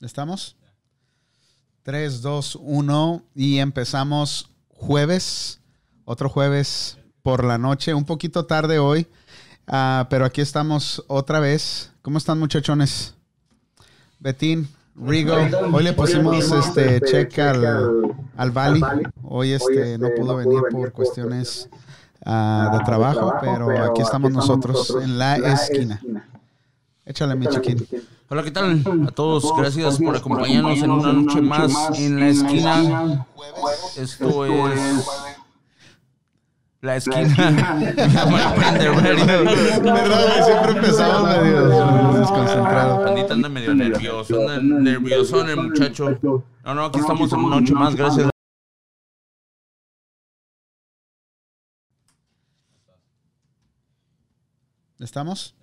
¿Estamos? 3, 2, 1 y empezamos jueves, otro jueves por la noche, un poquito tarde hoy, ah, pero aquí estamos otra vez. ¿Cómo están muchachones? Betín, Rigo, hoy le pusimos este check al, al Bali, hoy este no pudo venir por cuestiones ah, de trabajo, pero aquí estamos nosotros en la esquina. Échale mi chiquín. Hola, ¿qué tal? A todos, gracias por acompañarnos en una noche más en la esquina. Esto es la esquina. Verdad, siempre empezamos medio desconcentrado. Andita anda medio nervioso, anda nervioso el muchacho. No, no, aquí estamos en una noche más, gracias. ¿Estamos?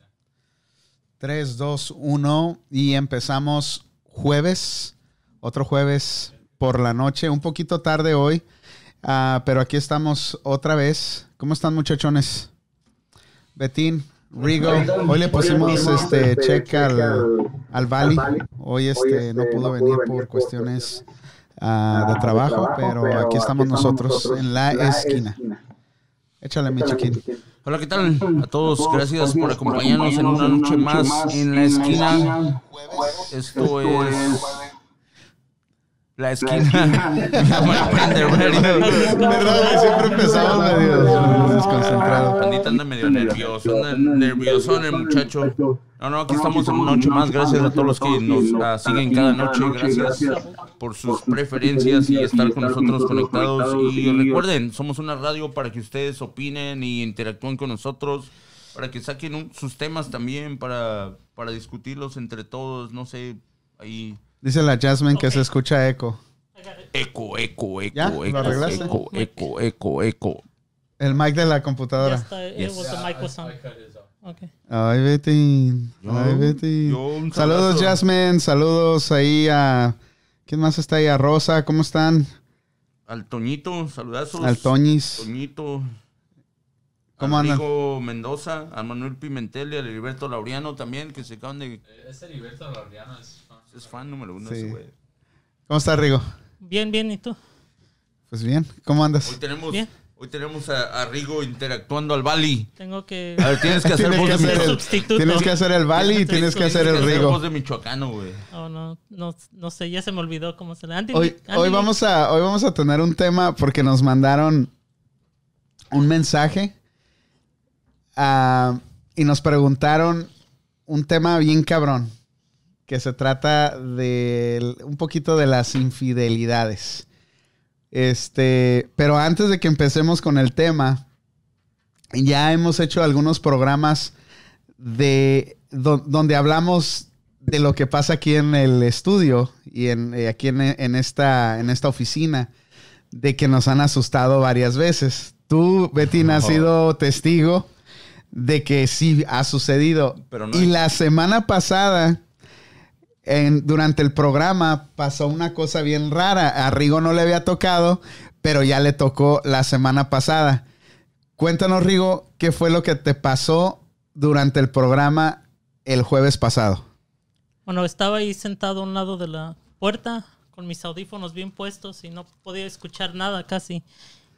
3, 2, 1 y empezamos jueves, otro jueves por la noche, un poquito tarde hoy, ah, pero aquí estamos otra vez. ¿Cómo están muchachones? Betín, Rigo, hoy le pusimos este check al, al Bali, hoy este no pudo venir por cuestiones ah, de trabajo, pero aquí estamos nosotros en la esquina. Échale mi chiquín. Hola, ¿qué tal? A todos, gracias por acompañarnos en una noche más en la esquina. Esto es la esquina. Verdad, siempre empezamos medio desconcentrado. Andita anda medio nervioso, anda nervioso el muchacho. No, no, aquí estamos en una noche más. Gracias a todos los que nos ah, siguen cada noche. Gracias por sus preferencias y estar con nosotros conectados. Y recuerden, somos una radio para que ustedes opinen y interactúen con nosotros. Para que saquen sus temas también, para, para discutirlos entre todos. No sé, ahí Dice la Jasmine que se escucha eco. Eco, eco, eco, ¿Ya? eco, ¿Lo arreglaste? eco, eco, eco, eco. El mic de la computadora. Yes. Okay. Ay, Betty. Ay, Betty. yo Saludos. Jasmine. Saludos ahí a. ¿Quién más está ahí? A Rosa. ¿Cómo están? Al Toñito, saludazos. Al Toñis. Toñito. ¿Cómo al andan? Mendoza, al Manuel Pimentel y al Heriberto Laureano también, que se acaban de... Ese Heriberto Laureano es. Es fan número uno Sí. ese güey. ¿Cómo está, Rigo? Bien, bien, ¿y tú? Pues bien. ¿Cómo andas? Hoy tenemos, Bien. hoy tenemos a, a Rigo interactuando al Bali. Tengo que... A ver, tienes que hacer Tienes voz que de, hacer el- Sustituto. Tienes que hacer el Bali y tienes que hacer el Rigo. voz de michoacano, güey. Oh, no, no, no sé, ya se me olvidó cómo se le... Andy, Hoy, Andy- hoy, vamos a, hoy vamos a tener un tema porque nos mandaron un mensaje ah, y nos preguntaron un tema bien cabrón que se trata de un poquito de las infidelidades. Este, pero antes de que empecemos con el tema, ya hemos hecho algunos programas de do- donde hablamos de lo que pasa aquí en el estudio y en, eh, aquí en, en esta, en esta oficina, de que nos han asustado varias veces. Tú, Betín, has sido testigo de que sí ha sucedido. Pero no y hay- la semana pasada, durante el programa, pasó una cosa bien rara. A Rigo no le había tocado, pero ya le tocó la semana pasada. Cuéntanos, Rigo, qué fue lo que te pasó durante el programa el jueves pasado. Bueno, estaba ahí sentado a un lado de la puerta con mis audífonos bien puestos y no podía escuchar nada casi.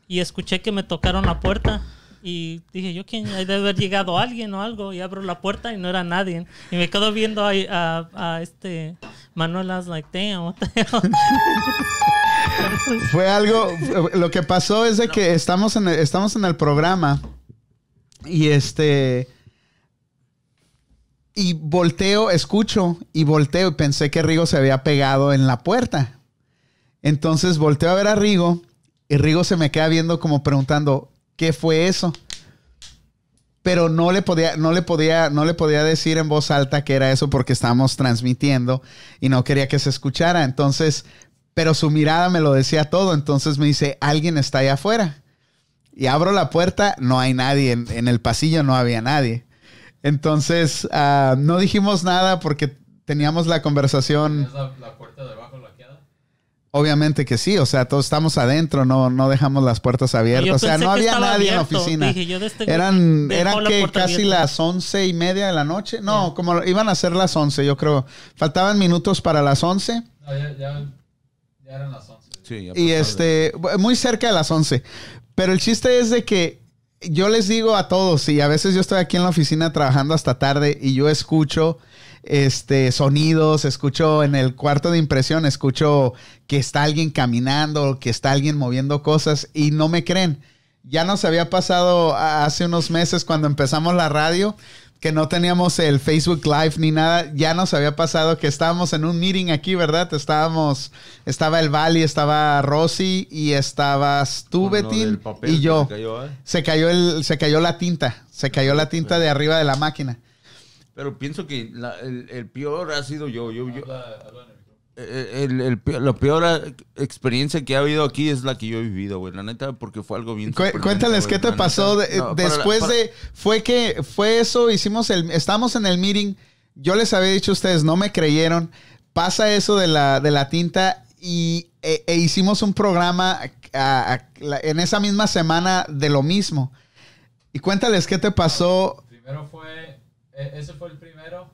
Y escuché que me tocaron la puerta y dije, yo quién, Ahí debe haber llegado alguien o algo. Y abro la puerta y no era nadie. Y me quedo viendo a, a este Manuel, I like, damn, what the hell? Fue algo, lo que pasó es de que estamos en estamos en el programa y este y volteo, escucho y volteo y pensé que Rigo se había pegado en la puerta. Entonces volteo a ver a Rigo y Rigo se me queda viendo como preguntando, ¿qué fue eso? Pero no le podía, no le podía, no le podía decir en voz alta que era eso porque estábamos transmitiendo y no quería que se escuchara. Entonces, pero su mirada me lo decía todo. Entonces me dice, alguien está allá afuera. Y abro la puerta, no hay nadie. En, el pasillo no había nadie. Entonces, ah, no dijimos nada porque teníamos la conversación. ¿Es la, la puerta laqueada? Obviamente que sí, o sea, todos estamos adentro, no, no dejamos las puertas abiertas. O sea, no había nadie en la oficina. Dije, yo de este Eran, eran la que casi abierta. las once y media de la noche. No, como iban a ser las once, yo creo. Faltaban minutos para las once. No, ya, ya, ya eran las 11. Sí, ya Y este, muy cerca de las 11. Pero el chiste es de que yo les digo a todos, y a veces yo estoy aquí en la oficina trabajando hasta tarde y yo escucho este sonidos, escucho en el cuarto de impresión, escucho que está alguien caminando, que está alguien moviendo cosas y no me creen. Ya nos había pasado hace unos meses cuando empezamos la radio que no teníamos el Facebook Live ni nada, ya nos había pasado que estábamos en un meeting aquí, ¿verdad? Estábamos, estaba el Vali, estaba Rosy y estabas tú, Betín, y yo. se cayó, ¿eh? Se cayó, el, se cayó la tinta, se cayó la tinta de arriba de la máquina. Pero pienso que la- el, el peor ha sido yo. yo, yo Habla, habla en el micrófono. eh, el, el peor- la peor eh, experiencia que ha habido aquí es la que yo he vivido, güey. La neta, porque fue algo bien. Cu- cuéntales güey, qué te pasó neta. de- No, para la- después para- de fue que fue eso hicimos el estamos en el meeting yo les había dicho a ustedes no me creyeron pasa eso de la de la tinta y e, e hicimos un programa a- a- la- en esa misma semana de lo mismo y cuéntales qué te pasó Primero fue, e- ese fue el primero,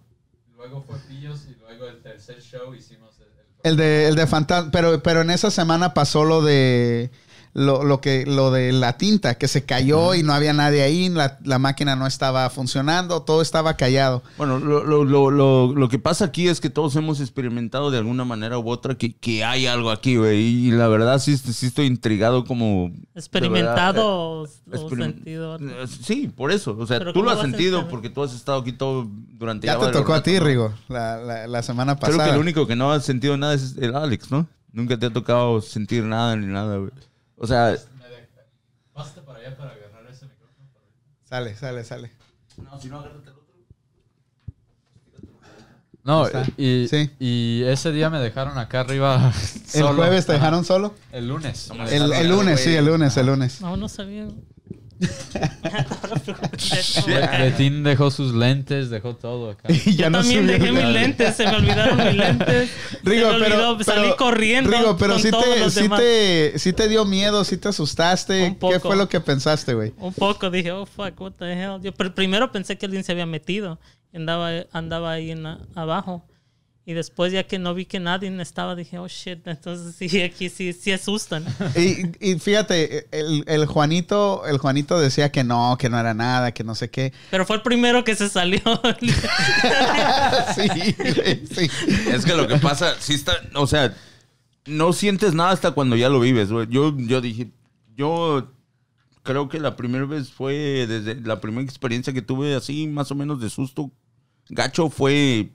luego fue Pillos y luego el tercer show hicimos el... de el de fantasma pero pero en esa semana pasó lo de lo, lo que lo de la tinta que se cayó y no había nadie ahí la, la máquina no estaba funcionando todo estaba callado Bueno, lo, lo, lo, lo, lo que pasa aquí es que todos hemos experimentado de alguna manera u otra que, que hay algo aquí, güey. Y la verdad sí, sí estoy intrigado como... Experimentado o, o Experim- sentido. Eh, Sí, por eso. O sea, tú lo ¿cómo has sentido porque tú has estado aquí todo durante... Ya te tocó a ti, ¿no? Rigo, la, la- la semana Creo pasada. que el único que no ha sentido nada es el Alex, ¿no? Nunca te ha tocado sentir nada ni nada, güey. O sea... Pásate para allá para agarrar ese micrófono. Sale, sale, sale. No, si no, agárrate el otro. No, y, Sí. y ese día me dejaron acá arriba. ¿El solo. jueves te dejaron solo? El lunes. El, el lunes, sí, el lunes, el lunes. No, no sabía. Be- Betín dejó sus lentes, dejó todo acá. Y ya Yo no también subió dejé mis lentes, se me olvidaron mis lentes. Rigo, se me pero, olvidó, salí pero- corriendo Rigo, pero sí te, sí, te, sí te dio miedo, sí te asustaste. Un ¿Qué fue lo que pensaste, güey? Un poco dije, oh fuck, what the hell. Yo pero primero pensé que alguien se había metido. Andaba, andaba ahí en la- abajo. Y después, ya que no vi que nadie estaba, dije, oh shit. Entonces, sí, aquí sí, sí asustan. Y, y fíjate, el, el Juanito, el Juanito decía que no, que no era nada, que no sé qué. Pero fue el primero que se salió. sí, sí. Es que lo que pasa, sí está, o sea, no sientes nada hasta cuando ya lo vives. Yo, yo dije, yo creo que la primera vez fue, desde la primera experiencia que tuve así, más o menos de susto, gacho, fue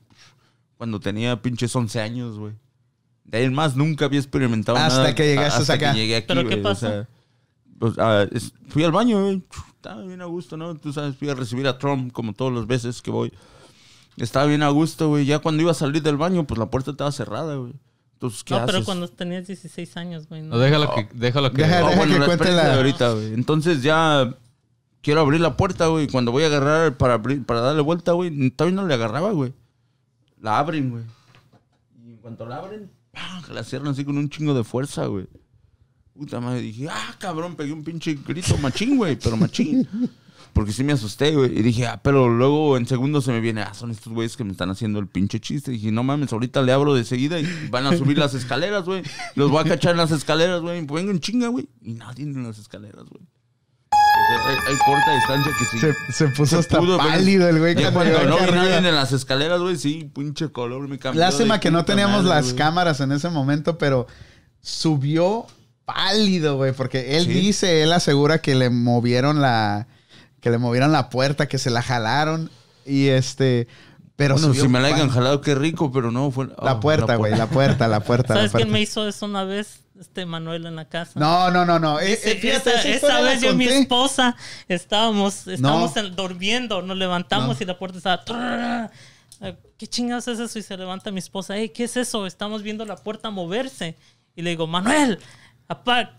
cuando tenía pinches 11 años, güey. De ahí en más nunca había experimentado Hasta nada. que llegaste hasta acá. que llegué aquí, ¿Pero qué o pasó? sea, pues, ah, es- fui al baño, güey. Estaba bien a gusto, ¿no? Tú sabes, fui a recibir a Trump como todas las veces que voy. Estaba bien a gusto, güey. Ya cuando iba a salir del baño, pues la puerta estaba cerrada, güey. Entonces, ¿qué no, pero cuando tenías 16 años, güey. No, déjalo que. Déjalo que Deja- Oh, deja bueno, que la cuente la- ahorita, güey. Entonces ya quiero abrir la puerta, güey. Cuando voy a agarrar para abrir, para darle vuelta, güey, todavía no le agarraba, güey. La abren, güey. Y en cuanto la abren, ¡pam! la cierran así con un chingo de fuerza, güey. Puta madre, dije, ah, cabrón, pegué un pinche grito machín, güey, pero machín. Porque sí me asusté, güey. Y dije, ah, pero luego en segundos se me viene, ah, son estos güeyes que me están haciendo el pinche chiste. Y dije, no mames, ahorita le abro de seguida y van a subir las escaleras, güey. Los voy a cachar en las escaleras, güey. En chinga, güey. Y nadie en las escaleras, güey. Hay, hay corta distancia que sí. Se, se puso Se hasta pudo, pálido el güey. Ya cuando no vi nadie en las escaleras, güey, sí, pinche color me cambió. Lástima que no teníamos madre, las güey. cámaras en ese momento, pero subió pálido, güey, porque él Sí. dice, él asegura que le movieron la que le movieron la puerta, que se la jalaron y este, pero Bueno, si me la hayan jalado, qué rico, pero no fue. la oh, puerta, güey, la puerta, la puerta, la ¿Sabes quién puerta. me hizo eso una vez? Este Manuel en la casa. No, no, no, no. Ese- eh, fíjate, esa, esa vez yo y mi esposa estábamos, estábamos No. en- durmiendo, nos levantamos No. y la puerta estaba... trrr. Eh, ¿Qué chingados es eso? Y se levanta mi esposa, hey, ¿qué es eso? Estamos viendo la puerta moverse. Y le digo, Manuel, apá,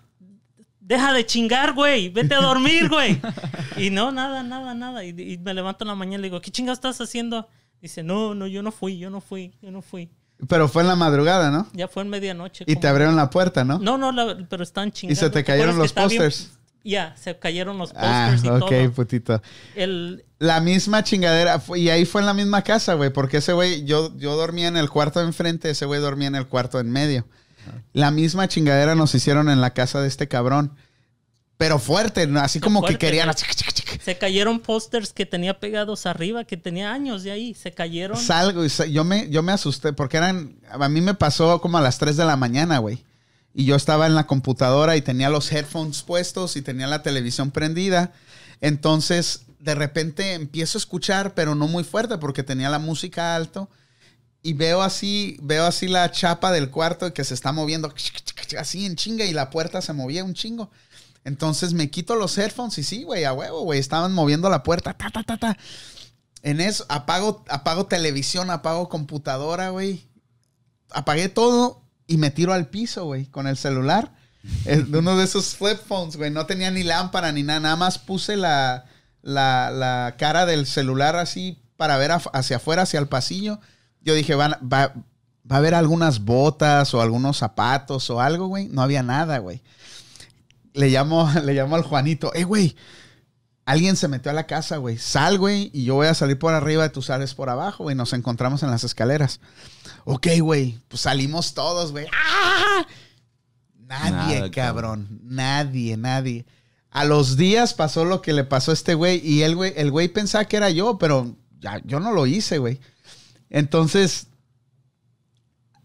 deja de chingar, güey, vete a dormir, güey. y no, nada, nada, nada. Y, y me levanto en la mañana y le digo, ¿qué chingados estás haciendo? Dice, no, no, yo no fui, yo no fui, yo no fui. Pero fue en la madrugada, ¿no? Ya fue en medianoche. Y te abrieron la puerta, ¿no? No, no, la- pero están chingando. se te cayeron los pósters? Ya, se cayeron los Ah, posters y ok, todo. putito. El, La misma chingadera. fue- y ahí fue en la misma casa, güey. Porque ese güey, yo, yo dormía en el cuarto de enfrente, ese güey dormía en el cuarto en medio. La misma chingadera nos hicieron en la casa de este cabrón. Pero fuerte, así como fuerte, que querían. se cayeron pósters que tenía pegados arriba, que tenía años de ahí. Se cayeron. Salgo y yo me, yo me asusté porque eran. A mí me pasó como a las 3 de la mañana, güey. Y yo estaba en la computadora y tenía los headphones puestos y tenía la televisión prendida. Entonces, de repente empiezo a escuchar, pero no muy fuerte porque tenía la música alto. Y veo así, veo así la chapa del cuarto que se está moviendo así en chinga y la puerta se movía un chingo. Entonces me quito los headphones y sí, güey, a huevo, güey. Estaban moviendo la puerta, ta, ta, ta, ta. En eso, apago, apago televisión, apago computadora, güey. Apagué todo y me tiro al piso, güey, con el celular. De uno de esos flip phones, güey. No tenía ni lámpara ni nada. Nada más puse la, la, la cara del celular así para ver hacia afuera, hacia el pasillo. Yo dije, van- va, va a haber algunas botas o algunos zapatos o algo, güey. No había nada, güey. Le llamo, le llamo al Juanito, eh, güey, alguien se metió a la casa, güey. Sal, güey, y yo voy a salir por arriba y tú sales por abajo, güey. Nos encontramos en las escaleras. Ok, güey, pues salimos todos, güey. ¡Ah! Nadie, Nada, cabrón. Nadie, nadie. A los días pasó lo que le pasó a este güey y el güey, el güey pensaba que era yo, pero ya, yo no lo hice, güey. Entonces,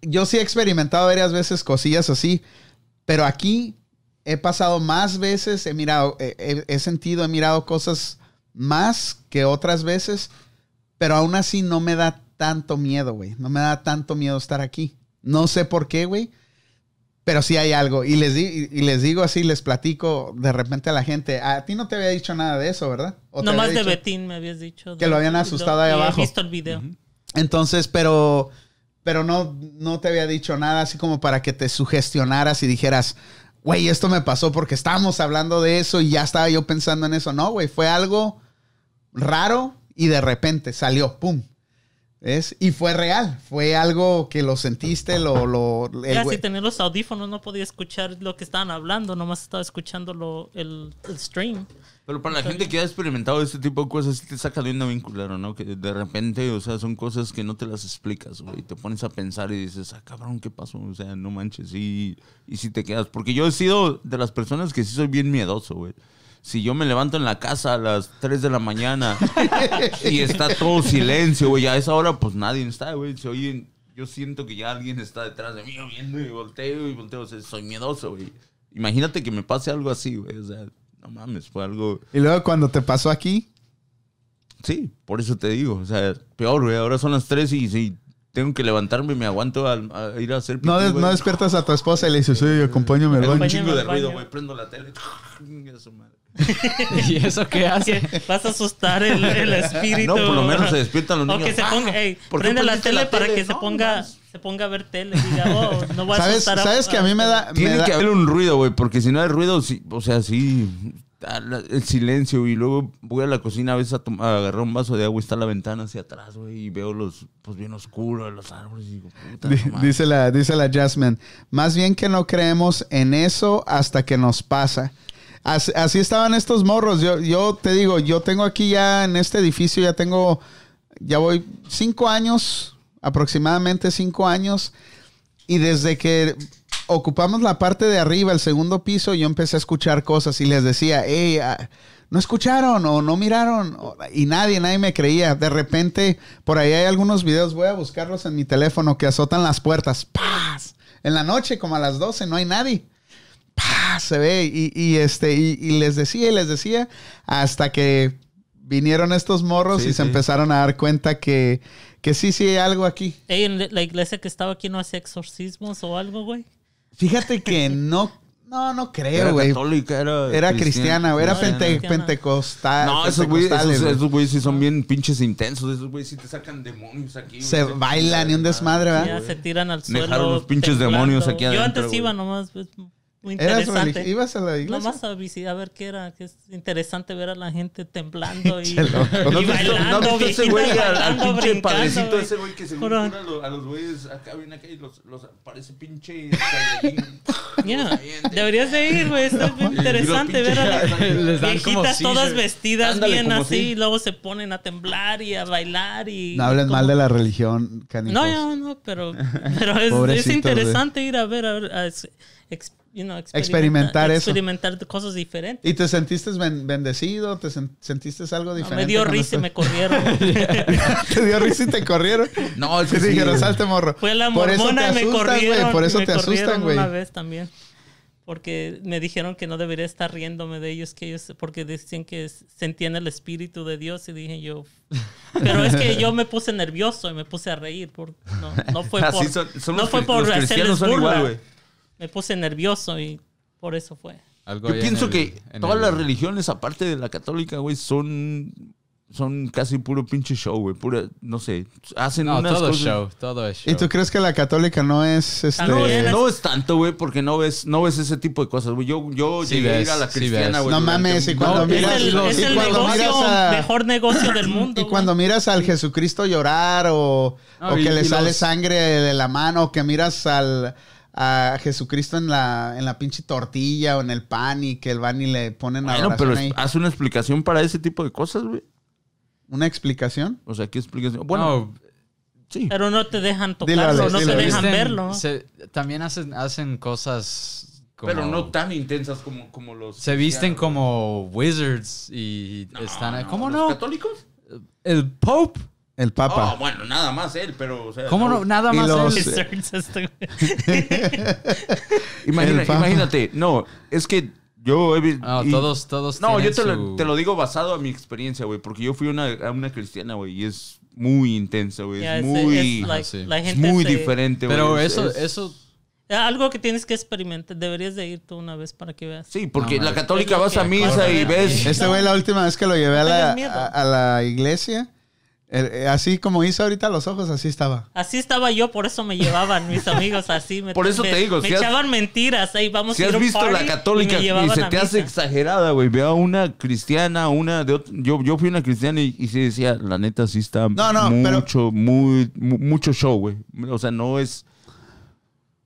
yo sí he experimentado varias veces cosillas así, pero aquí he pasado más veces, he mirado, he, he- he sentido, he mirado cosas más que otras veces, pero aún así no me da tanto miedo, güey. No me da tanto miedo estar aquí. No sé por qué, güey. Pero sí hay algo. Y les, di- y les digo así, les platico de repente a la gente. A ti no te había dicho nada de eso, ¿verdad? ¿O No más de? Betín me habías dicho. Que lo habían asustado ahí abajo. He visto el video. Entonces, pero, pero no, no te había dicho nada así como para que te sugestionaras y dijeras, güey, esto me pasó porque estábamos hablando de eso y ya estaba yo pensando en eso. No, güey, fue algo raro y de repente salió, pum. ¿Ves? Y fue real, fue algo que lo sentiste, lo... lo Ya, si tenía los audífonos no podía escuchar lo que estaban hablando, nomás estaba escuchando lo, el, el stream. Pero para la gente que ha experimentado este tipo de cosas, sí te saca de una bien culero, ¿no? Que de repente, o sea, son cosas que no te las explicas, güey. Te pones a pensar y dices, ah, cabrón, ¿qué pasó? O sea, no manches, y, y si te quedas. Porque yo he sido de las personas que sí soy bien miedoso, güey. Si yo me levanto en la casa a las 3 de la mañana y está todo silencio, güey, a esa hora pues nadie está, güey. Se oyen, yo siento que ya alguien está detrás de mí viendo y volteo y volteo. O sea, soy miedoso, güey. Imagínate que me pase algo así, güey. O sea, no mames, fue algo... Y luego cuando te pasó aquí, Sí, por eso te digo. O sea, peor, güey. Ahora son las 3 y si tengo que levantarme, me aguanto a, ir a hacer pipí, no, des- no despiertas a tu esposa y le dices, oye, acompáñame al Hago un baño. chingo de ruido, baño. güey. Prendo la tele. Chinga su madre. ¿Y eso qué hace? Vas a asustar el, el espíritu. No, por lo menos se despiertan los O niños. que se Ah, ponga, ey, ¿por qué prende la tele, la para que se ponga. Se ponga a ver tele. Diga, oh, no voy a ¿Sabes, asustar ¿Sabes que a mí me da... me Tiene da- que haber un ruido, güey, porque si no hay ruido, sí, o sea, sí, la- el silencio y luego voy a la cocina a veces a, tom- a agarrar un vaso de agua y está la ventana hacia atrás, güey, y veo los, pues bien oscuro, los árboles y digo, puta, Di- no mames. Dice la, dice la Jasmine, más bien que no creemos en eso hasta que nos pasa. Así, así estaban estos morros. Yo, yo te digo, yo tengo aquí ya en este edificio, ya tengo, ya voy cinco años, aproximadamente cinco años. Y desde que ocupamos la parte de arriba, el segundo piso, yo empecé a escuchar cosas y les decía, hey, ah, no escucharon o no miraron. Y nadie, nadie me creía. De repente, por ahí hay algunos videos, voy a buscarlos en mi teléfono, que azotan las puertas. ¡Paz! En la noche, como a las 12, no hay nadie. ¡Paz! Se ve. Y, y, este, y, y les decía y les decía hasta que vinieron estos morros Sí, y se empezaron a dar cuenta que, que sí, sí hay algo aquí. Ey, en la iglesia que estaba aquí no hacía exorcismos o algo, güey. Fíjate que no, no, no creo, Era güey. católica, era. Era cristiana, güey. Era No, pente- cristiana. pentecostal. No, esos güeyes esos, güey. esos güeyes sí son bien pinches intensos. Esos güeyes sí te sacan demonios aquí. Se bailan y un desmadre, Ya ¿verdad? se tiran al suelo. Dejaron los pinches temblando. demonios aquí Yo adentro, antes güey. iba nomás. pues, muy ¿Eras interesante. ¿Ibas a la iglesia? Nomás a visitar, a ver qué era, que es interesante ver a la gente temblando y, y ¿No visto- bailando, ¿No ese güey al, al pinche padrecito ese güey que se cura a los, a güeyes acá, viene acá y los, los parece pinche. Ya, Deberías de ir, güey. Está Y- y interesante ver a las Les dan como viejitas todas seizures. vestidas Ándale, bien así, así. y luego se ponen a temblar y a bailar y... No hablen mal de la religión, canijos. No, no, no, pero, pero es, es interesante ir a ver, a, ver, a ex- you know, Experimentar eso. Experimentar cosas diferentes. ¿Y te sentiste ben- bendecido? ¿Te sen- sentiste algo No, diferente? me dio risa y me corrieron. ¿Te dio risa y te corrieron? No, es Que sí, dijeron, salte morro. Fue la mormona y me asustan, güey, corrieron. Por eso me te asustan, güey. Una vez también. Porque me dijeron que no debería estar riéndome de ellos, que ellos, porque decían que sentían el espíritu de Dios y dije yo. Pero es que yo me puse nervioso y me puse a reír. Por, no, no fue Así por, son- son no los fue por hacerles burla. igual. Me puse nervioso y por eso fue. Algo Yo pienso el- que todas el- las religiones, aparte de la católica, güey, son, son casi puro pinche show, güey. Pura, no sé, hacen No, unas todo es cosas... show, todo es show. ¿Y tú crees que la católica no es este No, es, no es tanto, güey, porque no ves, no ves ese tipo de cosas, güey. Yo, yo Sí llegué a ir ves, a la cristiana, güey. No mames, y cuando No, miras- es el, y es el cuando negocio, miras a- mejor negocio del mundo. Y cuando miras al Jesucristo llorar o, No, o y- que le y sale los- sangre de la mano o que miras al a Jesucristo en la, en la pinche tortilla o en el pan y que el van y le ponen Bueno, pero ahí. haz una explicación para ese tipo de cosas, güey. ¿Una explicación? O sea, ¿qué explicación? Bueno, No, sí. Pero no te dejan Dile, tocarlo, no dile, te dejan visten- verlo. se- también hacen, hacen cosas como... Pero no tan intensas como, como los... Se visten como wizards y están... No, ¿Cómo ¿los no? católicos? El Pope. El Papa. Ah, bueno, nada más él, pero... O sea, ¿Cómo no? Nada más los- él. Este. Imagina- Papa. imagínate, no, es que yo he y- todos, todos No, yo te, lo, te lo digo basado a mi experiencia, güey, porque yo fui una, a una cristiana, güey, y es muy intensa, güey, es es- muy, es like- sí. la es gente muy se- diferente, güey. Pero es- eso, es- eso... Algo que tienes que experimentar. Deberías de ir tú una vez para que veas. Sí, porque No, la católica vas a misa y ves... Este güey la última vez que lo llevé a la, a, a la iglesia, así como hizo ahorita los ojos, así estaba. Así estaba yo, por eso me llevaban mis amigos así. Me, Por eso me- te digo, Me si has- echaban mentiras. Ahí vamos Si a ir has a un visto party la católica y, se te hace exagerada, güey. Ve a una cristiana, una de ot- yo, yo fui una cristiana y, y sí decía, la neta sí está No, no, pero- mucho, muy, mu- mucho show, güey. O sea, no es...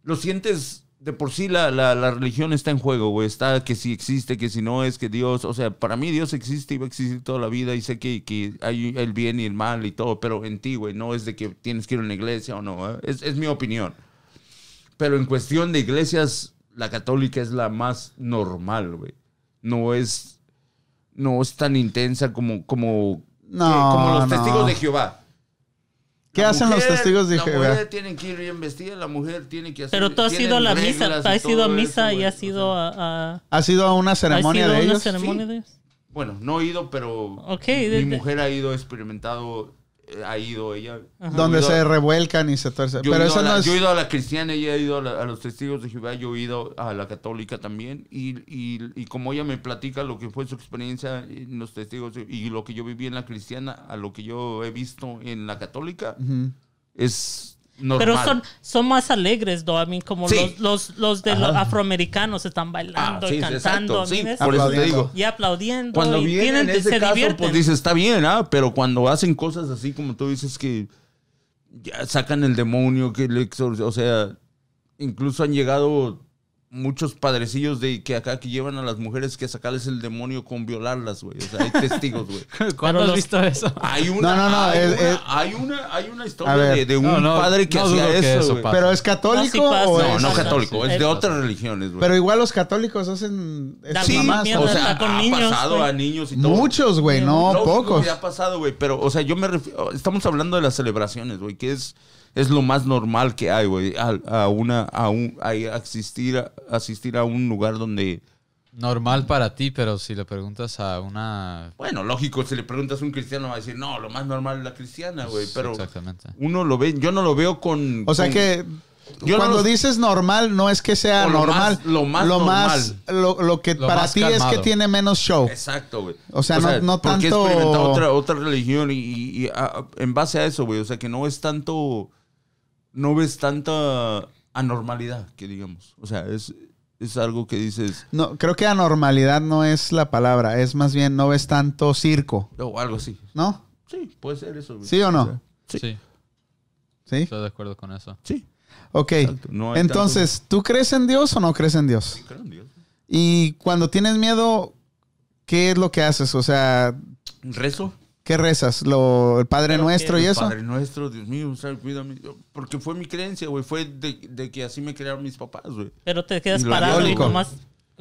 Lo sientes... De por sí la, la, la religión está en juego, güey. Está que si existe, que si no es, que Dios... O sea, para mí Dios existe y va a existir toda la vida. Y sé que, que hay el bien y el mal y todo. Pero en ti, güey, no es de que tienes que ir a una iglesia o no. ¿eh? Es, es mi opinión. Pero en cuestión de iglesias, la católica es la más normal, güey. No es. No es tan intensa como. como, No, como los no. testigos de Jehová. ¿Qué La hacen los mujer- testigos de La Jehová? mujer tiene que ir bien vestida, la mujer tiene que hacer. Pero tú has ido a la misa. y Has ido a misa eso, y has O ido a. a- ¿Has ido a una ¿Has ceremonia ido a de una ellos? ceremonia Sí. de ellos? Bueno, no he ido, pero. Ok, mi de- de- mujer ha ido, experimentado. Ha ido ella. Ajá. Donde Yo he ido- se revuelcan y se tuercen. Yo, Pero he ido eso a la, no es... yo he ido a la cristiana, ella ha ido a, la- a los testigos de Jehová, yo he ido a la católica también. Y, y, y como ella me platica lo que fue su experiencia en los testigos y lo que yo viví en la cristiana, a lo que yo he visto en la católica, es normal. Pero son, son más alegres, ¿no? I mean, como Sí. los, los, los de los afroamericanos están Ah, bailando sí, y cantando. sí, I mean, es- por eso te digo. y aplaudiendo. Cuando y vienen tienen- en ese se caso, divierten. pues dices, está bien, ¿ah? Pero cuando hacen cosas así como tú dices que ya sacan el demonio, que le exor- o sea, incluso han llegado muchos padrecillos de que acá que llevan a las mujeres que sacarles el demonio con violarlas, güey. O sea, hay testigos, güey. ¿Cuándo Pero has los- visto eso? Hay una, No, no, no, hay, es- una, es- hay una, hay una historia de, de un No, padre que no hacía que eso, eso. ¿Pero es católico No, sí pasa. o No, es- no católico, es de otras religiones, güey. Pero igual los católicos hacen... Sí, mamá mamás. o sea, con ha niños, pasado a niños y todo. Muchos, güey, no pocos. ha pasado, güey. Pero, o sea, yo me refiero. Estamos hablando de las celebraciones, güey, que es, es lo más normal que hay, güey. A, a una. A un, a asistir, a, asistir a un lugar donde. Normal para ti, pero si le preguntas a una... Bueno, lógico, si le preguntas a un cristiano, va a decir, no, lo más normal es la cristiana, güey. Pero Exactamente. uno lo ve. Yo no lo veo con. O sea con- que Yo no cuando los- dices normal, no es que sea lo normal. más- lo más más- lo, lo que Lo para ti es que tiene menos show. Exacto, güey. O sea, no- porque tanto- experimentado otra, otra religión y, y- y, ah, en base a eso, güey. O sea, que no es tanto. No ves tanta anormalidad, que digamos. O sea, es. es algo que dices, No, creo que anormalidad no es la palabra. Es más bien no ves tanto circo, o algo así. ¿no? Sí, puede ser eso. ¿Sí o no? Sí. Sí, ¿Sí? estoy de acuerdo con eso. Sí. Ok. No Entonces, ¿tú crees en Dios o no crees en Dios? Creo en Dios. Y cuando tienes miedo, ¿qué es lo que haces? O sea, Rezo. ¿Qué rezas? ¿Lo, ¿El Padre Pero Nuestro que- y eso? Padre nuestro, Dios mío, ¿sabes? cuídame. Porque fue mi creencia, güey. Fue de, de que así me crearon mis papás, güey. Pero te quedas Y parado y nomás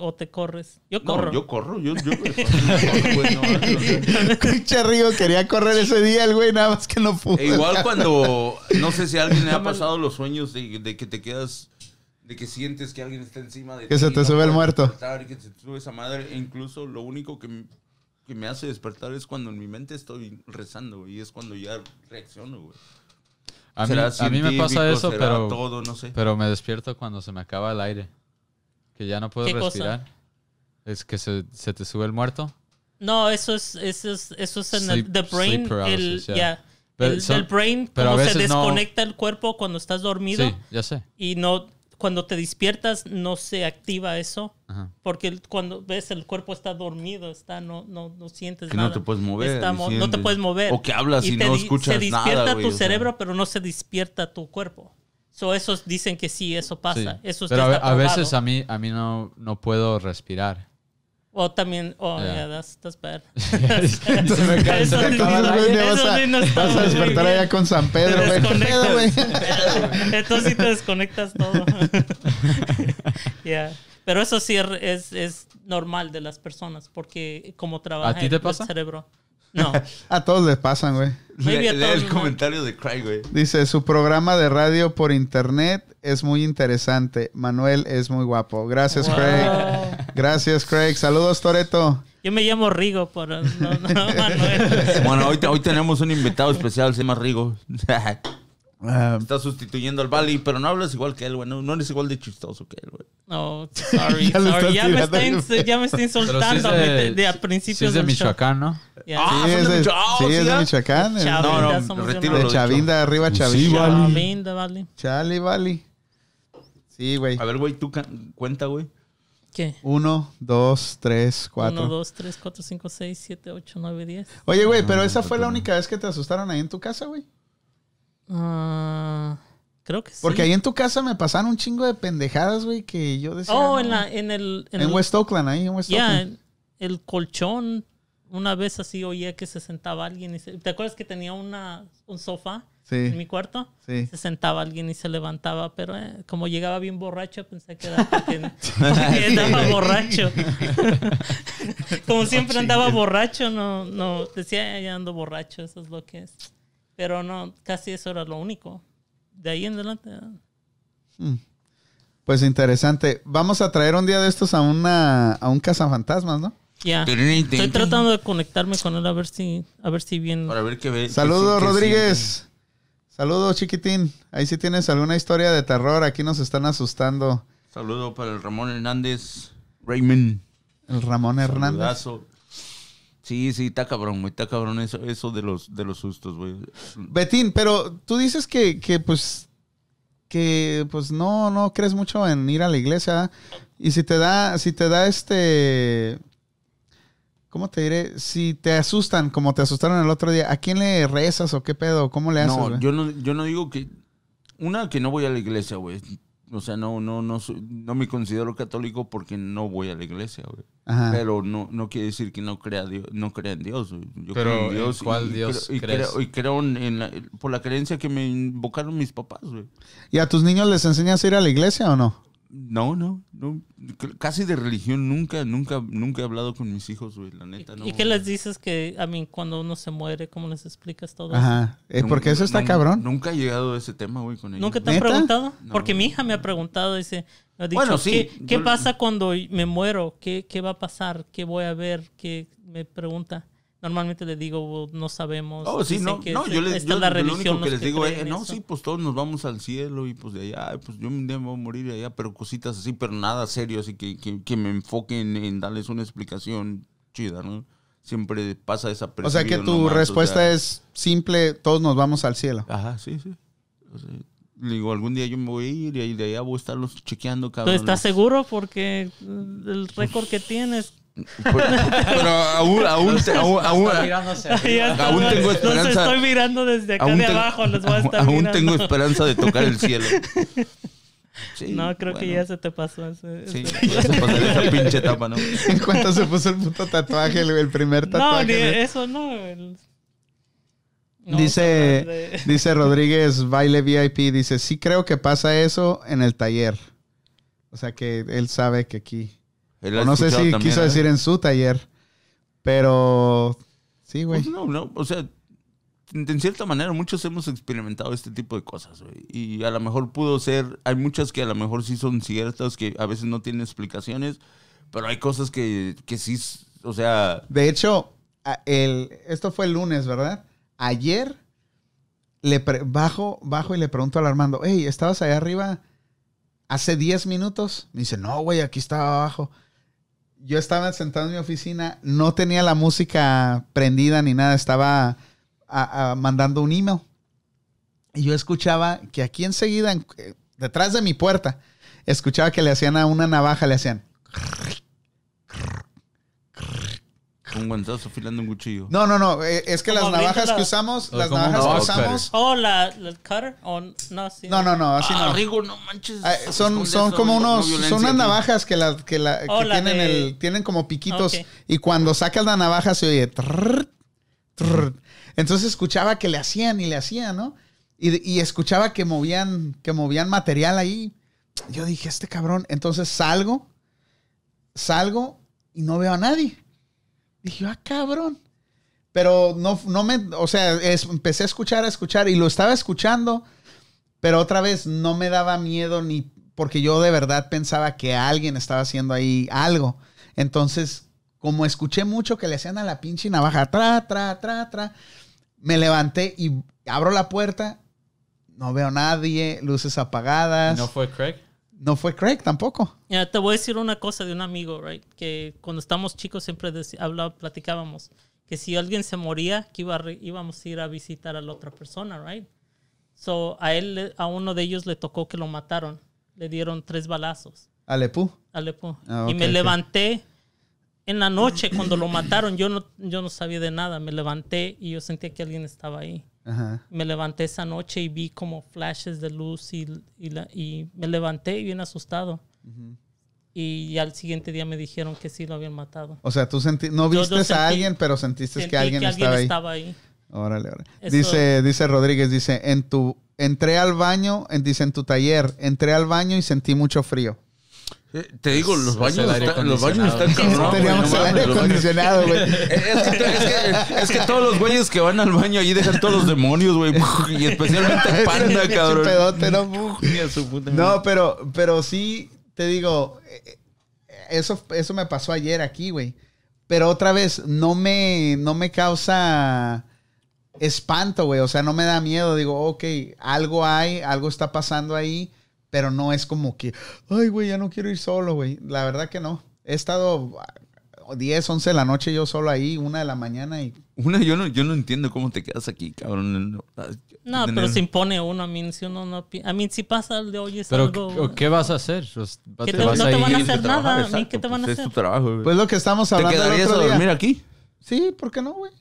o te corres. Yo corro. No, yo corro. Yo, yo, yo corro, güey, no, no. Pinche Río quería correr ese día, el güey, nada más que no pudo. E igual cuando, no sé si a alguien le ha pasado los sueños de, de que te quedas, de que sientes que alguien está encima de Que ti se y te no sube el muerto. que se te sube esa madre. E incluso lo único que, que me hace despertar es cuando en mi mente estoy rezando, güey. Y es cuando ya reacciono, güey. A mí, Será a mí me pasa eso, pero, todo, no sé. pero me despierto cuando se me acaba el aire. Que ya no puedo ¿Qué cosa? respirar. Es que se, se te sube el muerto. No, eso es, eso es, eso es en el the brain, paralysis, el, yeah. Pero el brain, pero a como se no- desconecta el cuerpo cuando estás dormido Sí, ya sé. y no, cuando te despiertas no se activa eso, Ajá. porque cuando ves el cuerpo está dormido, está, no, no, no sientes Que nada. no te puedes mover. Está no te puedes mover. O que hablas y, te no escuchas Se despierta nada, güey, tu sea. cerebro, pero no se despierta tu cuerpo. So, esos dicen que sí, eso pasa. Sí. Eso Pero a, a veces a mí, a mí no, no puedo respirar. O también, oh, Yeah. yeah, that's, that's bad. Se me Se Eso sí- acaba ya eso vas a, no vas a despertar allá con San Pedro, güey. Entonces sí te desconectas todo. Yeah. Pero eso sí es, es normal de las personas porque como trabaja ¿A ti te el- el pasa? cerebro. No. A todos les pasan, güey. Maybe Lee el comentario de Craig, güey. Dice, su programa de radio por internet es muy interesante. Manuel es muy guapo. Gracias, Wow. Craig. Gracias, Craig. Saludos, Toreto. Yo me llamo Rigo, pero no, no, Manuel. Bueno, hoy, hoy tenemos un invitado especial, se llama Rigo. Ah, Está sustituyendo al Bali, pero no hablas igual que él, güey. No, no eres igual de chistoso que él, güey. No, sorry, Ya sorry. Ya me, está, ins- ya me está sí insultando de, de, de a sí principios es de del show. Michoacán, ¿no? Yeah. Ah, sí, son es de de, Micho- ah, sí, es ¿sí, de ah? Michoacán. Chavinda, No, no, retiro De Chavinda, arriba Sí, Chavinda. vale. Chavinda, vale. Chale, vale. Sí, güey. A ver, güey, tú ca- cuenta, güey. ¿Qué? Uno, dos, tres, 1, cuatro. 2, 3, 4, 5, 6, 7, 8, 9, 10. Oye, güey, pero esa fue la única vez que te asustaron ahí en tu casa, güey. Ah, creo que sí. Porque ahí en tu casa me pasaron un chingo de pendejadas, güey, que yo decía. Oh, no. en, la, en el... En, el- West Oakland, ahí en West Oakland. el colchón. Una vez así oía que se sentaba alguien. Y se- ¿Te acuerdas que tenía una, un sofá en mi cuarto? sí. Se sentaba alguien y se levantaba, pero eh, como llegaba bien borracho, pensé que era porque, porque andaba borracho. como siempre andaba borracho, no, no, decía, "Ay, ya ando borracho, eso es lo que es. Pero no, casi eso era lo único. De ahí en adelante. ah. Pues interesante. Vamos a traer un día de estos a una a un cazafantasmas, ¿no? Ya. Estoy tratando de conectarme con él a ver si, a ver si bien. Para ver qué ve. Saludos, Rodríguez. Saludos, chiquitín. Ahí sí tienes alguna historia de terror. Aquí nos están asustando. Saludo para el Ramón Hernández. Raymond. El Ramón Hernández. Saludazo. Sí, sí, está cabrón, güey. Está cabrón eso, eso de los, de los sustos, güey. Betín, pero tú dices que, que pues que pues no, no crees mucho en ir a la iglesia. ¿verdad? Y si te da, si te da este ¿cómo te diré? Si te asustan, como te asustaron el otro día, ¿a quién le rezas o qué pedo? ¿Cómo le haces? No, güey? yo no, yo no digo que. Una, que no voy a la iglesia, güey. O sea, no, no, no, soy- no me considero católico porque no voy a la iglesia, güey. Ajá. Pero no, no quiere decir que no crea, Dios, no crea en Dios. güey. Yo Pero, creo en ¿en Dios. cuál y, Dios creo, y crees? creo, y creo en, en la- por la creencia que me invocaron mis papás, güey. ¿Y a tus niños les enseñas a ir a la iglesia o no? No, no, no. Casi de religión nunca, nunca, nunca he hablado con mis hijos, güey. La neta, no. ¿Y qué les dices que, a mí, cuando uno se muere, cómo les explicas todo? Ajá. Eh, porque eso está cabrón. Nunca he llegado a ese tema, güey, con ellos. ¿Nunca te han ¿Neta? preguntado? No. Porque mi hija me ha preguntado, dice, me ha dicho, Bueno, sí, ¿qué, qué yo- pasa cuando me muero? ¿Qué, ¿Qué va a pasar? ¿Qué voy a ver? ¿Qué me pregunta? Normalmente le digo, "Oh, no sabemos. Oh, sí, no, que no, yo, les, yo la lo religión único que les digo es, no, eso". sí, pues todos nos vamos al cielo y pues de allá, pues yo un día me voy a morir de allá, pero cositas así, pero nada serio, así que, que, que me enfoquen en darles una explicación chida, ¿no? Siempre pasa esa O sea que tu respuesta es simple, todos nos vamos al cielo. Ajá, sí, sí. O sea, Le digo, algún día yo me voy a ir y de allá voy a estarlos chequeando, ¿Tú cabrón. estás seguro? Porque mm, el récord que tienes. Pero, pero aún, aún, aún, aún, Aún los- tengo Los esperanza. estoy mirando desde acá aún de abajo. Los voy a estar aún mirando. tengo esperanza de tocar el cielo. Sí, No, creo que bueno. ya se te pasó ese. Sí, ese- ya se pasó esa pinche etapa, ¿no? En cuanto se puso el puto tatuaje, el, el primer No, tatuaje. ni güey. eso no. el- No, dice, de- dice Rodríguez Baile VIP, dice, sí creo que pasa eso en el taller. O sea que él sabe que aquí. O no sé si también, quiso ¿eh? decir en su taller. Pero sí, güey. Pues no, no, o sea, en, cierta manera muchos hemos experimentado este tipo de cosas, güey. Y a lo mejor pudo ser, hay muchas que a lo mejor sí son ciertas, que a veces no tienen explicaciones, pero hay cosas que, que sí, o sea, De hecho, el, esto fue el lunes, ¿verdad? Ayer le pre- bajo, bajo y le pregunto al Armando, hey, ¿estabas allá arriba hace 10 minutos? Me dice, no, güey, aquí estaba abajo. Yo estaba sentado en mi oficina, no tenía la música prendida ni nada, estaba mandando un email. Y yo escuchaba que aquí enseguida, en- eh, detrás de mi puerta, escuchaba que le hacían a una navaja, le hacían. Un guantazo afilando un cuchillo. No, no, no. eh, Es que las Como navajas la- que usamos, O las como un navajas que box usamos. Oh, la, la cutter. o no, sí. No, no, no, así Ah, no. Rigo, no manches. Ah, son, esconde son eso, como no- no unos, violencia son unas navajas que, la, que, la, Oh, que la tienen, de- el, tienen como piquitos Ok. y cuando sacas la navaja se oye. trrr, trrr. Entonces escuchaba que le hacían y le hacían, ¿no? Y, y escuchaba que movían, que movían material ahí. Yo dije, este cabrón. Entonces salgo, salgo y no veo a nadie. Dije, ah, cabrón. Pero no, no me, o sea, empecé a escuchar, a escuchar y lo estaba escuchando, pero otra vez no me daba miedo ni porque yo de verdad pensaba que alguien estaba haciendo ahí algo. Entonces, como escuché mucho que le hacían a la pinche navaja, tra, tra, tra, tra, me levanté y abro la puerta, no veo nadie, luces apagadas. ¿No No, fue Craig? Fue Craig tampoco. Ya, te voy a decir una cosa de un amigo, right? Que cuando estábamos chicos siempre deci- habla- platicábamos que si alguien se moría, que iba a íbamos a ir a visitar a la otra persona, right? So, a él, a uno de ellos le tocó que lo mataron. Le dieron tres balazos. Alepú. Alepo. Ah, y me levanté en la noche cuando lo mataron. Yo no, yo no sabía de nada. Me levanté y yo sentía que alguien estaba ahí. Ajá. Me levanté esa noche y vi como flashes de luz y, y, la- y me levanté bien asustado. Y al siguiente día me dijeron que sí lo habían matado. O sea, tú senti- no viste a sentí- alguien, pero sentiste Sentí que alguien estaba ahí. estaba ahí. Órale, órale. Eso- Dice, dice Rodríguez, dice, en tu, entré al baño, en, dice, en tu taller, entré al baño y sentí mucho frío. Eh, Te digo, los baños, los baños están cabrón, güey, Teníamos no el aire acondicionado, güey. Eh, Es que, es, que, es que todos los güeyes que van al baño ahí dejan todos los demonios, güey. Y especialmente Panda, cabrón. pedote, ¿no? No, pero, pero sí, te digo, eh, eso, eso me pasó ayer aquí, güey. Pero otra vez, no me, no me causa espanto, güey. O sea, no me da miedo. Digo, ok, algo hay, algo está pasando ahí, pero no es como que, ay, güey, ya no quiero ir solo, güey. La verdad que no. He estado ah, 10, 11 de la noche yo solo ahí, una de la mañana y... Una, yo no, yo no entiendo cómo te quedas aquí, cabrón. No, Tener- pero se impone uno. A mí, si uno no... A mí, si pasa el de hoy es Pero, algo... ¿qué vas a hacer? Pues, ¿Qué ¿Te te- vas no a te van a hacer trabajar, nada, ¿a mí qué te van a pues hacer? Es tu trabajo, güey. Pues lo que estamos ¿Te hablando el quedarías a otro día. dormir aquí? Sí, ¿por qué no, güey?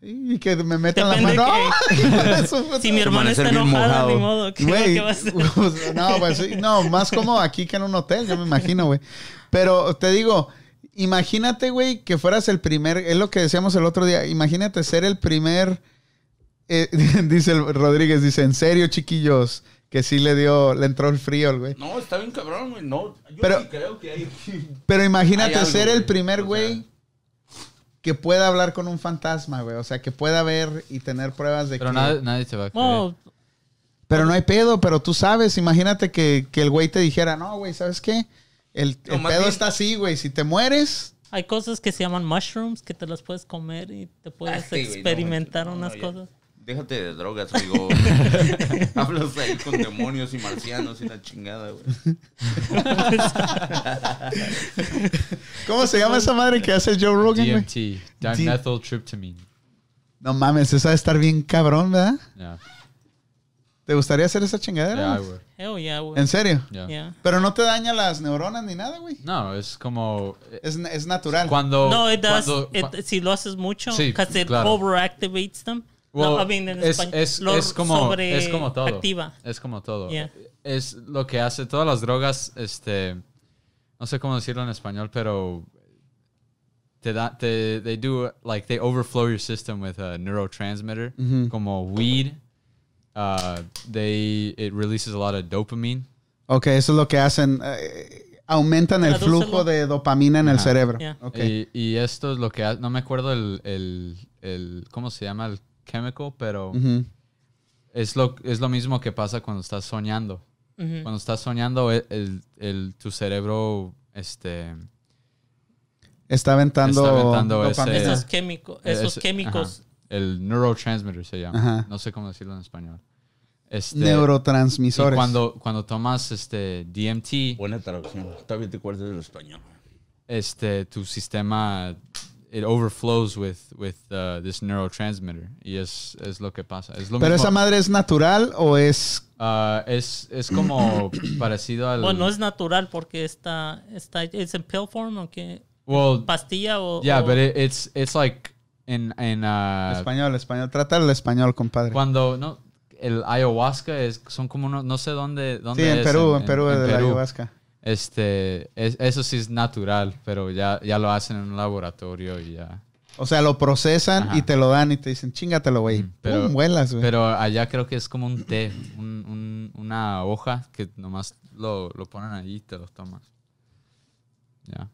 Y que me metan la mano. que- Si mi hermana está enojada, mojado. ni modo. ¿Qué, Güey, qué va a hacer? no, pues sí, no, más como aquí que en un hotel, yo me imagino, güey. Pero te digo, imagínate, güey, que fueras el primer, es lo que decíamos el otro día, imagínate ser el primer, eh, dice el Rodríguez, dice, en serio, chiquillos, que sí le dio, le entró el frío, el güey. No, está bien cabrón, güey. No, yo Pero- sí creo que hay... Pero imagínate Hay algo, ser el güey. primer O sea- güey que pueda hablar con un fantasma, güey. O sea, que pueda ver y tener pruebas de Pero que... nadie, nadie te va a creer. Pero no hay pedo, pero tú sabes, imagínate que, que el güey te dijera, no, güey, ¿sabes qué? El, pedo bien- está así, güey. Si te mueres, hay cosas que se llaman mushrooms que te las puedes comer y te puedes Ah, sí, güey, no, experimentar no, no, unas cosas. Déjate de drogas, amigo. Hablas ahí con demonios y marcianos y la chingada, güey. ¿cómo se llama esa madre que hace Joe Rogan, güey? DMT, dimethyltryptamine. No mames, esa debe estar bien cabrón, ¿verdad? Yeah. ¿Te gustaría hacer esa chingadera? Yeah, I would. Hell yeah, güey. ¿En serio? Yeah. Yeah. Pero no te daña las neuronas ni nada, güey. No, es como Es, es natural. cuando No, it does. cuando- it- cua- si lo haces mucho, Sí, because it claro. overactivates them. Well, no, I mean, en es, español, es, es como es como todo. sobreactiva. Es como todo. Yeah. Es lo que hace todas las drogas, este, no sé cómo decirlo en español, pero te da, te, they do like they overflow your system with a neurotransmitter, Ujú. como weed. Uh, they it releases a lot of dopamine. Ok, eso es lo que hacen. eh, aumentan el flujo de dopamina en el cerebro. Yeah. Ok. Y, y esto es lo que ha- no me acuerdo el, el, el cómo se llama el chemical, pero Ujú. es lo es lo mismo que pasa cuando estás soñando. Ujú. Cuando estás soñando, el, el- el- tu cerebro, este, Está aventando, Está aventando ese-. Esos químicos, esos ese- químicos. ajá, el neurotransmitter se llama. Ajá. No sé cómo decirlo en español. Este, neurotransmisores. y cuando, cuando tomas este DMT, Buena traducción. Todavía te acuerdas del español. este, tu sistema it overflows with with uh, this neurotransmitter y es, es lo que pasa. Es lo Pero mismo- esa madre es natural o es. ah, es, es como parecido al Bueno, no es natural porque está, está, es en pill form o qué, well, pastilla o. yeah, o- but it, it's it's like in in uh, español, español. Trata el español, compadre. Cuando no el ayahuasca es son como uno, no sé dónde dónde Sí, en es, Perú, en, Perú, de la ayahuasca. Este es- eso sí es natural, pero ya ya lo hacen en un laboratorio y ya. O sea, lo procesan Ajá. y te lo dan y te dicen, chingatelo, güey. Pero- Pum, vuelas, güey. Pero allá creo que es como un té, un- un- una hoja que nomás lo, lo ponen ahí y te lo tomas. Ya.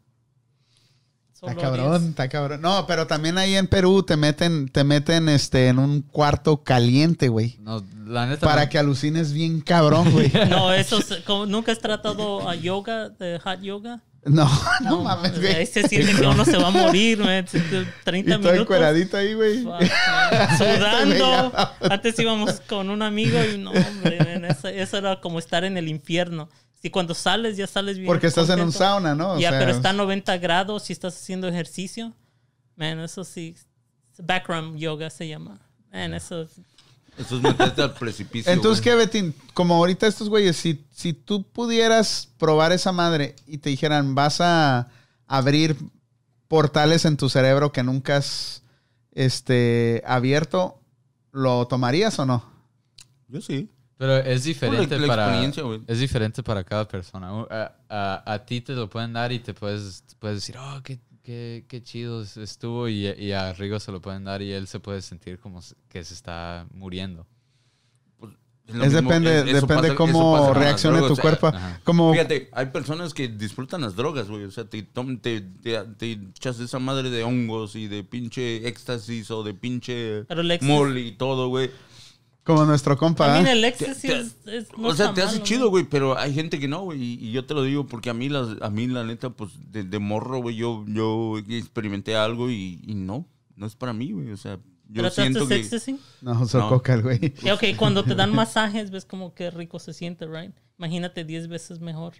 Está cabrón, está cabrón. No, pero también ahí en Perú te meten, te meten este, en un cuarto caliente, güey. No, la neta Para no- que alucines bien cabrón, güey. No, eso es como- nunca has tratado a yoga, de hot yoga. No, no mames, sea, Ahí güey. se siente que uno se va a morir, man. Y 30 todo minutos. encueradito ahí, güey. Sudando. Antes íbamos con un amigo y no, hombre, man, eso, eso era como estar en el infierno. Si cuando sales, ya sales bien. Porque estás en un sauna, ¿no? O ya, sea, pero está a 90 grados si estás haciendo ejercicio. Man, eso sí. Background yoga se llama. Man, eso es- Eso es meterte al precipicio. Entonces, güey. ¿qué, Betín? Como ahorita estos güeyes, si, si tú pudieras probar esa madre y te dijeran, vas a abrir portales en tu cerebro que nunca has este, abierto, ¿lo tomarías o no? Yo sí. Pero es diferente la para experiencia, güey. es diferente para cada persona. A, a- a ti te lo pueden dar y te puedes, puedes decir, oh, qué, qué, qué chido estuvo. Y, y a Rigo se lo pueden dar y él se puede sentir como que se está muriendo. lo Es mismo, depende, es- depende pasa- cómo reaccione tu o sea, cuerpo. Como, Fíjate, hay personas que disfrutan las drogas, güey. O sea, te, te, te, te echas esa madre de hongos y de pinche éxtasis o de pinche mole y todo, güey. Como nuestro compa. También ¿eh? el éxtasis es, es- no o sea, te hace malo, chido, güey, pero hay gente que no, güey. Y, y yo te lo digo porque a mí, las, a mí la neta, pues, de, de morro, güey, yo, yo experimenté algo y, y no, no es para mí, güey. O sea, yo ¿Pero siento trataste que... éxtasis? No, uso No. coca, el güey. Y, ok, cuando te dan masajes, ves como que rico se siente, right? Imagínate 10 veces mejor.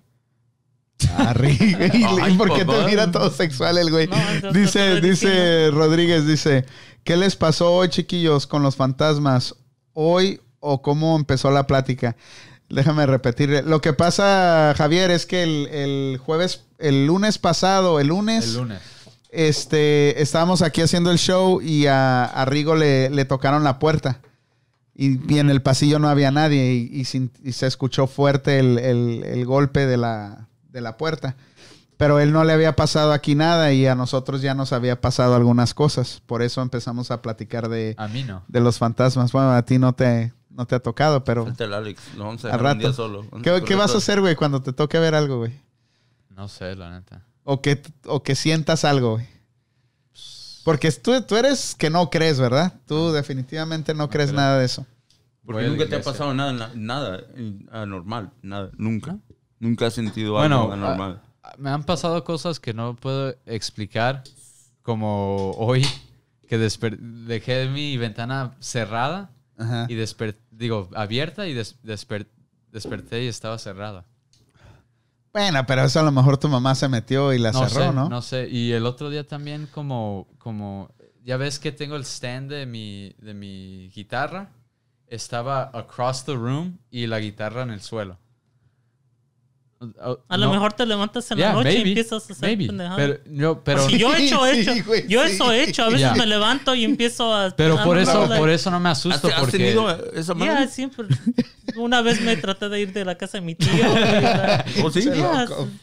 Arri, güey. Ay, ¿Por qué te mira todo sexual el güey? No, dice, dice. Rodríguez, dice, ¿qué les pasó hoy, chiquillos, con los fantasmas? ¿Hoy o cómo empezó la plática? Déjame repetir. Lo que pasa, Javier, es que el, el jueves, el lunes pasado, el lunes, El lunes. este, estábamos aquí haciendo el show y a, a Rigo le, le tocaron la puerta. Y, y en el pasillo no había nadie y, y sin- y se escuchó fuerte el, el- el golpe de la, de la puerta. Pero él no le había pasado aquí nada y a nosotros ya nos había pasado algunas cosas. Por eso empezamos a platicar de, A mí no. de los fantasmas. Bueno, a ti no te, no te ha tocado, pero el Alex, lo vamos a al dejar un día rato. solo. ¿Qué, vas a hacer, güey, cuando te toque ver algo, güey? No sé, la neta. O que, o que sientas algo, güey. Porque tú, tú eres que no crees, ¿verdad? Tú definitivamente no crees creo. nada de eso. Porque nunca te ha pasado nada, na- nada eh, anormal, nada, nunca. Nunca has sentido Bueno, algo anormal. Me han pasado cosas que no puedo explicar, como hoy que dejé mi ventana cerrada Ajá. y digo abierta y des- desper- desperté y estaba cerrada. Bueno, pero eso a lo mejor tu mamá se metió y la no cerró, sé, ¿no? No sé. Y el otro día también como, como, ya ves que tengo el stand de mi, de mi guitarra estaba across the room y la guitarra en el suelo. A lo mejor te levantas en la noche y empiezas a hacer maybe. pendejadas. Pero, Porque yo he hecho, Sí, hecho. güey, yo sí. eso he hecho. A veces me levanto y empiezo a. pero a- por eso, like- por eso no me ¿Has, asusto has porque tenido esa Yeah, siempre. Una vez me traté de ir de la casa de mi tío. y, like, ¿O sí?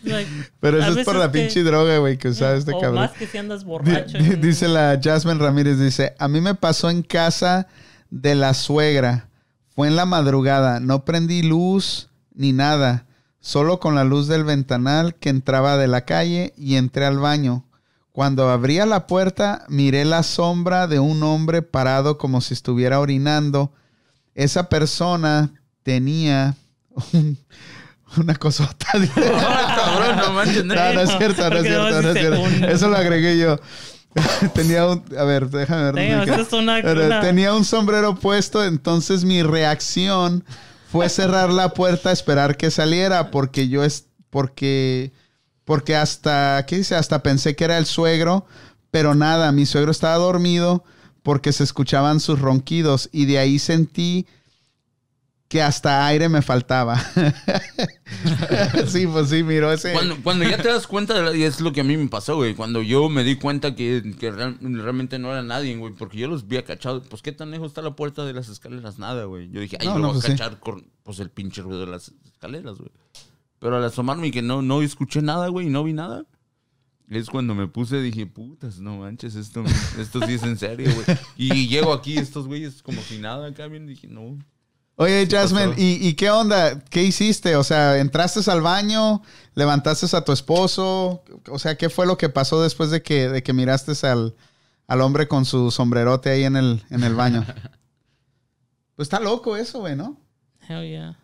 like, Pero eso es por la que- pinche droga, güey, que usaba este o cabrón. más que si andas borracho. y- Dice la Jasmine Ramírez, dice, a mí me pasó en casa de la suegra. Fue en la madrugada. No prendí luz ni nada. Solo con la luz del ventanal que entraba de la calle y entré al baño. Cuando abría la puerta, miré la sombra de un hombre parado como si estuviera orinando. Esa persona tenía un- una cosota. cabrón, no manches, No, no es cierto, no es cierto, no es cierto. Eso lo agregué yo. Tenía un. A ver, déjame ver. Una- una- Tenía un sombrero puesto, entonces mi reacción fue cerrar la puerta, esperar que saliera, porque yo es. Porque. Porque hasta. ¿Qué dice? Hasta pensé que era el suegro, pero nada, mi suegro estaba dormido porque se escuchaban sus ronquidos y de ahí sentí que hasta aire me faltaba. sí, pues sí, miró ese. Cuando, cuando ya te das cuenta, de la- y es lo que a mí me pasó, güey. Cuando yo me di cuenta que, que real- realmente no era nadie, güey. Porque yo los vi acachado. Pues, ¿qué tan lejos está la puerta de las escaleras? Nada, güey. Yo dije, ay, No, yo no, voy a pues sí. cachar con pues, el pinche ruido de las escaleras, güey. Pero al asomarme y que no, no escuché nada, güey, y no vi nada. Es cuando me puse, dije, putas, no manches, esto, esto sí es en serio, güey. Y llego aquí, estos güeyes como si nada acá, bien, dije, no. Oye, Jasmine, y qué onda? ¿Qué hiciste? O sea, ¿entraste al baño? ¿Levantaste a tu esposo? O sea, ¿qué fue lo que pasó después de que, de que miraste al, al hombre con su sombrerote ahí en el, en el baño? Pues está loco eso, güey, ¿no? Hell yeah.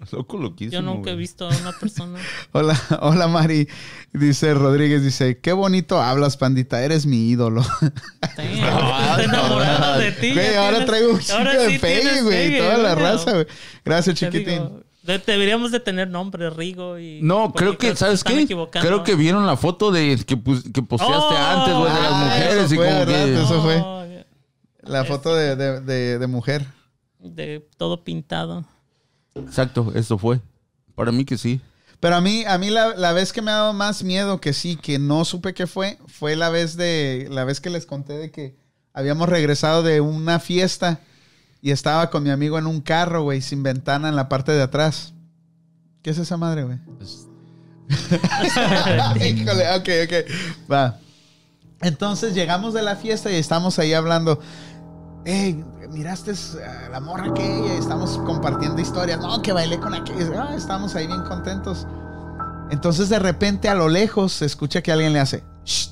Loco, loquísimo. Yo nunca he visto a una persona. Hola, hola Mari. Dice Rodríguez, dice, qué bonito hablas, pandita, eres mi ídolo. Damn, estoy enamorado de ti. Güey, ahora tienes- traigo un chico de sí pegue, güey. pegue, Toda la güey. raza, güey. Gracias, Te chiquitín. digo, deberíamos de tener nombre, Rigo. Y, No, creo que, ¿sabes qué? Creo que vieron la foto de que, pus- que posteaste Oh, antes, güey, de las ah, mujeres eso y fue, como que... Eso fue. Oh. La foto de, de- de- de mujer. De todo pintado. Exacto, eso fue. Para mí que sí. Pero a mí, a mí la, la vez que me ha dado más miedo que sí, que no supe qué fue, fue la vez de, la vez que les conté de que habíamos regresado de una fiesta y estaba con mi amigo en un carro, güey, sin ventana en la parte de atrás. ¿Qué es esa madre, güey? pues, Híjole, ok, ok. Va. Entonces llegamos de la fiesta y estamos ahí hablando. Hey, miraste a la morra aquella estamos compartiendo historias. No, que bailé con aquella. Ah, estamos ahí bien contentos. Entonces de repente a lo lejos se escucha que alguien le hace. "Shh".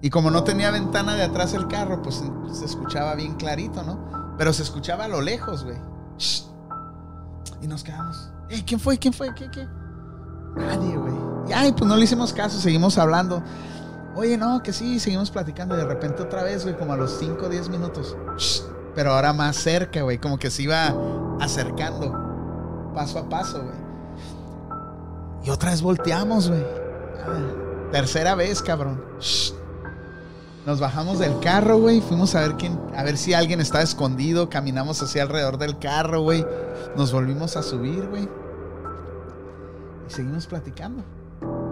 Y como no tenía ventana de atrás el carro, pues se escuchaba bien clarito, ¿no? Pero se escuchaba a lo lejos, güey. Y nos quedamos. Hey, ¿quién fue? ¿Quién fue? ¿Qué, qué? Nadie, güey. Y ay, pues no le hicimos caso, seguimos hablando. Oye, no, que sí, seguimos platicando. Y de repente otra vez, güey, como a los 5 o 10 minutos. Shh. Pero ahora más cerca, güey, como que se iba acercando. Paso a paso, güey. Y otra vez volteamos, güey. Ah, tercera vez, cabrón. Shh. Nos bajamos del carro, güey. Fuimos a ver quién, a ver si alguien estaba escondido. Caminamos hacia alrededor del carro, güey. Nos volvimos a subir, güey. Y seguimos platicando.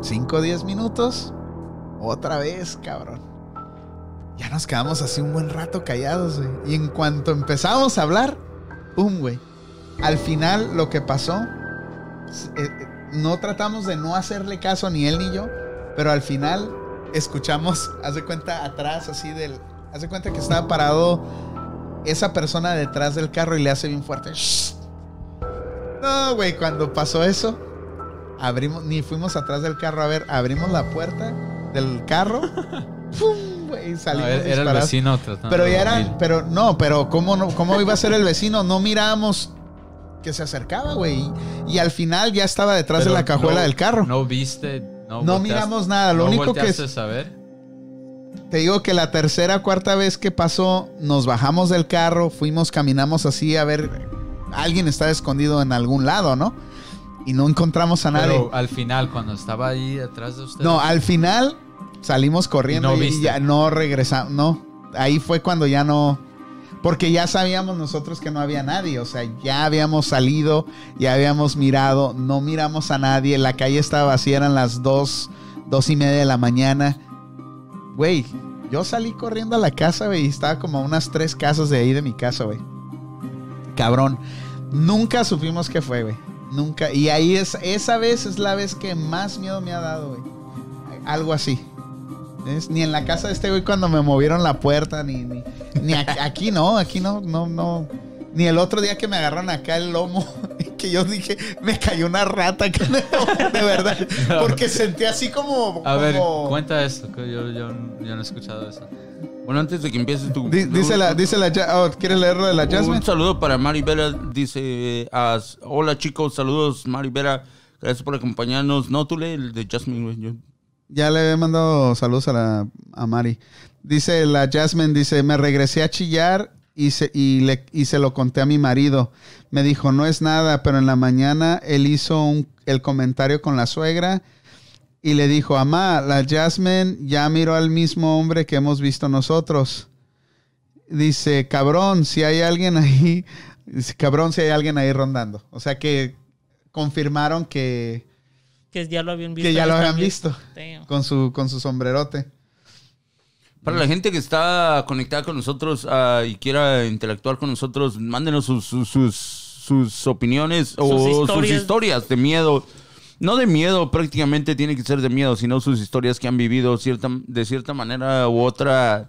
5 o 10 minutos. Otra vez, cabrón. Ya nos quedamos así un buen rato callados, güey. Y en cuanto empezamos a hablar, ¡pum, güey! Al final, lo que pasó, eh, eh, no tratamos de no hacerle caso ni él ni yo, pero al final escuchamos, haz de cuenta, atrás, así del. Haz de cuenta que estaba parado esa persona detrás del carro y le hace bien fuerte. "Shh". No, güey, cuando pasó eso, abrimos, ni fuimos atrás del carro a ver, abrimos la puerta del carro. ¡Pum! Güey, no, salimos era, era el vecino tratando Pero ya eran, pero no, pero ¿cómo, no, ¿cómo iba a ser el vecino? No mirábamos que se acercaba, güey. Y, y al final ya estaba detrás Pero de la cajuela no- del carro. No viste, no, No volteaste- miramos nada, lo no único que es- saber. Te digo que la tercera, cuarta vez que pasó, nos bajamos del carro, fuimos, caminamos así a ver, alguien estaba escondido en algún lado, ¿no? Y no encontramos a nadie. Pero al final, cuando estaba ahí atrás de usted. No, al final salimos corriendo Y y, no viste. ya no regresamos, no. Ahí fue cuando ya no. Porque ya sabíamos nosotros que no había nadie. O sea, ya habíamos salido, ya habíamos mirado, no miramos a nadie. La calle estaba vacía, eran las dos, dos y media de la mañana. Güey, yo salí corriendo a la casa, güey, y estaba como a unas tres casas de ahí de mi casa, güey. Cabrón. Nunca supimos qué fue, güey. Nunca. Y ahí es, esa vez es la vez que más miedo me ha dado, güey. Algo así. ¿Ves? Ni en la casa de este güey cuando me movieron la puerta, ni, ni, ni aquí, aquí no, aquí no, no, no. Ni el otro día que me agarraron acá el lomo, que yo dije, me cayó una rata, acá en el lomo, de verdad. Porque sentí así como. A ver, cuenta esto, que yo, yo, yo no he escuchado eso. Bueno, antes de que empieces tu... Di- Dice la, dice la, Ja- oh, ¿quieres leerlo de la Jasmine? Un saludo para Mari Vera. Dice: ah, Hola chicos, saludos Mari Vera. Gracias por acompañarnos. No, tú lee el de Jasmine, güey. Yo- Ya le he mandado saludos a, la, a Mari. Dice la Jasmine, dice, me regresé a chillar y se, y, le, y se lo conté a mi marido. Me dijo, no es nada, pero en la mañana él hizo un- el comentario con la suegra y le dijo, mamá, la Jasmine ya miró al mismo hombre que hemos visto nosotros. Dice, cabrón, si hay alguien ahí, dice, cabrón, si hay alguien ahí rondando. O sea que confirmaron que, Que ya lo habían visto. que ya lo habían visto Damn. con su, con su sombrerote. Para la gente que está conectada con nosotros ah, y quiera interactuar con nosotros, mándenos sus, sus, sus, sus opiniones o sus historias. de miedo. No de miedo, prácticamente tiene que ser de miedo, sino sus historias que han vivido cierta, de cierta manera u otra.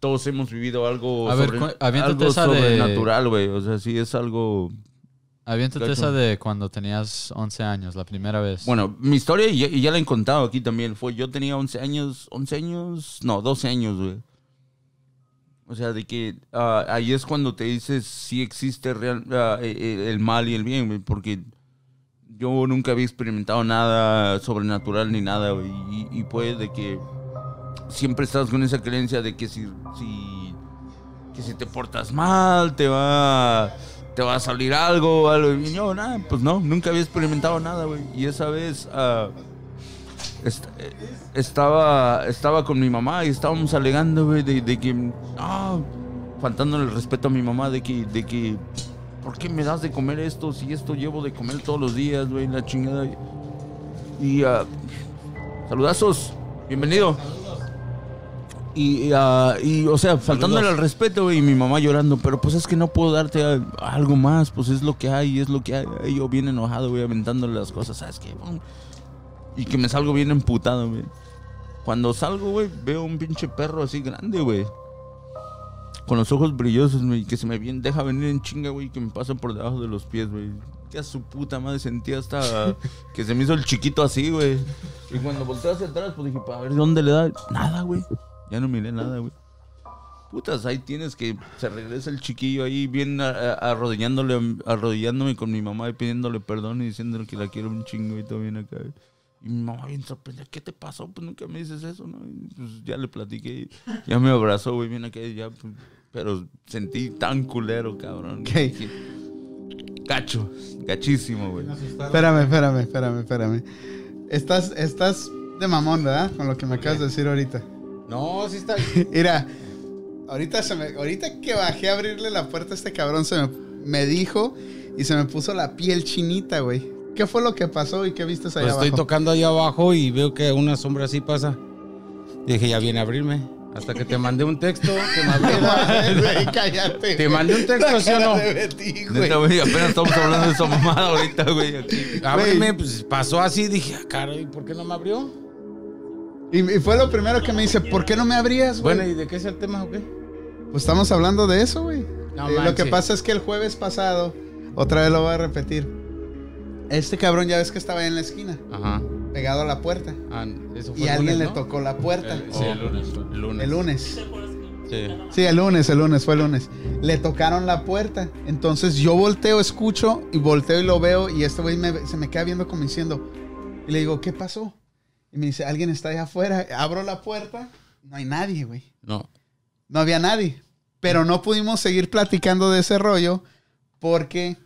Todos hemos vivido algo, A ver, sobre- algo esa de- sobrenatural, güey. O sea, sí es algo... Aviéntate esa de cuando tenías 11 años, la primera vez. Bueno, mi historia, y ya, la he contado aquí también, fue yo tenía 11 años, 11 años, no, 12 años, güey. O sea, de que ah, ahí es cuando te dices si existe real, eh, el mal y el bien, güey, porque yo nunca había experimentado nada sobrenatural ni nada, güey, y, y puede de que siempre estás con esa creencia de que si, si, que si te portas mal, te va, te va a salir algo, algo. Y yo, nada, pues no, nunca había experimentado nada, güey. Y esa vez eh, estaba, estaba con mi mamá y estábamos alegando, güey, de, de que, ah, faltándole el respeto a mi mamá, de que, de que, ¿por qué me das de comer esto si esto llevo de comer todos los días, güey, la chingada? Y, ah, saludazos, bienvenido. Y, ah, y, o sea, faltándole al respeto, güey, y mi mamá llorando, pero pues es que no puedo darte algo más, pues es lo que hay, es lo que hay. Y yo bien enojado, güey, aventándole las cosas, ¿sabes qué? Y que me salgo bien emputado, güey. Cuando salgo, güey, veo un pinche perro así grande, güey. Con los ojos brillosos, güey, que se me viene, deja venir en chinga, güey, que me pasa por debajo de los pies, güey. Que a su puta madre sentía hasta que se me hizo el chiquito así, güey. Y cuando volteé hacia atrás, pues dije, para ver dónde le da. Nada, güey. Ya no miré nada, güey. Putas, ahí tienes que se regresa el chiquillo ahí bien arrodillándole, arrodillándome con mi mamá y pidiéndole perdón y diciéndole que la quiero un chingo y todo bien acá. güey. Y mi mamá bien sorprendida, ¿qué te pasó? Pues nunca me dices eso, ¿no? Y pues ya le platiqué, ya me abrazó, güey, bien acá, ya, pues, pero sentí tan culero, cabrón. ¿Qué? Gacho, gachísimo, güey. Espérame, espérame, espérame, espérame. Estás, estás de mamón, ¿verdad? Con lo que me acabas de decir ahorita. No, sí está. Mira, ahorita, se me, ahorita que bajé a abrirle la puerta a este cabrón, se me, me dijo y se me puso la piel chinita, güey. ¿Qué fue lo que pasó y qué viste allá Pues estoy abajo? tocando allá abajo y veo que una sombra así pasa. Dije, ya viene a abrirme. Hasta que te mandé un texto que me abrieras. Güey, cállate. Te mandé un texto, ¿sí o no? de Betty, güey. Apenas estamos hablando de esa mamada ahorita, güey. aquí. Ábreme, pues pasó así. Dije, ah, caray, ¿por qué no me abrió? Y, y fue lo primero que me dice, ¿por qué no me abrías, güey? Bueno, ¿y de qué es el tema o qué? Pues estamos hablando de eso, güey. No Eh, lo que pasa es que el jueves pasado, otra vez lo voy a repetir. Este cabrón ya ves que estaba ahí en la esquina, Ajá. pegado a la puerta. Ah, eso fue Y el alguien lunes, le ¿no? tocó la puerta. El- sí, el lunes. lunes. El lunes. Sí. Sí, el lunes, el lunes, fue el lunes. Le tocaron la puerta. Entonces yo volteo, escucho y volteo y lo veo. Y este güey me- se me queda viendo como diciendo. Y le digo, ¿qué pasó? Y me dice, alguien está allá afuera. Abro la puerta. No hay nadie, güey. No. No había nadie. Pero no pudimos seguir platicando de ese rollo porque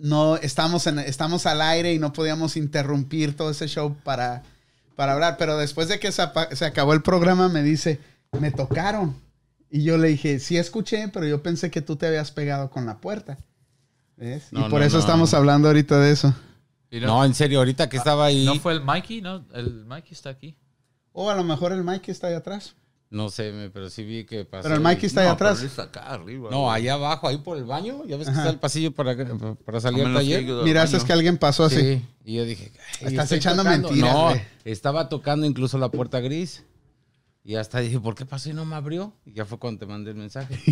no estamos, en, estamos al aire y no podíamos interrumpir todo ese show para, para hablar. Pero después de que se, acabó el programa, me dice, me tocaron. Y yo le dije, sí escuché, pero yo pensé que tú te habías pegado con la puerta. ¿Ves? y por no, eso no. estamos hablando ahorita de eso. Y No, en serio, ahorita que estaba ahí. ¿No fue el Mikey? No, el Mikey está aquí. O a lo mejor el Mikey está ahí atrás. No sé, me- pero sí vi que pasó. Pero el Mikey está ahí No, atrás. pero está acá arriba. No, güey. allá abajo, ahí por el baño. Ya ves que Ajá. está el pasillo para, para A salir al taller. Miraste baño. que alguien pasó así. Sí. Y yo dije, "Ay, Estás echando tocando". mentiras, No, güey. estaba tocando incluso la puerta gris. Y hasta dije, ¿por qué pasó y no me abrió? Y ya fue cuando te mandé el mensaje.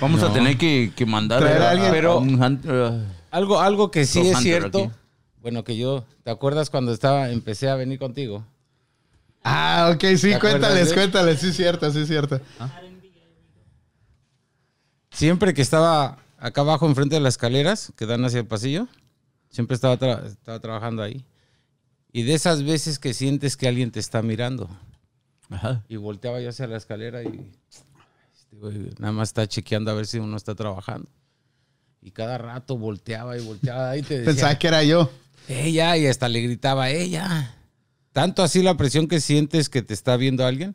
Vamos a tener que, que mandar a alguien. pero un uh, Algo, algo que sí es cierto. aquí. Bueno, que yo, ¿te acuerdas cuando estaba, empecé a venir contigo? Ah, ok, sí, ¿Te acuerdas cuéntales, cuéntales. Sí, es cierto, sí, es cierto. Siempre que estaba acá abajo enfrente de las escaleras que dan hacia el pasillo, siempre estaba, tra- estaba trabajando ahí. Y de esas veces que sientes que alguien te está mirando. Ajá. Y volteaba yo hacia la escalera y este güey nada más está chequeando a ver si uno está trabajando. Y cada rato volteaba y volteaba y te decía, Pensaba que era yo. ella, y hasta le gritaba, ella. Tanto así la presión que sientes que te está viendo alguien.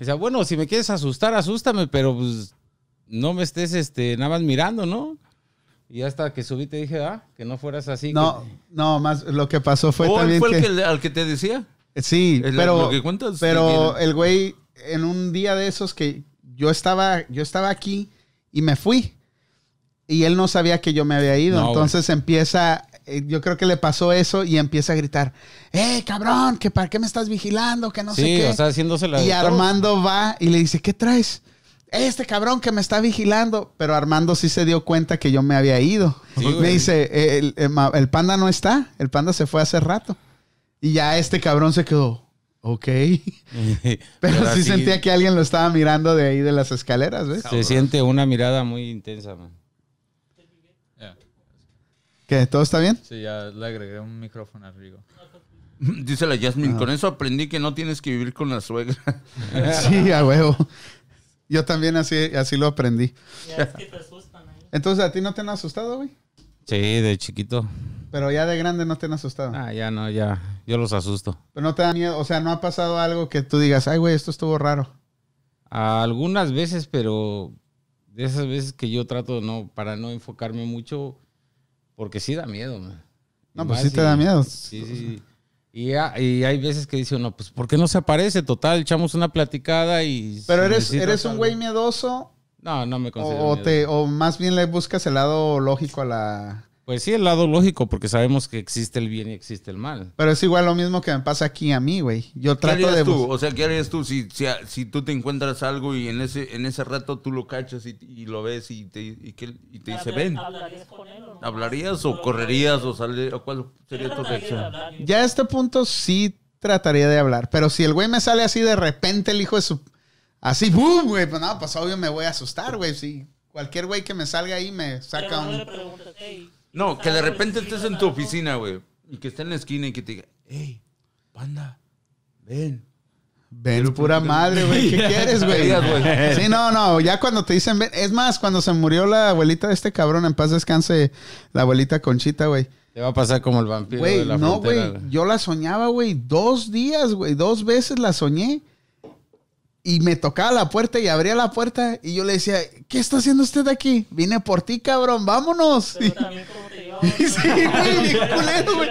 Dice, bueno, si me quieres asustar, asústame, pero pues no me estés este, nada más mirando, ¿no? Y hasta que subí te dije, ah, que no fueras así. No, que- no, más lo que pasó fue ¿O él también fue el que... al que te decía? Sí, Es lo- pero, lo que cuentas, pero que- el güey, en un día de esos que yo estaba, yo estaba aquí y me fui. Y él no sabía que yo me había ido. No, Entonces empieza, yo creo que le pasó eso y empieza a gritar, ¡Eh, cabrón! ¿Que ¿Para qué me estás vigilando? Que no sé sí, qué. o sea, haciéndose la y. Armando va y le dice, ¿qué traes? Este cabrón que me está vigilando. Pero Armando sí se dio cuenta que yo me había ido. Sí, me güey. dice, "Eh, el, el ma- el panda no está. El panda se fue hace rato. Y ya este cabrón se quedó, ok. Pero sí así sentía que alguien lo estaba mirando de ahí de las escaleras, ¿ves? Se siente una mirada muy intensa, man. ¿Qué? ¿Todo está bien? Sí, ya le agregué un micrófono a Rigo. Dice la Jasmine, con eso aprendí que no tienes que vivir con la suegra. Sí, a huevo. Yo también así, así lo aprendí. Ya es que te asustan ahí. Entonces, ¿a ti no te han asustado, güey? Sí, de chiquito. Pero ya de grande no te han asustado. Ah, ya no, ya. Yo los asusto. Pero no te da miedo. O sea, no ha pasado algo que tú digas, ay, güey, esto estuvo raro. Algunas veces, pero de esas veces que yo trato no para no enfocarme mucho, porque sí da miedo. man. No, pues sí te da miedo. Sí, sí. Y, y hay veces que dice uno, pues, ¿por qué no se aparece? Total, echamos una platicada y... Pero eres, eres un güey miedoso No, no me considero o, te, o más bien le buscas el lado lógico a la... Pues sí, el lado lógico, porque sabemos que existe el bien y existe el mal. Pero es igual lo mismo que me pasa aquí a mí, güey. Yo ¿Qué trato harías de... tú? O sea, ¿qué harías tú si, si, si tú te encuentras algo y en ese, en ese rato tú lo cachas y, y lo ves y te, y que- y te dice, ven? ¿Hablarías con él o no? ¿Hablarías o correrías o, sale, o cuál sería tu reacción? Ya a este punto sí trataría de hablar. Pero si el güey me sale así de repente, el hijo de su... Así, ¡boom! Güey, pues no, pues obvio me voy a asustar, güey. Si cualquier güey que me salga ahí me saca Pero no le un... preguntas, "Hey, No, que de ¿sabes repente si estés en tu algo?" oficina, güey, y que esté en la esquina y que te diga, hey, panda, ven. Ven, pura madre, güey. ¿Qué quieres, güey? Sí, no, no. Ya cuando te dicen ven. Es más, cuando se murió la abuelita de este cabrón, en paz descanse la abuelita Conchita, güey. Te va a pasar como el vampiro Güey, de la no, frontera. güey. Yo la soñaba, güey. Dos días, güey. Dos veces la soñé. Y me tocaba la puerta y abría la puerta. Y yo le decía, ¿qué está haciendo usted aquí? Vine por ti, cabrón. Vámonos. Pero también como te llevaba. Sí, güey, bien culero, güey.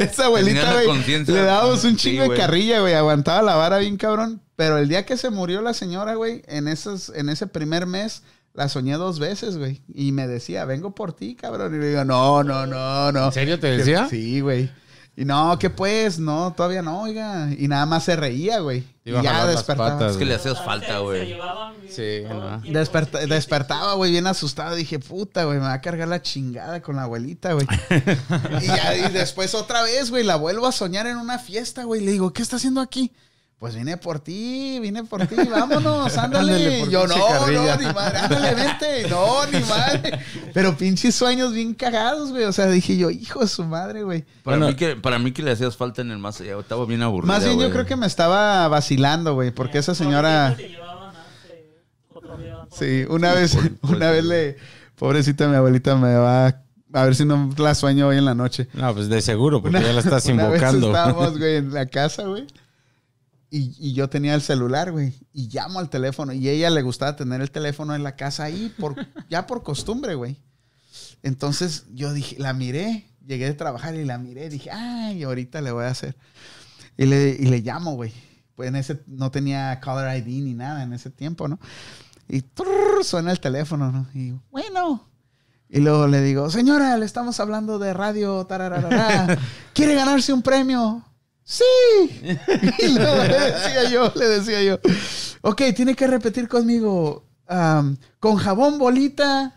Esa abuelita, güey, le dábamos un Sí, chingo de carrilla, güey. Aguantaba la vara bien cabrón. Pero el día que se murió la señora, güey, en, esos, en ese primer mes, la soñé dos veces, güey. Y me decía, vengo por ti, cabrón. Y le digo, no, no, no, no. ¿En serio te decía? Sí, güey. Y no, ¿qué pues? No, todavía no, oiga. Y nada más se reía, güey. Y iba a ya despertaba. patas. Es que le hacías falta, se güey. llevaban bien Sí, no. Desperta- despertaba, güey, bien asustado. Dije, puta, güey, me va a cargar la chingada con la abuelita, güey. y, ya- y después otra vez, güey, la vuelvo a soñar en una fiesta, güey. Le digo, ¿qué está haciendo aquí? Pues vine por ti, vine por ti, vámonos, ándale. Yo, no, carrilla". no, ni madre, ándale, vente. No, ni madre. Pero pinches sueños bien cagados, güey. O sea, dije yo, hijo de su madre, güey. Para, Bueno. mí que, para mí que le hacías falta en el más allá. Estaba bien aburrido. Más bien yo creo que me estaba vacilando, güey, porque esa señora... Sí, una vez, una vez le, pobrecita mi abuelita me va a ver si no la sueño hoy en la noche. No, pues de seguro, porque ya la estás una vez invocando. estábamos, güey, en la casa, güey. Y, y yo tenía el celular, güey. Y llamo al teléfono. Y a ella le gustaba tener el teléfono en la casa ahí, por, ya por costumbre, güey. Entonces yo dije, la miré, llegué de trabajar y la miré. Dije, ay, ahorita le voy a hacer. Y le, y le llamo, güey. Pues en ese no tenía caller ID ni nada en ese tiempo, ¿no? Y trrr, suena el teléfono, ¿no? Y bueno. Y luego le digo, señora, le estamos hablando de radio, tarararara. ¿Quiere ganarse un premio? Sí. Le decía yo, le decía yo, ok, tiene que repetir conmigo. am, con jabón bolita,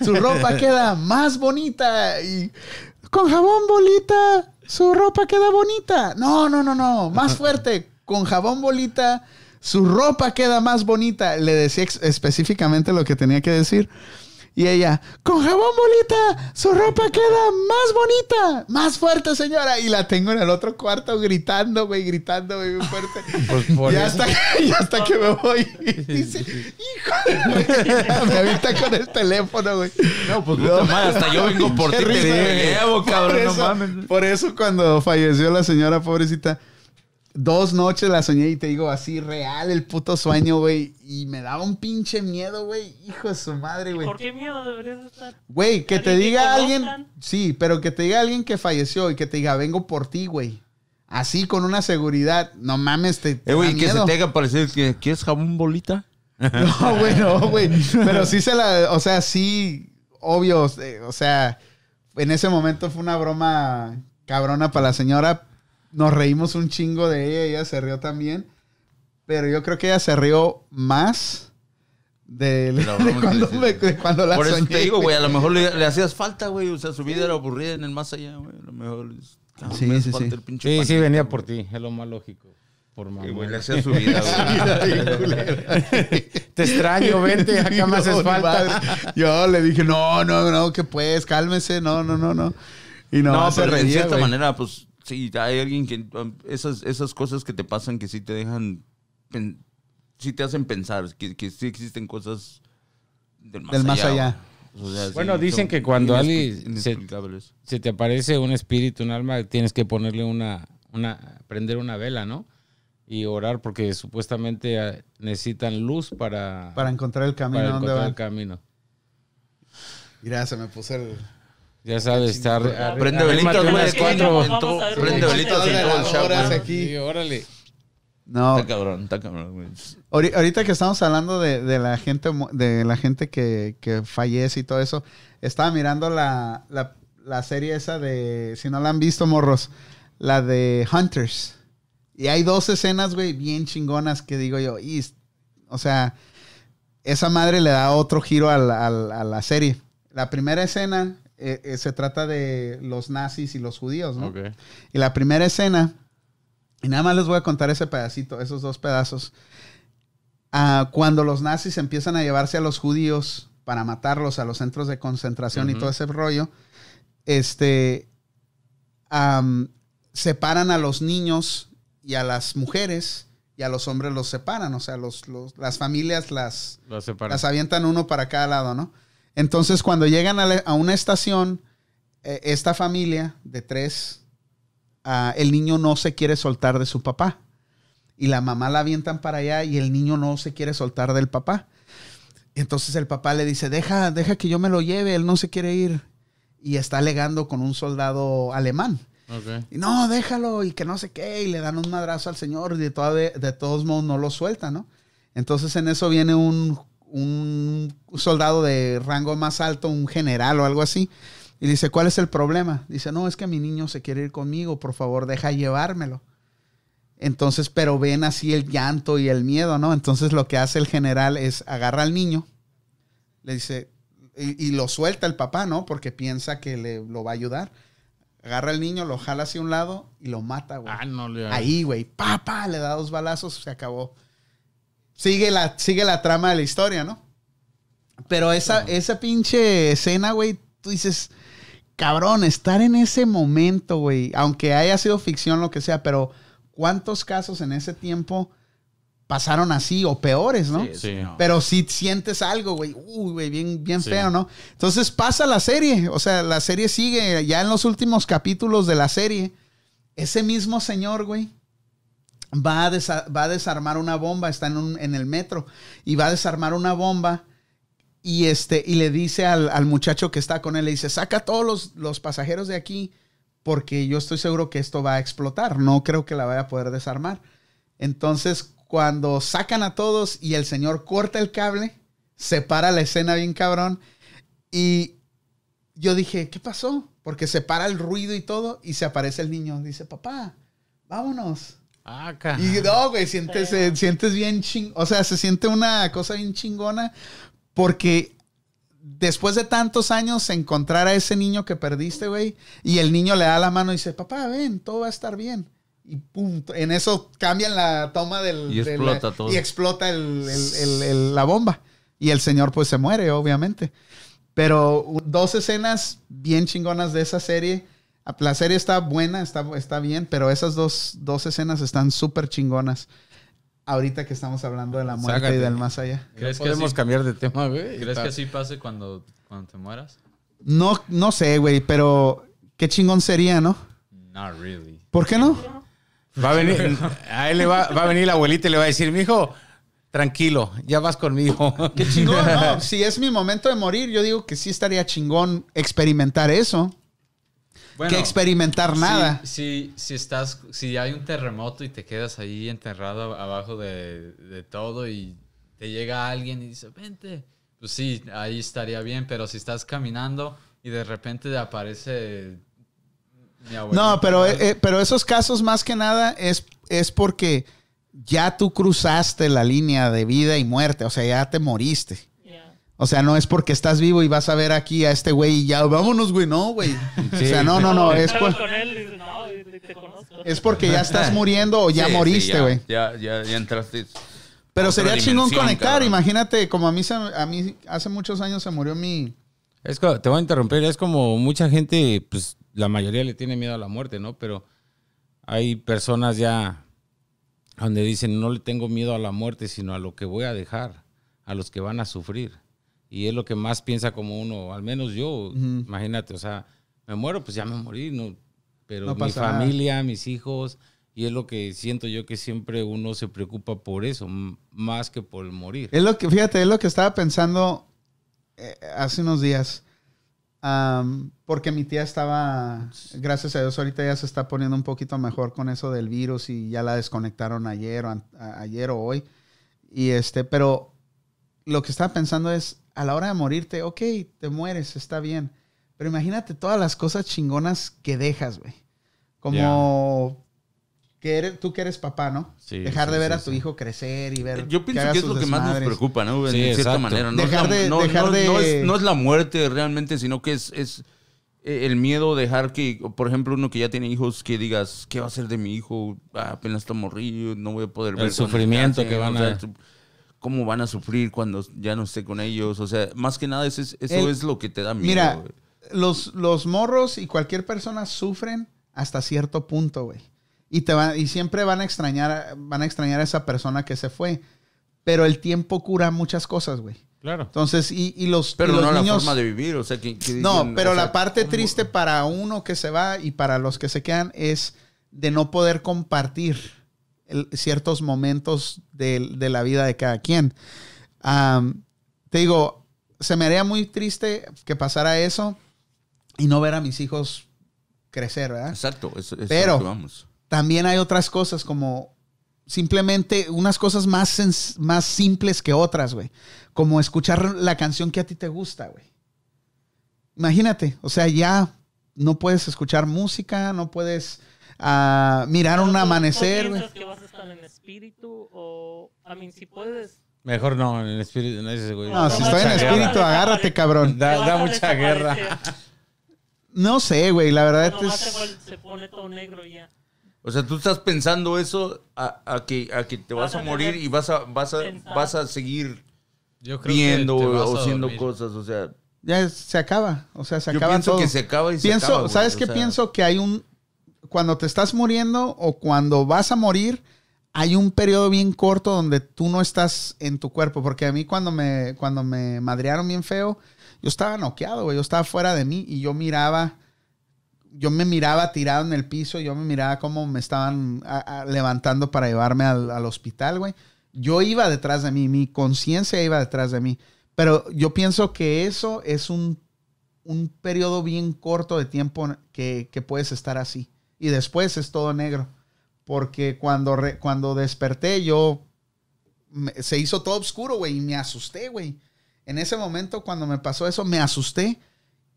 su ropa queda más bonita. Y con jabón bolita, su ropa queda bonita. No, no, no, no, más fuerte. Con jabón bolita, su ropa queda más bonita. Le decía específicamente lo que tenía que decir. Y ella, con jabón bolita, su ropa queda más bonita, más fuerte, señora. Y la tengo en el otro cuarto gritando, güey, gritando, güey, muy fuerte. Pues eso. hasta, ya hasta que me voy. Y dice, hijo de... Me avita con el teléfono, güey. No, pues puta madre, hasta yo vengo por ti, te llevo, Por cabrón, no mames. Por eso cuando falleció la señora pobrecita, dos noches la soñé y te digo así real el puto sueño, güey. Y me daba un pinche miedo, güey. Hijo de su madre, güey. ¿Por qué miedo deberías estar? Güey, que te ¿Alguien que diga alguien. Sí, pero que te diga alguien que falleció y que te diga, vengo por ti, güey. Así con una seguridad. No mames, te. te Eh, güey, que se te haga parecer que quieres jabón bolita. No, güey, no, güey. Pero sí se la. O sea, sí, obvio. eh, O sea, en ese momento fue una broma cabrona para la señora. Nos reímos un chingo de ella, ella se rió también. Pero yo creo que ella se rió más de, De de cuando, me- de cuando la Por eso soñé. te digo, güey, a lo mejor le, le hacías falta, güey. O sea, su vida era aburrida en el más allá, güey. A lo mejor. Sí, sí, sí. Sí, sí, venía por ti. Es lo más lógico. Por Sí, mamá. güey, le hacía su vida, güey. Te extraño, vente, acá me haces falta. Yo le dije, no, no, no, que pues, cálmese, no, no, no, no. Y no, No, pero en reía, cierta güey. manera, pues sí, hay alguien que. um, esas, esas cosas que te pasan que sí te dejan. pen- sí te hacen pensar que, que sí existen cosas del más Del más allá. allá. O sea, Bueno, sí, dicen que cuando alguien se- te aparece un espíritu, un alma, tienes que ponerle una, una, prender una vela, ¿no? Y orar porque supuestamente eh, necesitan luz para, Para encontrar el camino para encontrar el camino. Mira, se me puse el... Ya sabes, estar... Prende velitas, güey. cuatro. Prende velitas de todo el show, aquí. Sí, órale. No, Está cabrón, está cabrón, güey. Ahorita que estamos hablando de, de la gente de la gente que, que fallece y todo eso, estaba mirando la, la, la serie esa de, si no la han visto, morros, la de Hunters. Y hay dos escenas, güey, bien chingonas que digo yo, y, o sea, esa madre le da otro giro a la, a la- a la serie. La primera escena eh, eh, se trata de los nazis y los judíos, ¿no? Ok. Y la primera escena, y nada más les voy a contar ese pedacito, esos dos pedazos. Ah, cuando los nazis empiezan a llevarse a los judíos para matarlos a los centros de concentración y todo ese rollo, este, am, separan a los niños y a las mujeres y a los hombres los separan, o sea, los, los- las familias las, las avientan uno para cada lado, ¿no? Entonces, cuando llegan a, la- a una estación, eh, esta familia de tres, ah, el niño no se quiere soltar de su papá. Y la mamá la avientan para allá y el niño no se quiere soltar del papá. Entonces el papá le dice, deja, deja que yo me lo lleve, él no se quiere ir. Y está alegando con un soldado alemán. Y no, déjalo y que no sé qué. Y le dan un madrazo al señor y de, toda- de todos modos no lo suelta, ¿no? Entonces en eso viene un, un soldado de rango más alto, un general o algo así. Y dice, ¿cuál es el problema? Dice, no, es que mi niño se quiere ir conmigo, por favor, deja llevármelo. Entonces, pero ven así el llanto y el miedo, ¿no? Entonces lo que hace el general es agarra al niño, le dice, y, y lo suelta el papá, ¿no? Porque piensa que le, lo va a ayudar. Agarra al niño, lo jala hacia un lado y lo mata, güey. Ah, no le Ahí, güey, papá, le da dos balazos, se acabó. Sigue la, sigue la trama de la historia, ¿no? Pero esa, esa pinche escena, güey, tú dices, cabrón, estar en ese momento, güey, aunque haya sido ficción, lo que sea, pero ¿cuántos casos en ese tiempo pasaron así o peores, no? Sí. Pero si sientes algo, güey, uy, güey, bien, bien Sí. feo, ¿no? Entonces pasa la serie, o sea, la serie sigue, ya en los últimos capítulos de la serie, ese mismo señor, güey, va a, desarmar una bomba, está en, el metro, y va a desarmar una bomba. Y, este, y le dice al, muchacho que está con él, le dice, saca a todos los, los pasajeros de aquí porque yo estoy seguro que esto va a explotar. No creo que la vaya a poder desarmar. Entonces, cuando sacan a todos y el señor corta el cable, separa la escena bien cabrón. Y yo dije, ¿qué pasó? Porque se para el ruido y todo y se aparece el niño. Dice, papá, vámonos. Ah, Y no, güey, sientes, eh, sientes bien ching... O sea, se siente una cosa bien chingona porque después de tantos años encontrar a ese niño que perdiste, güey, y el niño le da la mano y dice, papá, ven, todo va a estar bien. Y pum, en eso cambian la toma del... Y explota la- todo. Y explota el- el- el- el- la bomba. Y el señor pues se muere, obviamente. Pero dos escenas bien chingonas de esa serie. La serie está buena, está, está bien, pero esas dos, dos escenas están súper chingonas. Ahorita que estamos hablando de la muerte Sácate. y del más allá. ¿Crees que Podemos así- cambiar de tema, güey. ¿Crees que así pase cuando, cuando te mueras? No, no sé, güey, pero qué chingón sería, ¿no? Not really. ¿Por qué no? Va a venir, a él le va, va a venir la abuelita y le va a decir, mijo, tranquilo, ya vas conmigo. Qué chingón, no. Si es mi momento de morir, yo digo que sí estaría chingón experimentar eso. Que experimentar nada. Si, si, si estás, si hay un terremoto y te quedas ahí enterrado abajo de, de todo y te llega alguien y dice, vente, pues sí, ahí estaría bien, pero si estás caminando y de repente aparece mi abuelita, No, pero, eh, eh, pero esos casos más que nada es, es porque ya tú cruzaste la línea de vida y muerte, o sea, ya te moriste. O sea, no es porque estás vivo y vas a ver aquí a este güey y ya, vámonos, güey, no, güey. o sea, no, no, no, es, por- es porque ya estás muriendo o ya Sí, moriste, güey. Ya, ya, ya entraste. Pero sería chingón conectar, cabrón. imagínate, como a mí, se- a mí hace muchos años se murió mi... Es co- te voy a interrumpir, es como mucha gente, pues la mayoría le tiene miedo a la muerte, ¿no? Pero hay personas ya donde dicen, no le tengo miedo a la muerte, sino a lo que voy a dejar, a los que van a sufrir. Y es lo que más piensa como uno, al menos yo, imagínate, o sea, me muero, pues ya me morí, no, pero No mi familia, mis hijos, y es lo que siento yo que siempre uno se preocupa por eso, más que por el morir. Es lo que, fíjate, es lo que estaba pensando eh, hace unos días. Am, porque mi tía estaba, gracias a Dios, ahorita ya se está poniendo un poquito mejor con eso del virus y ya la desconectaron ayer o, a- ayer o hoy. Y este, pero lo que estaba pensando es, a la hora de morirte, ok, te mueres, está bien. Pero imagínate todas las cosas chingonas que dejas, güey. Como que eres, tú que eres papá, ¿no? Sí, Dejar sí, de ver sí, a tu sí. hijo crecer y ver. Yo pienso que es lo que más nos preocupa, ¿no? Sí, de cierta exacto. manera. No, Dejar es la, de- no- dejar no- de- no es, no es la muerte realmente, sino que es, es eh, el miedo dejar que, por ejemplo, uno que ya tiene hijos, que digas, ¿qué va a hacer de mi hijo? Ah, apenas está morrido, no voy a poder El ver. cuando sufrimiento crezcan", que van o sea, a- tu- ¿Cómo van a sufrir cuando ya no esté con ellos? O sea, más que nada, eso es, eso El- es lo que te da miedo. Mira, los, los morros y cualquier persona sufren hasta cierto punto, güey. Y, te van, y siempre van a extrañar, van a extrañar a esa persona que se fue. Pero el tiempo cura muchas cosas, güey. Claro. Entonces, y, y los, pero y los no la niños... forma de vivir, o sea, que, que No, dicen, pero o sea, la parte ¿cómo? triste para uno que se va y para los que se quedan es de no poder compartir el- ciertos momentos de, de la vida de cada quien. Te digo, se me haría muy triste que pasara eso y no ver a mis hijos crecer, ¿verdad? Exacto, eso, eso es Pero- lo que vamos. También hay otras cosas como simplemente unas cosas más, más simples que otras, güey. Como escuchar la canción que a ti te gusta, güey. Imagínate, o sea, ya no puedes escuchar música, no puedes ah, mirar un tú- ¿tú amanecer, güey. piensas que vas a estar en espíritu o, a mí, si puedes... Mejor no, en el espíritu, no ese güey. No, si estoy en espíritu, no, agárrate, cabrón. Da- da a mucha guerra. No sé, güey, la verdad es... se pone todo negro ya. O sea, tú estás pensando eso a, a que, a que te vas Vas a a morir y vas a, vas a, vas a seguir Yo creo viendo que o a haciendo dormir. cosas. O sea, Ya se acaba, o sea, se yo acaba pienso todo. que se acaba y se pienso, acaba, güey, ¿sabes o qué sea, pienso? Que hay un. Cuando te estás muriendo o cuando vas a morir, hay un periodo bien corto donde tú no estás en tu cuerpo. Porque a mí, cuando me, cuando me madrearon bien feo, yo estaba noqueado, güey. Yo estaba fuera de mí y yo miraba yo me miraba tirado en el piso, yo me miraba cómo me estaban levantando para llevarme al, al hospital, güey. Yo iba detrás de mí, mi conciencia iba detrás de mí. Pero yo pienso que eso es un, un periodo bien corto de tiempo que, que puedes estar así. Y después es todo negro. Porque cuando, re- cuando desperté, yo me- se hizo todo oscuro, güey, y me asusté, güey. En ese momento, cuando me pasó eso, me asusté.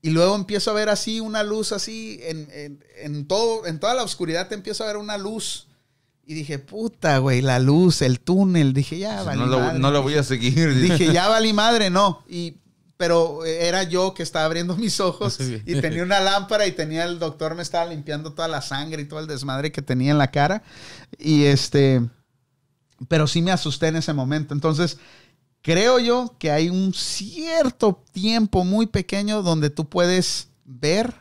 Y luego empiezo a ver así una luz así, en, en- en todo, en toda la oscuridad te empiezo a ver una luz. Y dije, puta, güey, la luz, el túnel. Dije, ya, valí no, lo, madre. no lo voy a seguir. Dije, ya valí madre, no. Y, pero era yo que estaba abriendo mis ojos y tenía una lámpara y tenía el doctor me estaba limpiando toda la sangre y todo el desmadre que tenía en la cara. Y este, pero sí me asusté en ese momento. Entonces, creo yo que hay un cierto tiempo muy pequeño donde tú puedes ver.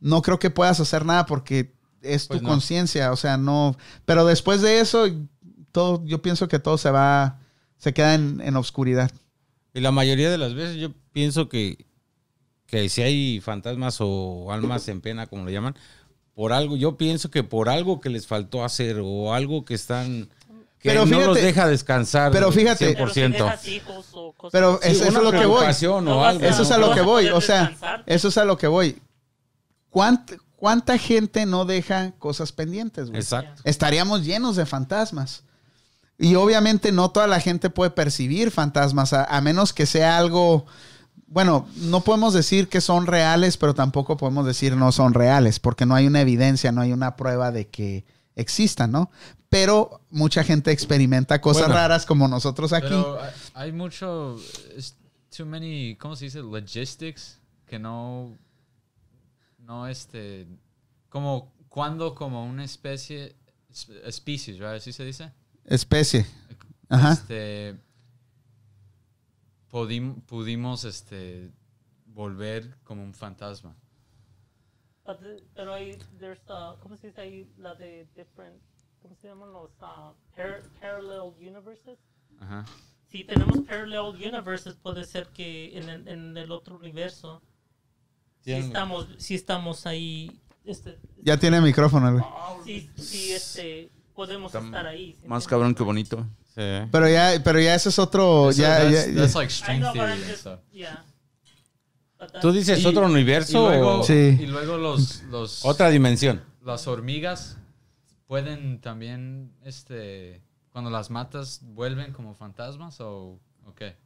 No creo que puedas hacer nada porque es Pues tu no. conciencia, o sea, no. Pero después de eso, todo, yo pienso que todo se va, se queda en, en obscuridad. Y la mayoría de las veces yo pienso que, que si hay fantasmas o almas en pena, como le llaman, por algo, yo pienso que por algo que les faltó hacer o algo que están, que Pero no los deja descansar. pero fíjate- 100%. Pero si dejas hijos o cosas Pero es- eso una es lo que voy. o algo. Eso es a lo que voy, o sea, eso es a lo que voy. ¿Cuánta, cuánta gente no deja cosas pendientes, güey? Exacto. Estaríamos llenos de fantasmas. Y obviamente no toda la gente puede percibir fantasmas, a, a menos que sea algo, bueno, no podemos decir que son reales, pero tampoco podemos decir no son reales, porque no hay una evidencia, no hay una prueba de que existan, ¿no? Pero mucha gente experimenta cosas Bueno. raras como nosotros aquí. Pero hay- mucho, too many, ¿cómo se dice? Logistics que no, no este, como cuando como una especie, sp- species, ¿verdad? ¿Así se dice? Especie. Ajá. Este, pudim- pudimos este, volver como un fantasma. The- Pero hay, there's, uh, ¿cómo se dice ahí? La de different, ¿cómo se llaman los uh, par- parallel universes? Ajá. Si tenemos parallel universes, puede ser que en el, en el otro universo, si estamos, si estamos ahí, este, Ya tiene micrófono, si, si este, podemos Está estar ahí. ¿sí Más cabrón que bonito. Sí. Pero ya, pero ya ese es otro. Eso- ya, that's, ya- that's ya- like I string know, but theory I'm and just- stuff. yeah. But that's- ¿Tú dices Y- otro Y universo luego, o Sí. y luego los, los, otra dimensión? las hormigas pueden también, este, cuando las matas, vuelven como fantasmas o, o qué?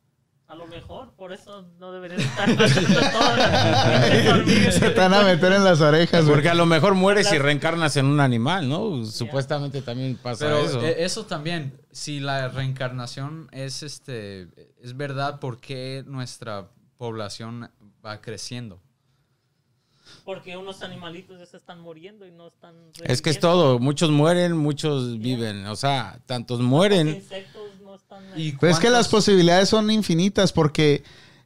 A lo mejor, por eso no deberían estar las se van a meter en las orejas, güey. Porque a lo mejor mueres y reencarnas en un animal, ¿no? Supuestamente también pasa Pero eso. eh, eso también, si la reencarnación es este es verdad, ¿por qué nuestra población va creciendo? Porque unos animalitos ya se están muriendo y no están. Es que es todo. Muchos mueren, muchos viven. O sea, tantos Los mueren. insectos no están. ahí. Y Pues es que las posibilidades son infinitas porque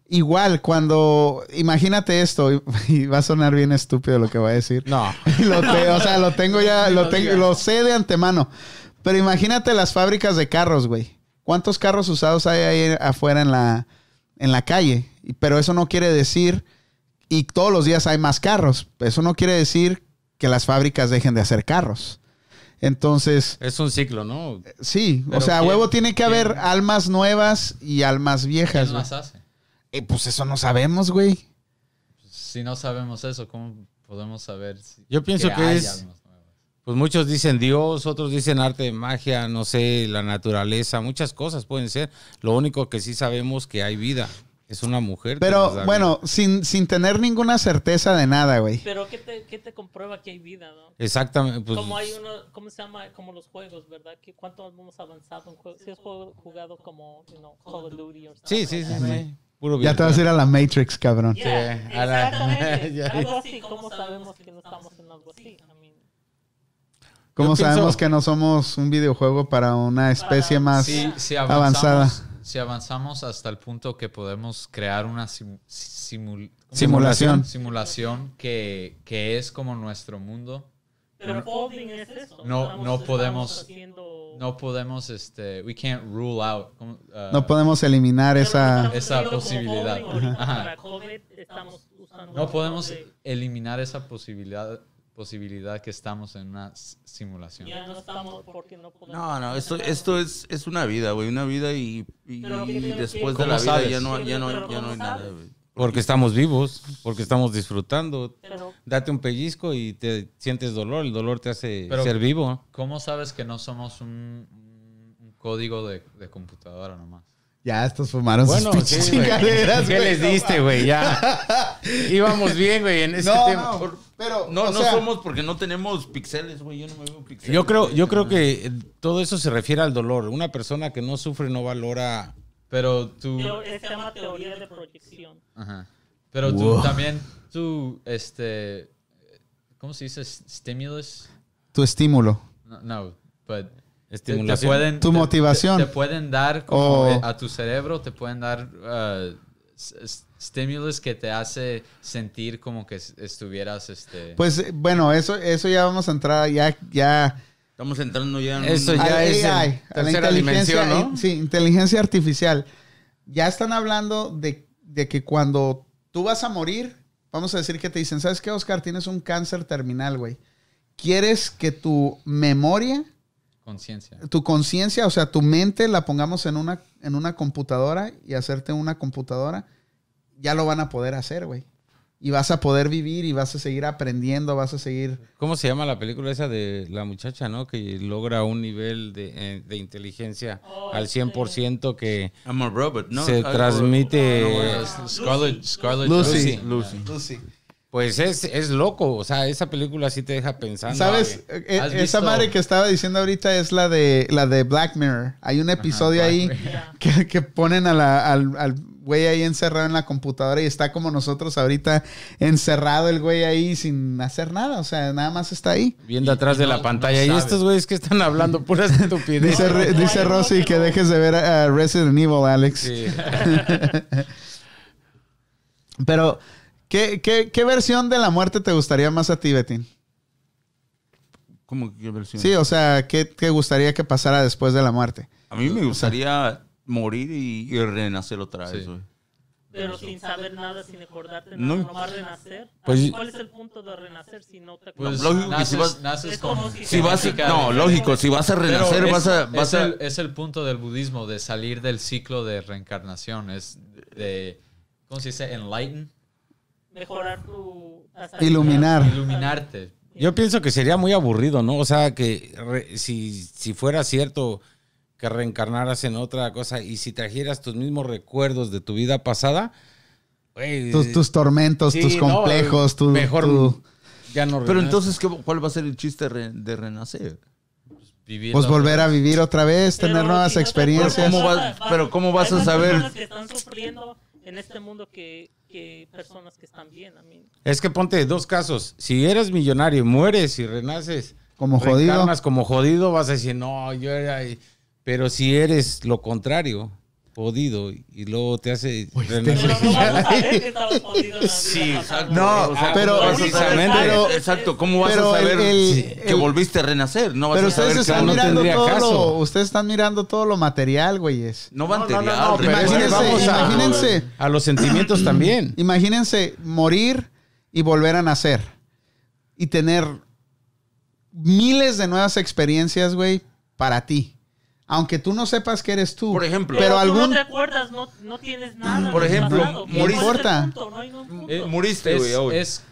igual cuando imagínate esto y, y va a sonar bien estúpido lo que voy a decir. No. Lo te- o sea, lo tengo ya, lo tengo, lo sé de antemano. Pero imagínate las fábricas de carros, güey. ¿Cuántos carros usados hay ahí afuera en la, en la calle? Pero eso no quiere decir, y todos los días hay más carros. Eso no quiere decir que las fábricas dejen de hacer carros. Entonces, Es un ciclo, ¿no? sí, o sea, a ¿quién- huevo tiene que haber quién- almas nuevas y almas viejas. ¿Quién güey. las hace? Eh, pues eso no sabemos, güey. Si no sabemos eso, ¿cómo podemos saber si Yo pienso que hay es- almas nuevas? Pues muchos dicen Dios, otros dicen arte de magia, no sé, la naturaleza, muchas cosas pueden ser. Lo único que sí sabemos que hay vida. Es una mujer. Pero bueno, sin, sin tener ninguna certeza de nada, güey. Pero ¿qué te, qué te comprueba que hay vida, no? Exactamente. Pues, como hay uno, ¿cómo se llama? Como los juegos, ¿verdad? ¿Qué, ¿Cuánto hemos avanzado en juegos? Si has jugado, como, you know, Call of Duty o sí, sí, sí, sí. Puro Ya te vas a ir a la Matrix, cabrón. Yeah, a la- exactamente. Algo así, ¿cómo sabemos que no estamos en algo así? I mean, ¿Cómo Yo sabemos pienso- que no somos un videojuego para una especie más Si, si avanzada? Si avanzamos hasta el punto que podemos crear una sim- simul-. Simulación. simulación que, que es como nuestro mundo, Pero folding es eso. No- Estamos- no podemos- haciendo- no podemos, este, we can't rule out. Uh, No podemos eliminar esa... esa posibilidad. Ajá. Para COVID estamos usando no podemos de- eliminar esa posibilidad posibilidad que estamos en una simulación. Ya no estamos porque no podemos. No, no, esto, esto es, es una vida, güey, una vida y, después ¿cómo de la vida sabes? ya no, ya no, ya no ¿cómo hay nada, güey. Porque estamos vivos, porque estamos disfrutando. Pero Date un pellizco y te sientes dolor. El dolor te hace Pero- ser vivo. ¿Cómo sabes que no somos un, un código de, de computadora nomás? Ya, estos fumaron Bueno, sus sí, chingaderas, ¿Qué les diste, güey? Ya. Íbamos bien, güey, en ese No, tema. no, pero, No, o no sea, somos porque no tenemos pixeles, güey, yo no me veo pixeles. Yo creo, yo creo que eh, todo eso se refiere al dolor. Una persona que no sufre no valora. Pero tú... se llama teoría de proyección. Ajá. Pero tú Wow. también, tú, este... ¿Cómo se dice? ¿Stimulus? tu estímulo. No, no but... Te, te Estimulación. pueden, Tu te- motivación. Te, te pueden dar como O- a tu cerebro, te pueden dar uh, s- stimulus que te hace sentir como que es- estuvieras este Pues eh, bueno, eso, eso ya vamos a entrar, ya, ya. Estamos entrando ya en Eso un- ya al es AI, a la tercera inteligencia, dimensión, ¿no? Sí, inteligencia artificial. Ya están hablando de, de que cuando tú vas a morir, vamos a decir que te dicen, ¿sabes qué, Oscar? Tienes un cáncer terminal, güey. ¿Quieres que tu memoria, conciencia. tu conciencia, o sea, tu mente la pongamos en una, en una computadora y hacerte una computadora? Ya lo van a poder hacer, güey. Y vas a poder vivir y vas a seguir aprendiendo, vas a seguir... ¿Cómo se llama la película esa de la muchacha, no? Que logra un nivel de, eh, de inteligencia Oh, al 100% que I'm a robot, ¿no? se transmite. Scarlett, Lucy. Lucy. Pues es, es loco. O sea, esa película sí te deja pensando. ¿Sabes? Eh, ¿Has Esa visto- madre que estaba diciendo ahorita es la de la de Black Mirror. Hay un episodio ahí que, que ponen a la- al, al güey ahí encerrado en la computadora y está como nosotros ahorita encerrado el güey ahí sin hacer nada. O sea, nada más está ahí. Viendo atrás y de no- la pantalla. no y estos güeyes que están hablando puras estupidez. Dice, no, dice no, Rosy no, que dejes de ver a Resident Evil, Alex. Sí. Pero, ¿qué, qué, qué versión de la muerte te gustaría más a ti, Betín? ¿Cómo que qué versión? Sí, o sea, ¿qué te gustaría que pasara después de la muerte? A mí me gustaría morir y, y renacer otra vez, Sí. Pero sin saber nada, sin acordarte nada, No. nomás renacer. Pues- ¿Cuál es el punto de renacer si no te Pues acuerdas? lógico que naces, si vas- naces Es con como si- Si vas, genética no, lógico, si vas a renacer, es, vas a, vas es a, el, es el punto del budismo, de salir del ciclo de reencarnación. Es de, ¿cómo se dice? Enlighten. Mejorar tu... Iluminar. Iluminarte. Yo pienso que sería muy aburrido, ¿no? O sea, que re- si, si fuera cierto que reencarnaras en otra cosa y si trajeras tus mismos recuerdos de tu vida pasada, Tus, tus tormentos, sí, tus no, complejos, tu... mejor tu- ya no Pero entonces, ¿qué- ¿cuál va a ser el chiste de renacer? Vivir Pues volver a vivir otra vez, tener nuevas experiencias. ¿Cómo vas- pero cómo vas a Hay saber? personas que están sufriendo en este mundo que, que personas que están bien. a mí. Es que ponte dos casos. Si eres millonario y mueres y renaces Como jodido. como jodido, vas a decir, no, yo era... Pero si eres lo contrario, jodido, y luego te hace renacer- Pero no que la Sí. No, O sea, pero- ¿cómo vas a precisamente. Pero- exacto, ¿cómo vas a saber el- el- si- que volviste a renacer? No vas Pero a saber ustedes que están no mirando todo caso. lo, ustedes están mirando todo lo material, güeyes. no No, no, no, material. no, pero Imagínense, vamos a- imagínense. A los sentimientos también. Imagínense morir y volver a nacer. Y tener miles de nuevas experiencias, güey, para ti. Aunque tú no sepas que eres tú. Por ejemplo. Pero tú algún... no te acuerdas, no, no tienes nada. Por ejemplo, no. Eh, Muriste, güey, es, es-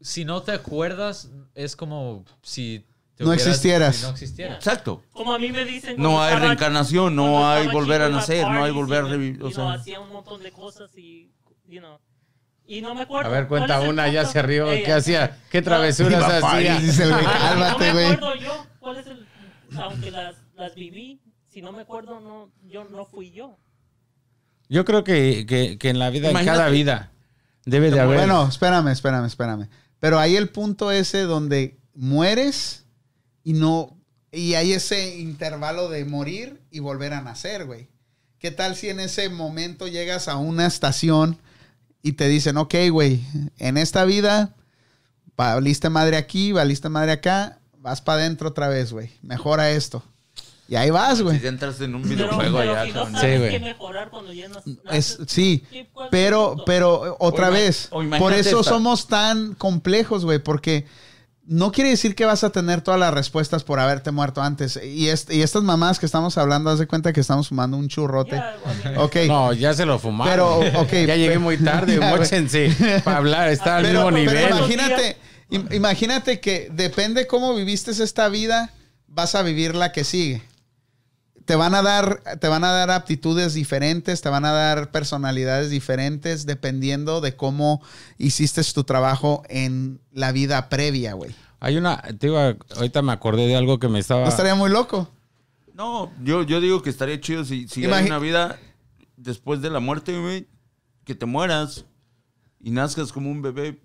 si no te acuerdas, es como si te No hubieras- existieras. si no existieras. Exacto. Como a mí me dicen. No hay estaba- reencarnación, no hay volver a nacer, no hay volver a revivir. you O know, sea, hacía un montón de cosas y, you know, y no me acuerdo. A ver, ¿Cuál cuenta una, ya se rió. Ella. ¿Qué hacía? ¿Qué travesuras hacía? dice el güey, no cálmate, me acuerdo yo cuál es el. Aunque las, las viví, si no me acuerdo, no, yo no fui yo. Yo creo que, que- que en la vida, en cada vida, debe de haber. Bueno, espérame, espérame, espérame. Pero hay el punto ese donde mueres y no... Y hay ese intervalo de morir y volver a nacer, güey. ¿Qué tal si en ese momento llegas a una estación y te dicen, ok, güey, en esta vida valiste madre aquí, valiste madre acá, vas para adentro otra vez, güey. Mejora esto. Y ahí vas, güey. si ya entras en un videojuego pero allá. si no cabrón. sabes Sí, güey. qué mejorar cuando ya no Es, sí, ¿qué- cuál es el pero, pero otra O vez, o por eso esta. somos tan complejos, güey, porque no quiere decir que vas a tener todas las respuestas por haberte muerto antes. Y, est- y estas mamás que estamos hablando, haz de cuenta que estamos fumando un churrote. Ya, I mean, Ok. No, ya se lo fumaron. Pero, ok, ya llegué muy tarde, móchense para hablar, está al Pero, mismo pero nivel. imagínate, im- imagínate que depende cómo viviste esta vida, vas a vivir la que sigue. Te van a dar, te van a dar aptitudes diferentes, te van a dar personalidades diferentes, dependiendo de cómo hiciste tu trabajo en la vida previa, güey. Hay una, te iba, ahorita me acordé de algo que me estaba... ¿No estaría muy loco? No, yo, yo digo que estaría chido si, si Imagi- hay una vida después de la muerte, güey, que te mueras y nazcas como un bebé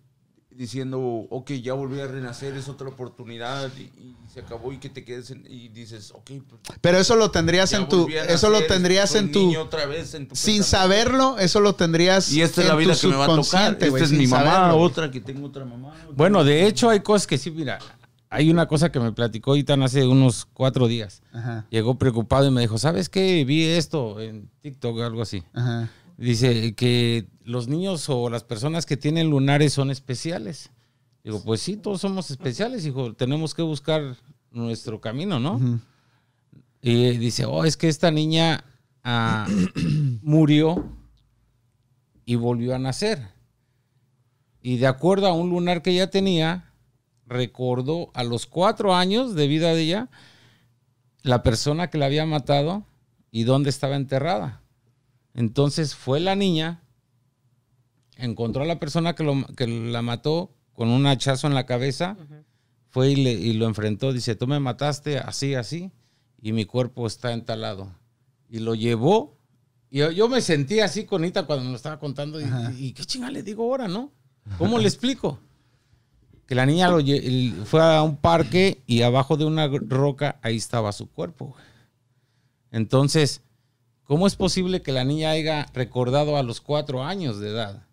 diciendo, ok, ya volví a renacer, es otra oportunidad y, y se acabó y que te quedes en- y dices, ok, pues Pero eso lo tendrías en tu, eso lo tendrías en tu, niño otra vez en tu sin saberlo, eso lo tendrías Y esta es la vida que me va a tocar. Esta es mi mamá, saberlo, otra que tengo otra mamá. otra- Bueno, de hecho hay cosas que sí, mira, hay una cosa que me platicó Itan hace unos cuatro días. Ajá, Llegó preocupado y me dijo, ¿sabes qué? Vi esto en TikTok o algo así. ajá. Dice que los niños o las personas que tienen lunares son especiales. Digo, pues sí, todos somos especiales, hijo. Tenemos que buscar nuestro camino, ¿no? Y dice, oh, es que esta niña ah, murió y volvió a nacer. Y de acuerdo a un lunar que ella tenía, recordó a los cuatro años de vida de ella la persona que la había matado y dónde estaba enterrada. Entonces fue la niña, encontró a la persona que, lo- que la mató con un hachazo en la cabeza, fue y, le- y lo enfrentó. Dice, tú me mataste así, así, y mi cuerpo está entalado. Y lo llevó. Y yo, yo me sentí así con Ita cuando me lo estaba contando. Y, y qué chingada le digo ahora, ¿no? ¿Cómo le explico? Que la niña lo fue a un parque y abajo de una roca ahí estaba su cuerpo. Entonces, ¿cómo es posible que la niña haya recordado a los cuatro años de edad?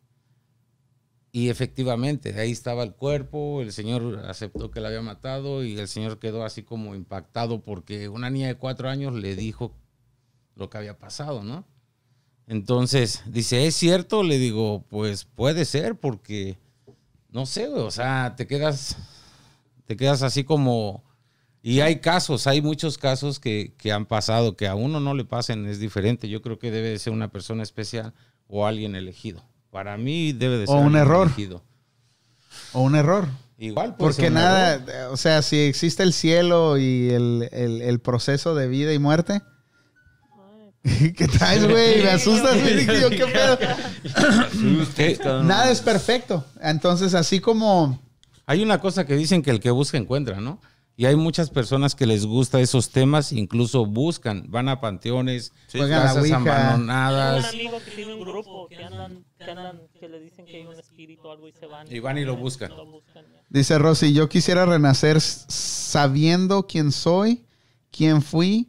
Y efectivamente, ahí estaba el cuerpo, el señor aceptó que la había matado y el señor quedó así como impactado porque una niña de cuatro años le dijo lo que había pasado, ¿no? Entonces, dice, ¿es cierto? Le digo, pues puede ser porque, no sé, o sea, te quedas, te quedas así como... Y hay casos, hay muchos casos que, que han pasado, que a uno no le pasen, es diferente. Yo creo que debe de ser una persona especial o alguien elegido. Para mí debe de O ser un alguien error. elegido. O un error. Igual, puede Porque un nada, error. o sea, si existe el cielo y el, el- el proceso de vida y muerte. ¿Qué traes, güey? Me asustas, yo, ¿qué pedo? Nada es perfecto. Entonces, así como. Hay una cosa que dicen que el que busca encuentra, ¿no? Y hay muchas personas que les gusta esos temas, incluso buscan, van a panteones, Juegan a la casas Ouija. Tengo un abandonadas amigo que tiene un grupo que andan, que andan, que le dicen que hay un espíritu o algo y se van. y van y lo buscan. Lo buscan, ya. Dice Rosy, yo quisiera renacer sabiendo quién soy, quién fui,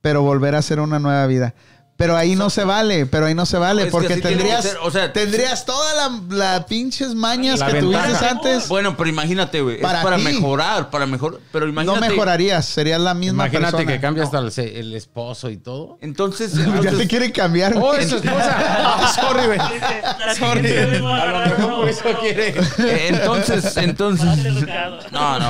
pero volver a hacer una nueva vida. Pero ahí no se vale, pero ahí no se vale, Es que porque tendrías, ser, o sea, tendrías todas las la pinches mañas La que ventaja. tuviste antes. Bueno, pero imagínate, güey. Es Para para ti. mejorar, para mejor. Pero no imagínate. mejorarías, serías la misma Imagínate persona. que cambia hasta el, se- el esposo y todo. Entonces, ya te quieren cambiar. ¡Oh, es su esposa! Sorry, güey. Sorry. A lo mejor por eso quiere. eh, entonces, entonces. No, no.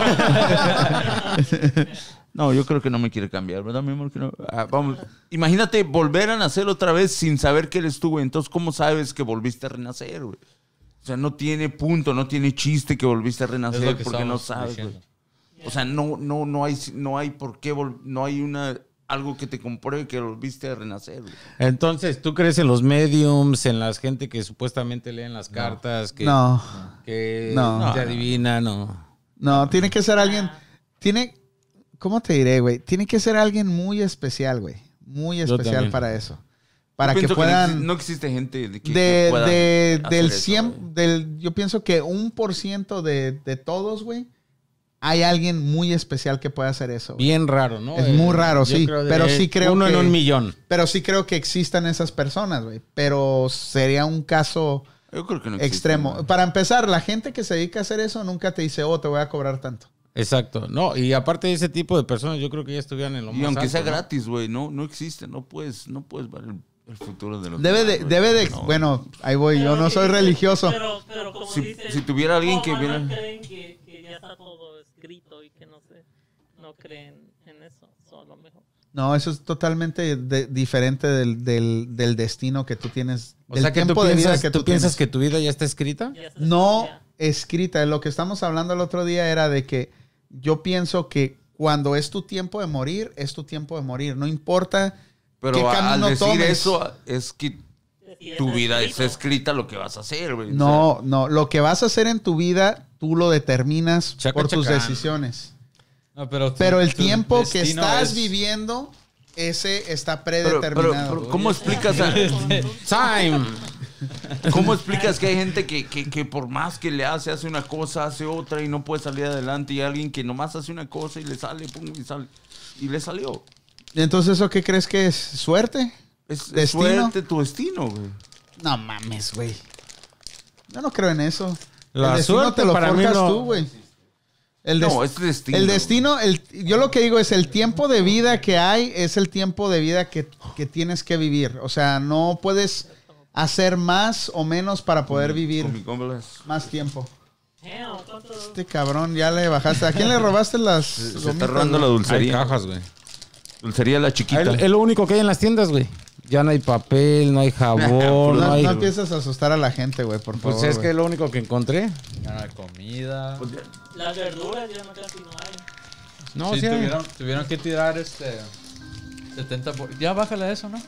No, yo creo que no me quiere cambiar, ¿verdad, mi amor? Que no. Ah, vamos. Imagínate volver a nacer otra vez sin saber que eres tú, güey. Entonces, ¿cómo sabes que volviste a renacer, güey? O sea, no tiene punto, no tiene chiste que volviste a renacer porque no sabes, güey. O sea, no, no, no hay, no hay por qué, vol- no hay una algo que te compruebe que volviste a renacer, güey. Entonces, ¿tú crees en los mediums, en la gente que supuestamente leen las cartas, que, No, que No. te adivinan? No. no, tiene que ser alguien. Tiene. ¿Cómo te diré, güey? Tiene que ser alguien muy especial, güey. Muy especial para eso. Para Yo que puedan. no, existe gente de que, de, que de- hacer del eso, 100, güey. del, yo pienso que un por ciento de, de todos, güey, hay alguien muy especial que pueda hacer eso. güey. Bien raro, ¿no? Es muy raro, yo sí, creo de- pero sí creo Uno que- en un millón. Pero sí creo que existan esas personas, güey. Pero sería un caso Yo creo que no existe, extremo. Para empezar, la gente que se dedica a hacer eso nunca te dice, oh, te voy a cobrar tanto. Exacto. No, y aparte de ese tipo de personas, yo creo que ya estuvieran en lo Y más aunque alto, sea ¿no? gratis, güey, no, no existe, no puedes, no puedes ver el, el futuro de los Debe demás, de, güey. debe de, No. bueno, ahí voy, yo no soy religioso. Pero, pero como Si- dices, si tuviera alguien ¿cómo que viera- creen que, que ya está todo este, no creen en eso. So, a lo mejor. No, eso es totalmente de- diferente del, del- del destino que tú tienes. O del sea que tú tiempo de vida piensas, que tú tú piensas tienes. que tu vida ya está escrita. Ya está- No ya. escrita. Lo que estamos hablando el otro día era de que yo pienso que cuando es tu tiempo de morir, es tu tiempo de morir. No importa Pero qué al camino decir tomes. eso, es que tu vida está escrita lo que vas a hacer, güey. O No, no. Lo que vas a hacer en tu vida, tú lo determinas Chaca, por tus chacán. decisiones. No, pero, tu- Pero el tiempo que estás es- viviendo, ese está Pero, pero- predeterminado. pero, ¿cómo explicas a- Time. ¿Cómo explicas que hay gente que, que, que por más que le hace, hace una cosa, hace otra y no puede salir adelante y alguien que nomás hace una cosa y le sale, pum, y sale, y le salió? Entonces, ¿eso qué crees que es? ¿Suerte? Es, es ¿Destino? suerte tu destino, güey. No mames, güey. Yo no creo en eso. La el destino suerte te lo para mí forjas no- tú, güey. El, No, es destino. el destino, el, yo lo que digo es el tiempo de vida que hay es el tiempo de vida que, que tienes que vivir. O sea, no puedes hacer más o menos para poder vivir Con mi cómplice. más tiempo. Damn, ¿cuánto- Este cabrón ya le bajaste. ¿A quién le robaste las Se está gomitas, robando la güey? Hay dulcería. cajas, güey. Dulcería la chiquita. Es es lo único que hay en las tiendas, güey. Ya no hay papel, no hay jabón, No, no hay... no empieces a asustar a la gente, güey, por favor. Pues es güey. que es lo único que encontré. Ah, comida. Las verduras ya no casi no hay. No, sí, sí hay. tuvieron, tuvieron que tirar este 70 por... Ya bájale eso, ¿no?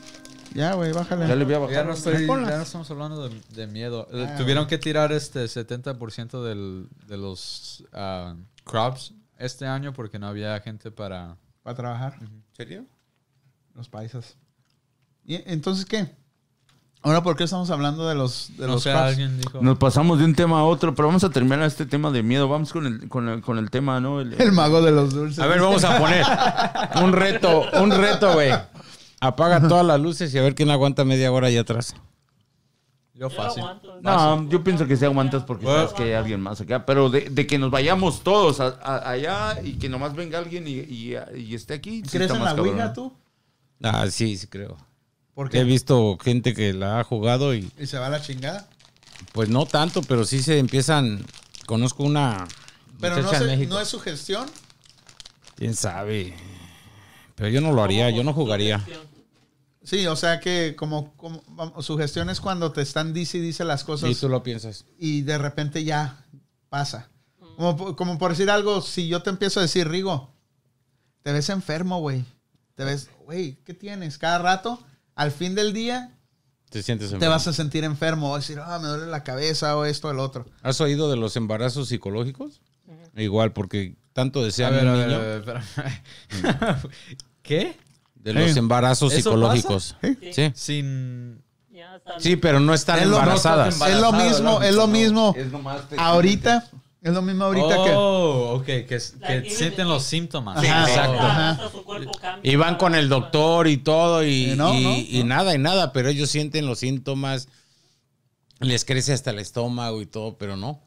Ya, güey, bájale. Ya le voy a Ya bajar. no, estoy, Ponlas. ya no estamos hablando de, de miedo. Eh, Ah, tuvieron que tirar este 70% del, de los ah, crops este año porque no había gente para... Para trabajar. ¿En serio? Los paisas. ¿Y entonces qué? Ahora, ¿por qué estamos hablando de los, de no los sé, crops? alguien dijo... Nos pasamos de un tema a otro, pero vamos a terminar este tema de miedo. Vamos con el, con el, con el tema, ¿no? El- El mago de los dulces. A ver, vamos a poner un reto, un reto, güey. Apaga todas las luces y a ver quién aguanta media hora allá atrás. Yo fácil. No, yo pienso que se aguantas porque sabes que hay alguien más acá. Pero de, de que nos vayamos todos a- a- allá y que nomás venga alguien y, y- y esté aquí. sí ¿Crees en la cabrón. Ouija tú? Ah, sí, sí creo. ¿Por He visto gente que la ha jugado y ¿Y se va a la chingada? pues no tanto, pero sí se empiezan... Conozco una Pero no, se- no es su gestión. ¿Quién sabe? Pero yo no lo haría, yo no jugaría. Sí, o sea que como, como vamos, su gestión es cuando te están dice y dice las cosas Y tú lo piensas. y de repente ya pasa. Como, como por decir algo, si yo te empiezo a decir, Rigo, te ves enfermo, güey. Te ves, güey, ¿qué tienes? Cada rato, al fin del día, Te sientes te vas a sentir enfermo. O decir, ah, me duele la cabeza o esto, el otro. ¿Has oído de los embarazos psicológicos? Igual, porque tanto A desean ver, un a ver, niño. a ver, espérame. ¿Qué? De los embarazos ¿Eso psicológicos. Sí. Sí. Sin... Sí, pero no están Es lo- embarazadas. no Es lo mismo, es lo mismo. Es nomás te- Ahorita, es lo mismo ahorita que... oh, ok, que, es- que Like, sienten los síntomas. Ajá, exacto. Oh. Ajá. Hasta su cuerpo cambia. Y van con el doctor y todo y, Eh, no, y- no, y no. nada y nada, pero ellos sienten los síntomas, les crece hasta el estómago y todo, pero no.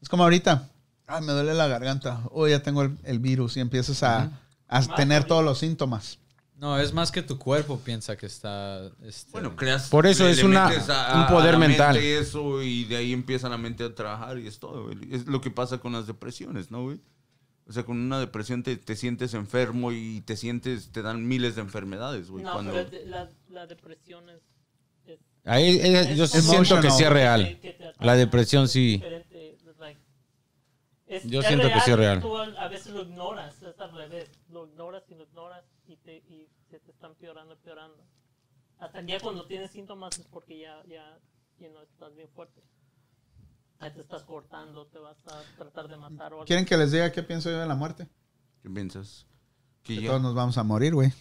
Es como ahorita. Ay, me duele la garganta. O ya tengo el, el virus y empiezas a, a tener todos los síntomas. No, es más que tu cuerpo piensa que está... este, Bueno, creas. Por eso es una- metes un poder la mental. mente Eso y de ahí empieza la mente a trabajar y es todo. güey. Es lo que pasa con las depresiones, ¿no, güey? O sea, con una depresión te, te sientes enfermo y te sientes, te dan miles de enfermedades, güey. No, cuando... pero de- la, la depresión es... es- Ahí, eh, yo es siento que sí es real. que ataca La depresión sí. es like- es- Yo es siento que sí es real. Tú a, a veces lo ignoras, es al revés. Lo ignoras y lo ignoras y, te, y están empeorando, empeorando. Hasta el día cuando tienes síntomas es porque ya, ya, you know, estás bien fuerte. Ahí te estás cortando, te vas a tratar de matar o. ¿Quieren que les diga qué pienso yo de la muerte? ¿Qué piensas? Que Que ya- todos nos vamos a morir, güey.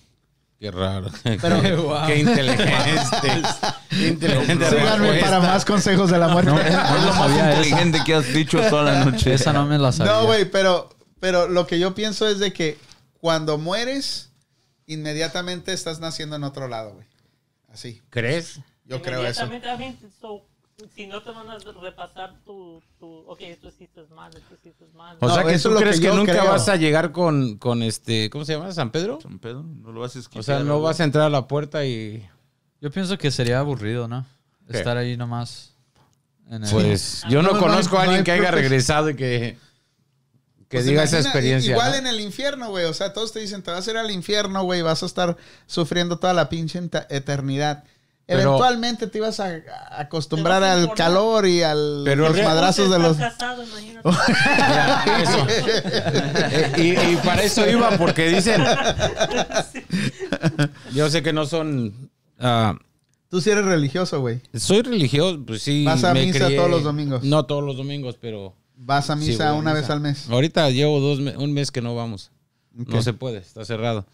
Qué raro. Pero- Wow. Qué inteligente. Qué inteligente. Síganme para más consejos de la muerte. Es lo más inteligente que has dicho toda la noche. Esa no me la sabía. No, güey, pero, pero lo que yo pienso es de que cuando mueres, inmediatamente estás naciendo en otro lado, güey. Así. ¿Crees? Yo creo eso. Inmediatamente, so, si no te van a repasar tu, tu ok, esto hiciste mal, esto hiciste mal. O No, sea que tú crees que nunca creo. vas a llegar con, con este, ¿cómo se llama? ¿San Pedro? San Pedro, no lo vas a O sea, no vas a entrar a la puerta y... Yo pienso que sería aburrido, ¿no? ¿Qué? Estar ahí nomás. en el- Pues yo no, No, no hay- conozco a alguien que haya regresado y que... que Pues diga esa experiencia. Igual ¿no? en el infierno, güey. O sea, todos te dicen, te vas a ir al infierno, güey. Vas a estar sufriendo toda la pinche eternidad. Pero- Eventualmente te ibas a, acostumbrar al calor y al Pero los madrazos de los. Casado, imagínate. Ya, eso. Y, y para eso iba, porque dicen. Yo sé que no son. ah, Tú sí eres religioso, güey. soy religioso, pues sí. ¿Vas a me misa todos los domingos? No todos los domingos, pero. Vas a sí misa a una misa. vez al mes. Ahorita llevo dos un mes que no vamos. No se puede, está cerrado.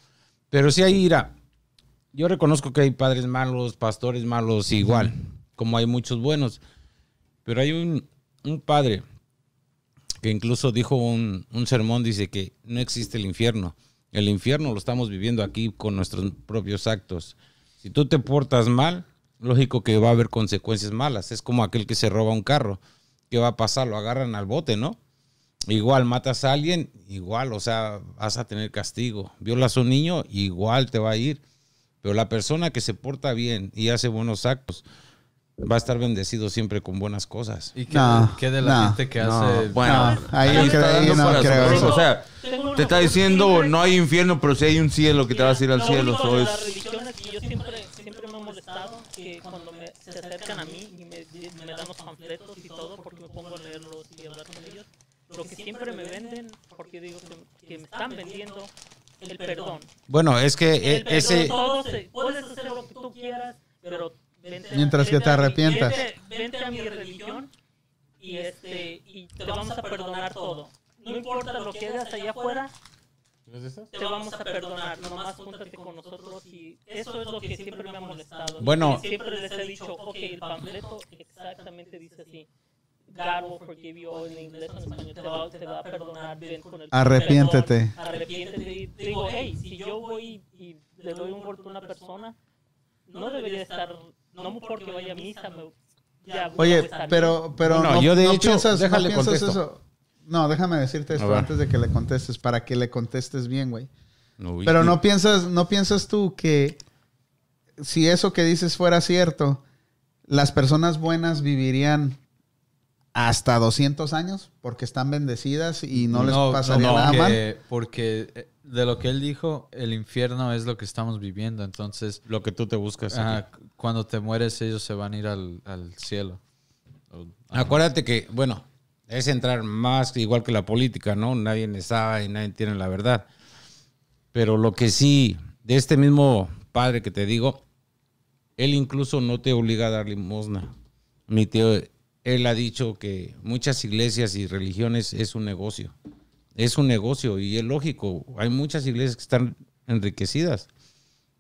Pero sí hay ira. Yo reconozco que hay padres malos, pastores malos, igual, como hay muchos buenos. Pero hay un, un padre que incluso dijo un, un sermón, dice que no existe el infierno. El infierno lo estamos viviendo aquí con nuestros propios actos. Si tú te portas mal, lógico que va a haber consecuencias malas. Es como aquel que se roba un carro. ¿Qué va a pasar? Lo agarran al bote, ¿no? Igual matas a alguien, igual, o sea, vas a tener castigo. Violas a un niño, igual te va a ir. Pero la persona que se porta bien y hace buenos actos va a estar bendecido siempre con buenas cosas. ¿Y qué, No, qué de la no, gente que no, hace... bueno, No, ahí ahí no está creo- ahí dando no para creo su- eso. O sea, te está diciendo no hay infierno, pero sí hay un cielo que te vas a ir al Lo cielo. único Eso de es. las religiones que yo siempre, siempre me he molestado que cuando me, se acercan a mí y me, me dan los panfletos y todo porque me pongo a leerlos y hablar con ellos, lo que siempre me venden, porque digo que, que me están vendiendo el perdón. Bueno, es que El eh, perdón, ese... se- puedes hacer lo que tú quieras, pero vente, Mientras que te arrepientas. Vente, vente a mi religión y, este, y te vamos a perdonar todo. No importa lo que hagas allá afuera, te vamos a perdonar, nomás júntate con nosotros y eso es lo que siempre me ha molestado. Bueno. Siempre les he dicho, ok, el panfleto exactamente dice así. God will forgive you o en inglés o en español te va, te va a perdonar, ven con el Arrepiéntete. perdón, arrepiéntete y digo, hey, si yo voy y le doy un golpe a una persona, no debería estar, no porque vaya a misa, me, ya voy a Oye, estar pero, pero No, no, yo de no hecho, piensas, no déjale piensas contesto. eso. No, déjame decirte esto antes de que le contestes, para que le contestes bien, güey. Pero no piensas, no piensas tú que si eso que dices fuera cierto, las personas buenas vivirían hasta 200 años porque están bendecidas y no les pasaría no, nada porque, mal. Porque eh, de lo que él dijo, el infierno es lo que estamos viviendo. Entonces, Lo que tú te buscas. ajá, cuando te mueres, ellos se van a ir al, al cielo. Acuérdate que, bueno, es entrar más igual que la política, ¿no? Nadie sabe y nadie tiene la verdad. Pero lo que sí, de este mismo padre que te digo, él incluso no te obliga a dar limosna. Mi tío, él ha dicho que muchas iglesias y religiones es un negocio. Es un negocio y es lógico. Hay muchas iglesias que están enriquecidas,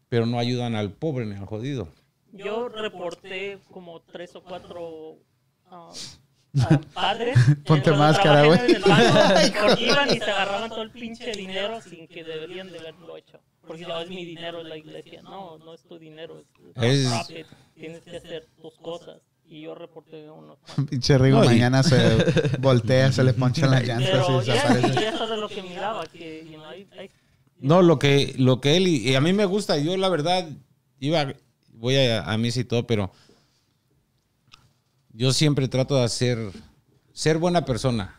pero no ayudan al pobre ni al jodido. Yo reporté como tres o cuatro ah, padres. Ponte máscara, güey. Porque iban y se agarraban todo el pinche dinero sin que deberían de haberlo hecho. Porque ya es mi dinero en la iglesia. No, no es tu dinero, es, tu Es-. Tienes que hacer tus cosas. Y yo reporté unos. Pinche Rigo No, y- mañana se voltea, se le ponchan las llantas Pero y desaparece. y eso es lo que miraba, que you know, hay- hay- No, lo que, lo que él, y a mí me gusta, yo la verdad, iba, voy a, a misa y todo, pero yo siempre trato de hacer, ser buena persona.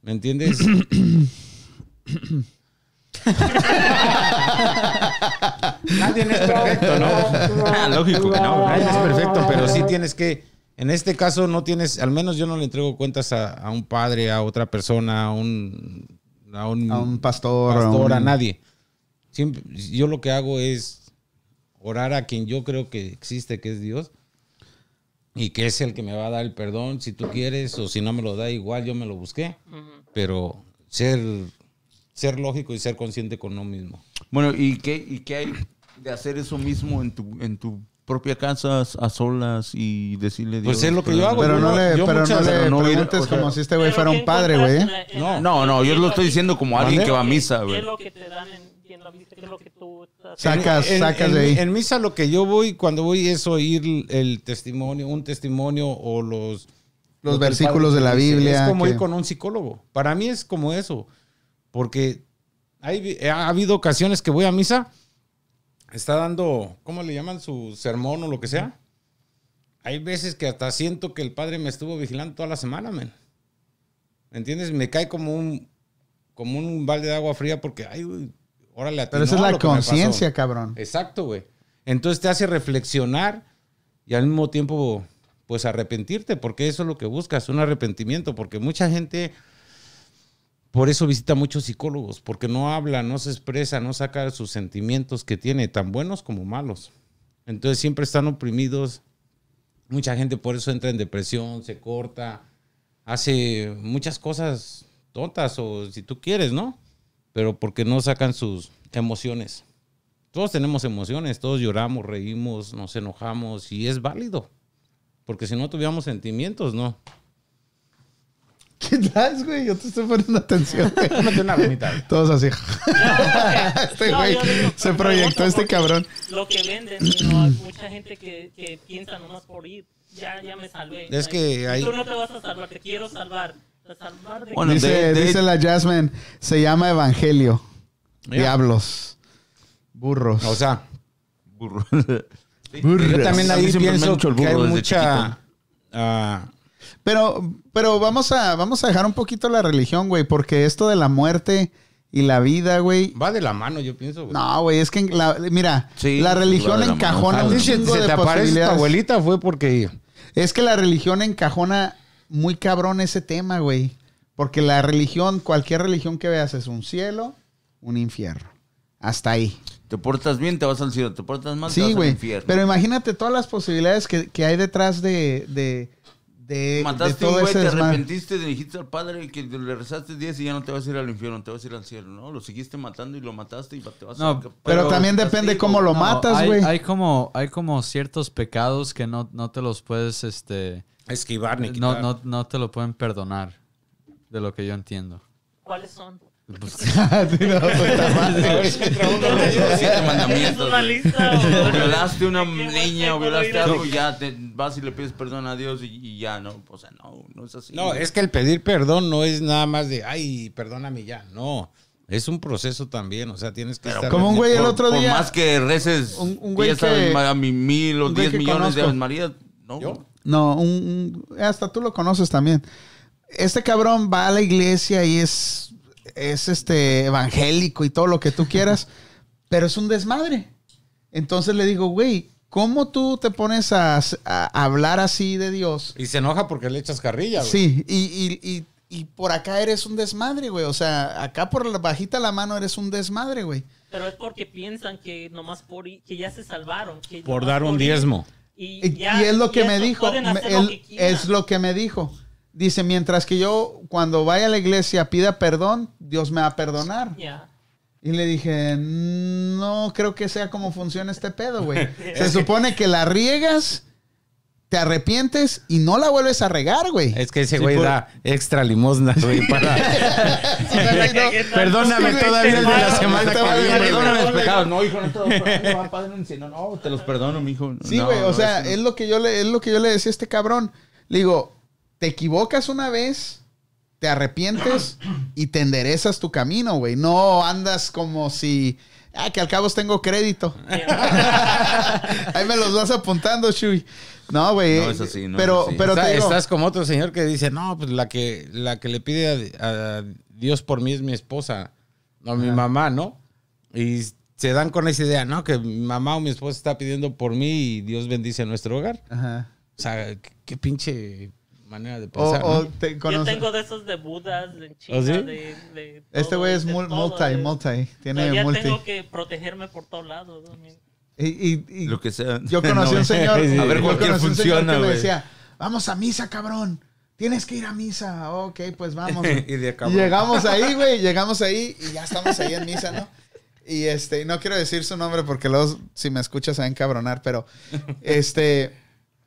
¿Me entiendes? Nadie es perfecto, ¿no? Lógico que no. Nadie es perfecto, pero sí tienes que, en este caso no tienes, al menos yo no le entrego cuentas a, a un padre, a otra persona, a un, a un, A un pastor, pastor, a a un- nadie. Siempre, yo lo que hago es orar a quien yo creo que existe, que es Dios, y que es el que me va a dar el perdón, si tú quieres, o si no me lo da igual, yo me lo busqué. Pero ser, ser lógico y ser consciente con uno mismo. Bueno, ¿y qué, ¿y qué hay de hacer eso mismo en tu, en tu propia casa a solas y decirle Dios? Pues es lo que yo hago. Pero no le, Yo pero no le no preguntes o sea- como si este güey fuera ¿qué un padre, güey. la- No, no, yo lo estoy diciendo como alguien que va a misa, ¿Qué güey. es lo que te dan en, en la misa? ¿Qué es lo que tú estás Sacas, sacas de ahí. En misa lo que yo voy, cuando voy es oír el testimonio, un testimonio o los... Los versículos padre de la. Biblia, Es como que- ir con un psicólogo. Para mí es como eso. Porque hay, ha habido ocasiones que voy a misa, está dando, ¿cómo le llaman? Su sermón o lo que sea. Hay veces que hasta siento que el padre me estuvo vigilando toda la semana, men. ¿Me entiendes? Me cae como un, como un balde de agua fría porque, ay, güey, órale, Pero esa es a la conciencia, cabrón. Exacto, güey. Entonces te hace reflexionar y al mismo tiempo, pues arrepentirte, porque eso es lo que buscas, un arrepentimiento, porque mucha gente por eso visita muchos psicólogos, porque no habla, no se expresa, no saca sus sentimientos que tiene, tan buenos como malos. Entonces siempre están oprimidos. Mucha gente por eso entra en depresión, se corta, hace muchas cosas tontas o si tú quieres, ¿no? Pero porque no sacan sus emociones. Todos tenemos emociones, todos lloramos, reímos, nos enojamos y es válido. Porque si no tuviéramos sentimientos, no. ¿Qué tal, güey? Yo te estoy poniendo atención. Tómate una gomita. Todos así. No, Este no, güey digo, se proyectó este cabrón. Lo que venden, ¿no? hay mucha gente que, que piensa nomás por ir. Ya, ya me salvé. Es que hay- Tú no te vas a salvar, te quiero salvar. ¿A salvar de Bueno, dice, de- de- dice la Jasmine, se llama Evangelio. Diablos. Burros. O sea, Burro. Burros. yo también A mí ahí pienso que hay mucha... Pero, pero vamos a, vamos a dejar un poquito la religión, güey, porque esto de la muerte y la vida, güey. va de la mano, yo pienso. güey. No, güey, es que la- mira, Sí, la religión la mano. encajona A un chingo de te aparece tu posibilidades. abuelita fue porque... Es que la religión encajona muy cabrón ese tema, güey. Porque la religión, cualquier religión que veas es un cielo, un infierno. Hasta ahí. Te portas bien, te vas al cielo. Te portas mal, te vas Sí, al güey. infierno. Pero imagínate todas las posibilidades que, que hay detrás de, de, de, de Mataste un todo güey, ese te arrepentiste, le dijiste al padre que le rezaste 10 y ya no te vas a ir al infierno, te vas a ir al cielo, ¿no? Lo seguiste matando y lo mataste y te vas No, a... Pero también depende cómo lo No, matas, güey. Hay, como, hay como ciertos pecados que no, no te los puedes, este... Esquivar ni No, quitar. no, no te lo pueden perdonar, de lo que yo entiendo. ¿Cuáles son? Sí, no, puta madre. Siete mandamientos. ¿Es una güey. lista? o- Violaste a una ¿Qué buen niña o violaste algo y ya te vas y le pides perdón a Dios y, y ya, ¿no? O sea, no, no es así. No, es que el pedir perdón no es nada más de, ay, perdóname ya. No, es un proceso también. O sea, tienes que Pero estar... Como un güey el por, otro por día- más que reces Un- un güey 10 que- a mi mil o un güey 10 que millones de conozco. Aves María, no. ¿Yo? No, un, un- hasta tú lo conoces también. Este cabrón va a la iglesia y es, es este evangélico y todo lo que tú quieras, pero es un desmadre. Entonces le digo, güey, ¿cómo tú te pones a, a hablar así de Dios? Y se enoja porque le echas carrilla, güey. Sí, y, y- y- y por acá eres un desmadre, güey. O sea, acá por la bajita la mano eres un desmadre, güey. Pero es porque piensan que nomás por que ya se salvaron. que Por dar un diezmo. Y, ya- y es lo que me dijo. lo que es lo que me dijo. Dice, mientras que yo cuando vaya a la iglesia pida perdón, Dios me va a perdonar. Ya. Y le dije, no creo que sea como funciona este pedo, güey. Se supone que la riegas, te arrepientes y no la vuelves a regar, güey. Es que ese Sí, güey por- da extra limosna, güey, para... Perdóname Sí, todavía el de la semana que viene. Perdóname los pecados. No, hijo, no te los perdono. Cielo. No, te los perdono, mijo. Sí, No, güey. o no, sea, no. es lo que yo le, es lo que yo le decía a este cabrón. Le digo, te equivocas una vez, te arrepientes y te enderezas tu camino, güey. No andas como si. Ah, que al cabo tengo crédito. Ahí me los vas apuntando, Chuy. No, güey. No es así, no pero, es así. pero Está- te digo, estás como otro señor que dice, no, pues la que, la que le pide a, a Dios por mí es mi esposa, no mi mamá, ¿no? Y se dan con esa idea, no, que mi mamá o mi esposa está pidiendo por mí y Dios bendice nuestro hogar. Ajá. O sea, qué, qué pinche manera de pensar. o ¿no? te Yo tengo de esos de Budas, de China, ¿Oh, sí? de, de Este güey es de mul- todo, multi, multi. Tiene multi. tengo que protegerme por todos lados. ¿no? Y, y- y Lo que sea. yo conocí No, un señor. Sí. A ver, cualquier conocí un señor funciona, güey. decía, vamos a misa, cabrón. Tienes que ir a misa. Ok, pues vamos. Y de llegamos ahí, güey. Llegamos ahí y ya estamos ahí en misa, ¿no? Y este, no quiero decir su nombre porque luego, si me escuchas, se va a encabronar, pero este,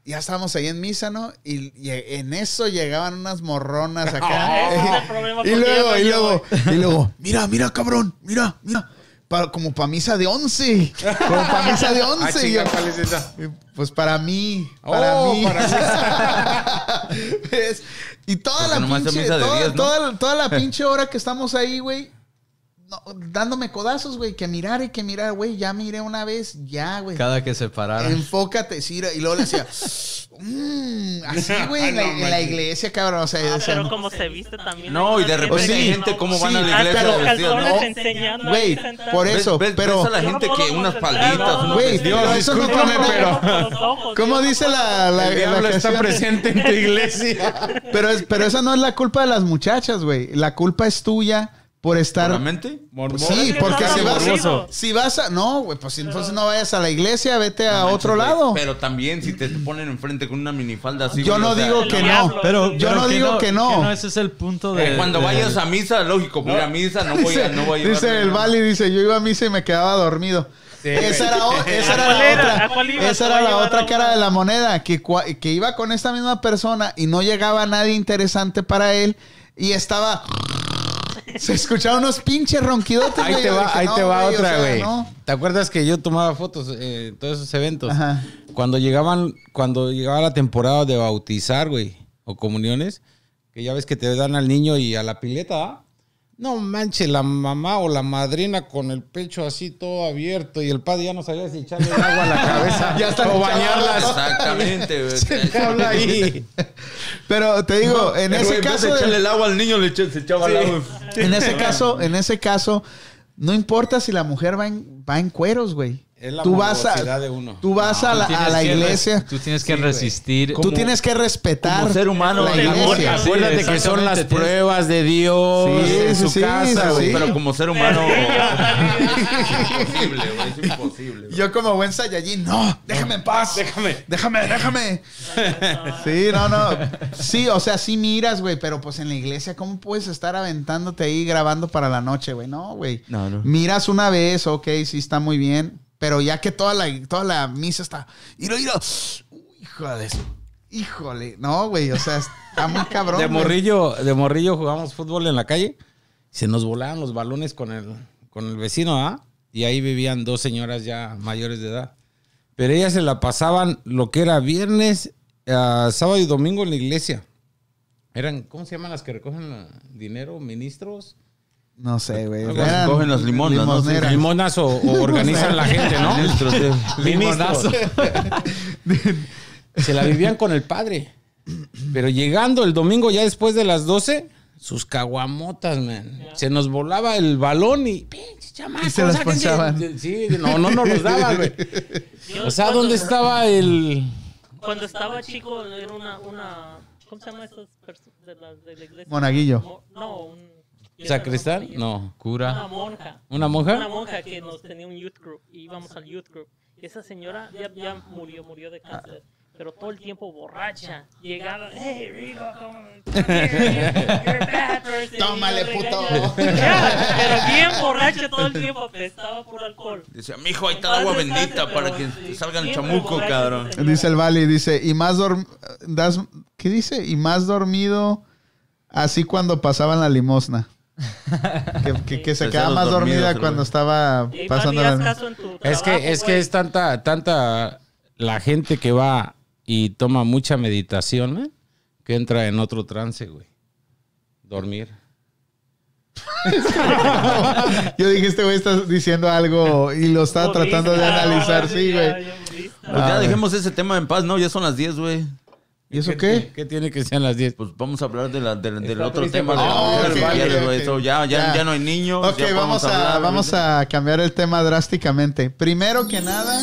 ya estábamos ahí en misa, ¿no? Y, y en eso llegaban unas morronas acá. Y con luego, y luego, y luego, mira, mira, cabrón, mira, mira. Pa- como para misa de once. Como para misa de Ah, once. Y yo, chinga, ¿cuál es esa? pues para mí, para Oh, mí. para. Y toda Porque la pinche, misa de toda, 10, ¿no? toda- toda la pinche hora que estamos ahí, güey, no, dándome codazos, güey, que mirar y que mirar, güey, ya miré una vez, ya, güey. Cada que se pararan. Enfócate, sí, y luego le decía, "Mm", así, güey, en, la, en la iglesia, cabrón, o sea, Ah, decía, pero como se viste también. No, y de repente hay gente no- cómo van a la iglesia pero vestidos, calzones ¿no? enseñando Güey, por eso, ¿Ves, pero- ves a la gente que unas Güey, vestidos. pero eso no pero- ¿Cómo dice la, la, El la diablo está presente en tu iglesia. Pero, es, pero esa no es la culpa de las muchachas, güey. La culpa es tuya por estar... ¿Por la mente? Mormoso. Sí, que porque si vas, aburrido. si vas a... No, güey, pues entonces no vayas a la iglesia, vete a No otro manches, lado. Pero también si te ponen enfrente con una minifalda así. Yo no sea, digo que no. Pero Yo pero no digo que no. Ese es el punto eh, de. cuando de- vayas a misa, lógico, voy a misa, no voy a, Dice, no voy a llevar- dice el Bali, dice, yo iba a misa y me quedaba dormido. esa era, esa ¿A era la era? otra, esa era la otra cara de la moneda, que iba con esta misma persona y no llegaba nadie interesante para él y estaba... Se escuchaban unos pinches ronquidotes. Ahí te va, dije, ahí no, te va güey, o otra, sea, güey. no. ¿Te acuerdas que yo tomaba fotos eh, en todos esos eventos? Ajá. Cuando llegaban, cuando llegaba la temporada de bautizar, güey, o comuniones, que ya ves que te dan al niño y a la pileta, ¿ah? No manches, la mamá o la madrina con el pecho así todo abierto y el padre ya no sabía si echarle el agua a la cabeza Ya o bañarlas. Exactamente, güey. Se habla ahí. Pero te digo, en ese vez caso... de del- echarle el agua al niño, le echa- se echaba al agua. En ese caso, en ese caso, no importa si la mujer va en, va en cueros, güey. Es la Tú vas a, de uno. tú vas a Tú la, a la res- iglesia. Tú tienes que Sí, resistir. Tú tienes que respetar como ser humano, la iglesia. Sí, Acuérdate que son las pruebas de Dios Sí, en sí, su sí, casa, sí, güey. Pero como ser humano. es imposible, güey. Es imposible. Yo como buen Saiyajin, no, déjame en paz. Déjame. Déjame, déjame. Sí, no, no. Sí, o sea, sí miras, güey, pero pues en la iglesia, ¿cómo puedes estar aventándote ahí grabando para la noche, güey? No, güey. No, no. Miras una vez, ok, sí está muy bien, pero ya que toda la, toda la misa está... Hijo de eso. Híjole. No, güey, o sea, está muy cabrón. De morrillo, de morrillo jugamos fútbol en la calle. Se nos volaban los balones con el, con el vecino, ¿ah? Y ahí vivían dos señoras ya mayores de edad. Pero ellas se la pasaban lo que era viernes, ah, sábado y domingo en la iglesia. Eran, ¿cómo se llaman las que recogen dinero? ¿Ministros? No sé, güey. Las Eran cogen las limonas, ¿no? Limonas o, o organizan la gente, ¿no? Ministros. Se la vivían con el padre. Pero llegando el domingo ya después de las 12, sus caguamotas, man. Se nos volaba el balón y... "Pinche chamacos, Y se las sáquense". ponchaban. Sí, no, no nos los daban, güey. O sea, ¿dónde estaba el...? Cuando estaba chico, era una. una ¿Cómo se llama esas personas de la, de la iglesia? Monaguillo. Mo- no, un. ¿Sacristán? No. Una Cura. monja. ¿Una Una monja? monja que nos tenía un youth group. Y íbamos al youth group. Y esa señora ya, ya murió, murió de cáncer. Pero todo el tiempo borracha. Llegaba, hey, Rigo, come- come here, you're a bad person", Tómale, puto. Ya, pero bien borracha todo el tiempo, apestaba por alcohol. Decía, mijo, ahí está agua bendita para que te salga el chamuco, cabrón. Dice el Vali, dice, y más dorm das, ¿qué dice? Y más dormido así cuando pasaban la limosna. Que, que- que se Pues quedaba más dormida cuando estaba Y pasando la caso en tu Es trabajo, que, es que es tanta, tanta la gente que va y toma mucha meditación, ¿eh? Que entra en otro trance, güey. Dormir. Yo dije, este güey está diciendo algo y lo está tratando de ah, analizar, sí, ya, güey. ya moriste. Pues ya Ah, dejemos ese tema en paz, ¿no? Ya son las 10, güey. ¿Y eso qué? ¿Qué tiene que ser las 10? Pues vamos a hablar de la, de- del otro tema de Oh, mujeres ok, infieles, ok, güey. ok. Eso ya, ya, Ya. ya no hay niños. Ok, vamos a, hablar, vamos a cambiar el tema drásticamente. Primero que nada,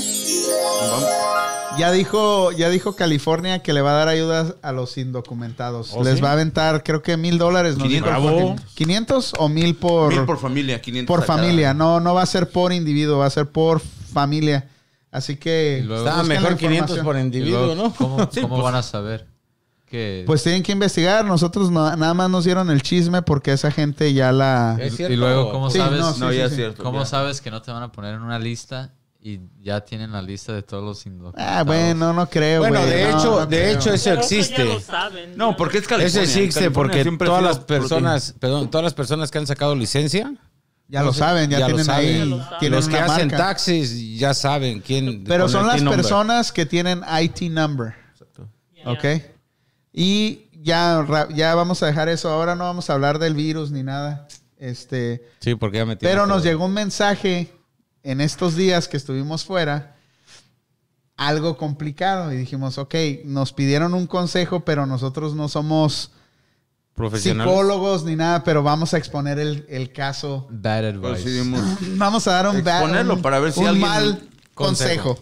ya dijo, ya dijo California que le va a dar ayuda a los indocumentados. ¿Oh, Les sí? va a aventar, creo que mil dólares. nos dijo el 500. Joaquín. 500 o mil por, Mil por familia, 500 por cada. familia. No, no va a ser por individuo, va a ser por familia. Así que Estaba mejor 500 por individuo, luego, ¿no? ¿Cómo, Sí, cómo pues- van a saber? Que, Pues tienen que investigar. Nosotros no- nada más nos dieron el chisme porque esa gente ya la. ¿Es y cierto? luego, ¿cómo Sí, sabes? no, sí, No, ya sí, es cierto. ¿Cómo ya. sabes que no te van a poner en una lista y ya tienen la lista de todos los indocumentados? Ah, bueno, no creo. Bueno, güey. de No, hecho, no de creo. hecho eso Pero eso ya existe. lo saben, No, porque es California. Ese existe California porque todas las personas, perdón, todas las personas que han sacado licencia, Ya lo saben, ya, ya lo tienen saben. ahí. Ya lo saben. tienen los que hacen marca. taxis ya saben quién. Pero son las personas que tienen IT number. Ya. ¿Ok? Y ya, ya vamos a dejar eso. Ahora no vamos a hablar del virus ni nada. Este, Sí, porque ya me tiene pero nos todo. llegó un mensaje en estos días que estuvimos fuera, algo complicado. Y dijimos, ok, nos pidieron un consejo, pero nosotros no somos profesionales. psicólogos ni nada, pero vamos a exponer el, el caso. Bad advice. Vamos a dar un, bad- Exponerlo un- para ver si un alguien- mal consejo.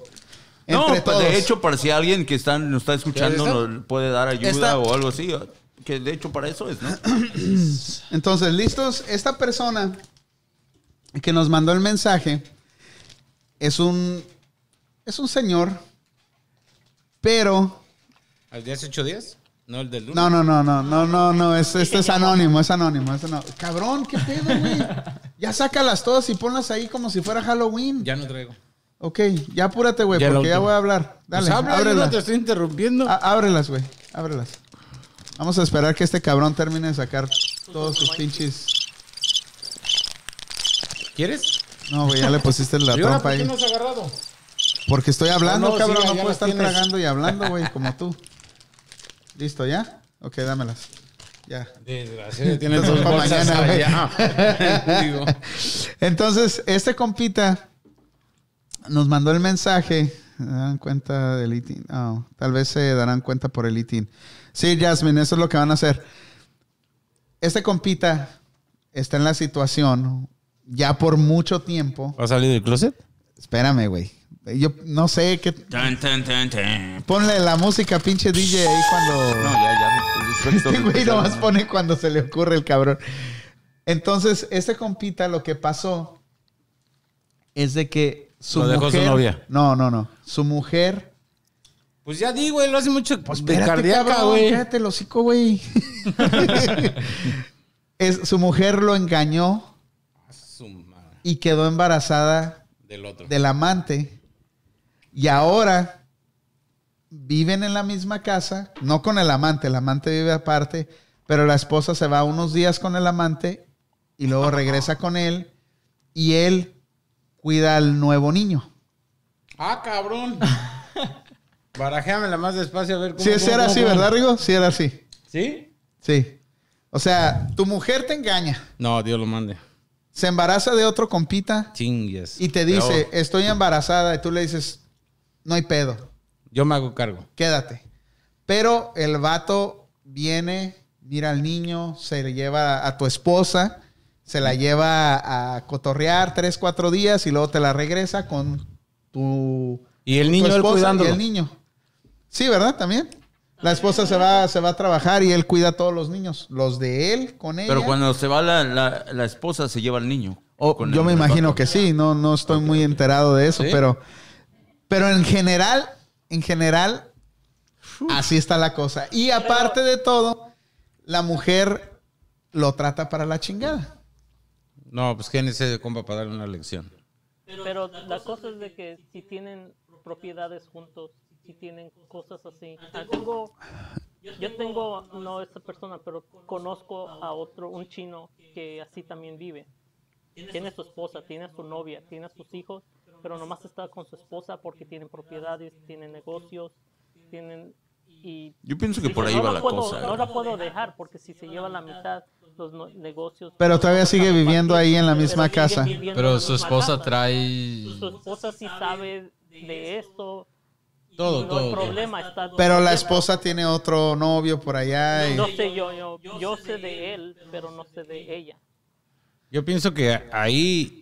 No, Entre todos. de hecho, para si alguien que está, nos está escuchando ¿Quieres nos puede dar ayuda Esta- o algo así. Que de hecho para eso es, ¿no? Entonces, listos, esta persona que nos mandó el mensaje es un es un señor, pero ¿Al día hace ocho días? No, el del lunes. no, no, no, no, no, no, no, es, este es anónimo, es anónimo, es anónimo. Cabrón, qué pedo, güey. Ya sácalas todas y ponlas ahí como si fuera Halloween. Ya no traigo. Ok, ya apúrate, güey, porque ya voy a hablar. Dale, Pues habla, yo ábrelas. no te estoy interrumpiendo. Á- ábrelas, güey, ábrelas. Vamos a esperar que este cabrón termine de sacar todos sus pinches. ¿Quieres? No, güey, ya le pusiste la ¿Y ahora trompa por qué ahí. no has agarrado? Porque estoy hablando, No, no, cabrón. sí, no ya puedo estar tienes. tragando y hablando, güey, como tú. ¿Listo ya? Ok, dámelas. Ya. Desgraciado, tienes dos son pa' bolsas mañana, Entonces, este compita nos mandó el mensaje. ¿Se dan cuenta del ITIN? Oh, tal vez se darán cuenta por el ITIN. Sí, Jasmine, eso es lo que van a hacer. Este compita está en la situación ya por mucho tiempo. ¿Va a salir del closet? Espérame, güey. Yo no sé qué. Tan, tan, tan, tan. Ponle la música, pinche DJ, ahí cuando. No, ya, ya. Este güey nomás pone cuando se le ocurre el cabrón. Entonces, este compita lo que pasó es de que su Lo dejó su mujer. novia. No, no, no. Su mujer. Pues ya di, güey, lo hace mucho Pues de espérate, cardíaca, cabrón, güey. Cállate el hocico, güey. es, su mujer lo engañó Su madre. y quedó embarazada Del otro. del amante. Y ahora viven en la misma casa, no con el amante, el amante vive aparte, pero la esposa se va unos días con el amante y luego regresa con él y él cuida al nuevo niño. Ah, cabrón. Barajéamela más despacio a ver cómo. Sí, cómo, era cómo, así, cómo. ¿verdad, Rigo? Sí, era así. ¿Sí? Sí. O sea, tu mujer te engaña, No, Dios lo mande. se embaraza de otro compita Chingues. y te dice, estoy embarazada, y tú le dices, no hay pedo. Yo me hago cargo. quédate. Pero el vato viene, mira al niño, se le lleva a tu esposa, se la lleva a cotorrear tres, cuatro días y luego te la regresa con tu, Y el niño, él esposa cuidándolo. y el niño. Sí, ¿verdad? También. La esposa se va, se va a trabajar y él cuida a todos los niños. Los de él con ella. Pero cuando se va la, la, la esposa, se lleva al niño. O- Con yo el me imagino que sí, no, no estoy muy enterado de eso, ¿Sí? pero, pero en general, en general, así está la cosa. Y aparte de todo, la mujer lo trata para la chingada. No, pues ¿quién es ese compa para darle una lección? Pero la cosa es de que si tienen propiedades juntos, si tienen cosas así. Ah, tengo, yo tengo, no esta persona, pero conozco a otro, un chino que así también vive. Tiene su esposa, tiene a su novia, tiene a sus hijos, pero nomás está con su esposa porque tienen propiedades, tienen negocios, tienen... Y Yo pienso que por ahí no va la puedo- cosa. No la puedo dejar porque si se lleva la mitad, los no- negocios... Pero todavía sigue viviendo ahí en la misma Pero casa. Pero su esposa casa. trae... Su esposa sí sabe de esto. Todo, no todo. problema. Está Pero la esposa tiene otro novio por allá. y- No sé yo, yo, yo sé de él, pero no sé de ella. Yo pienso que ahí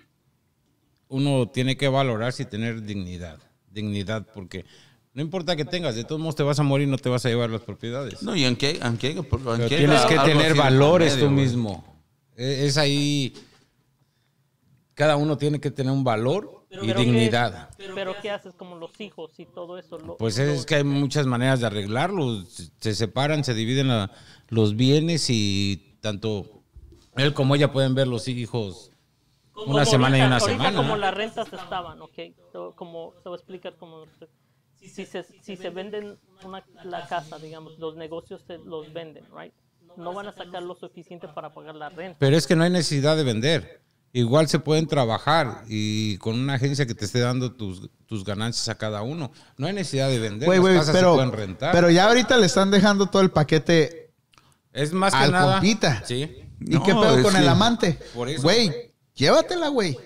uno tiene que valorarse y tener dignidad. Dignidad, porque no importa que tengas, de todos modos te vas a morir, no te vas a llevar las propiedades. No, y aunque, aunque, aunque tienes que tener valores tú mismo. E- Es ahí. Cada uno tiene que tener un valor y Pero dignidad. ¿qué, pero ¿qué haces como los hijos y todo eso? Lo- Pues lo- es que hay muchas maneras de arreglarlo. Se- Se separan, se dividen la- los bienes y tanto él como ella pueden ver los hijos como una semana y ahorita- una ahorita semana. como las rentas estaban, ¿ok? Te- Como, te voy a explicar cómo... Si se, si se venden una, la casa, digamos, los negocios se los venden, right? No van a sacar lo suficiente para pagar la renta. Pero es que no hay necesidad de vender. Igual se pueden trabajar y con una agencia que te esté dando tus, tus ganancias a cada uno. No hay necesidad de vender. Güey, Las güey, casas pero, se pueden rentar. pero ya ahorita le están dejando todo el paquete es más que al nada. compita. Sí. ¿Y No, qué pedo con el amante? Güey, llévatela, güey.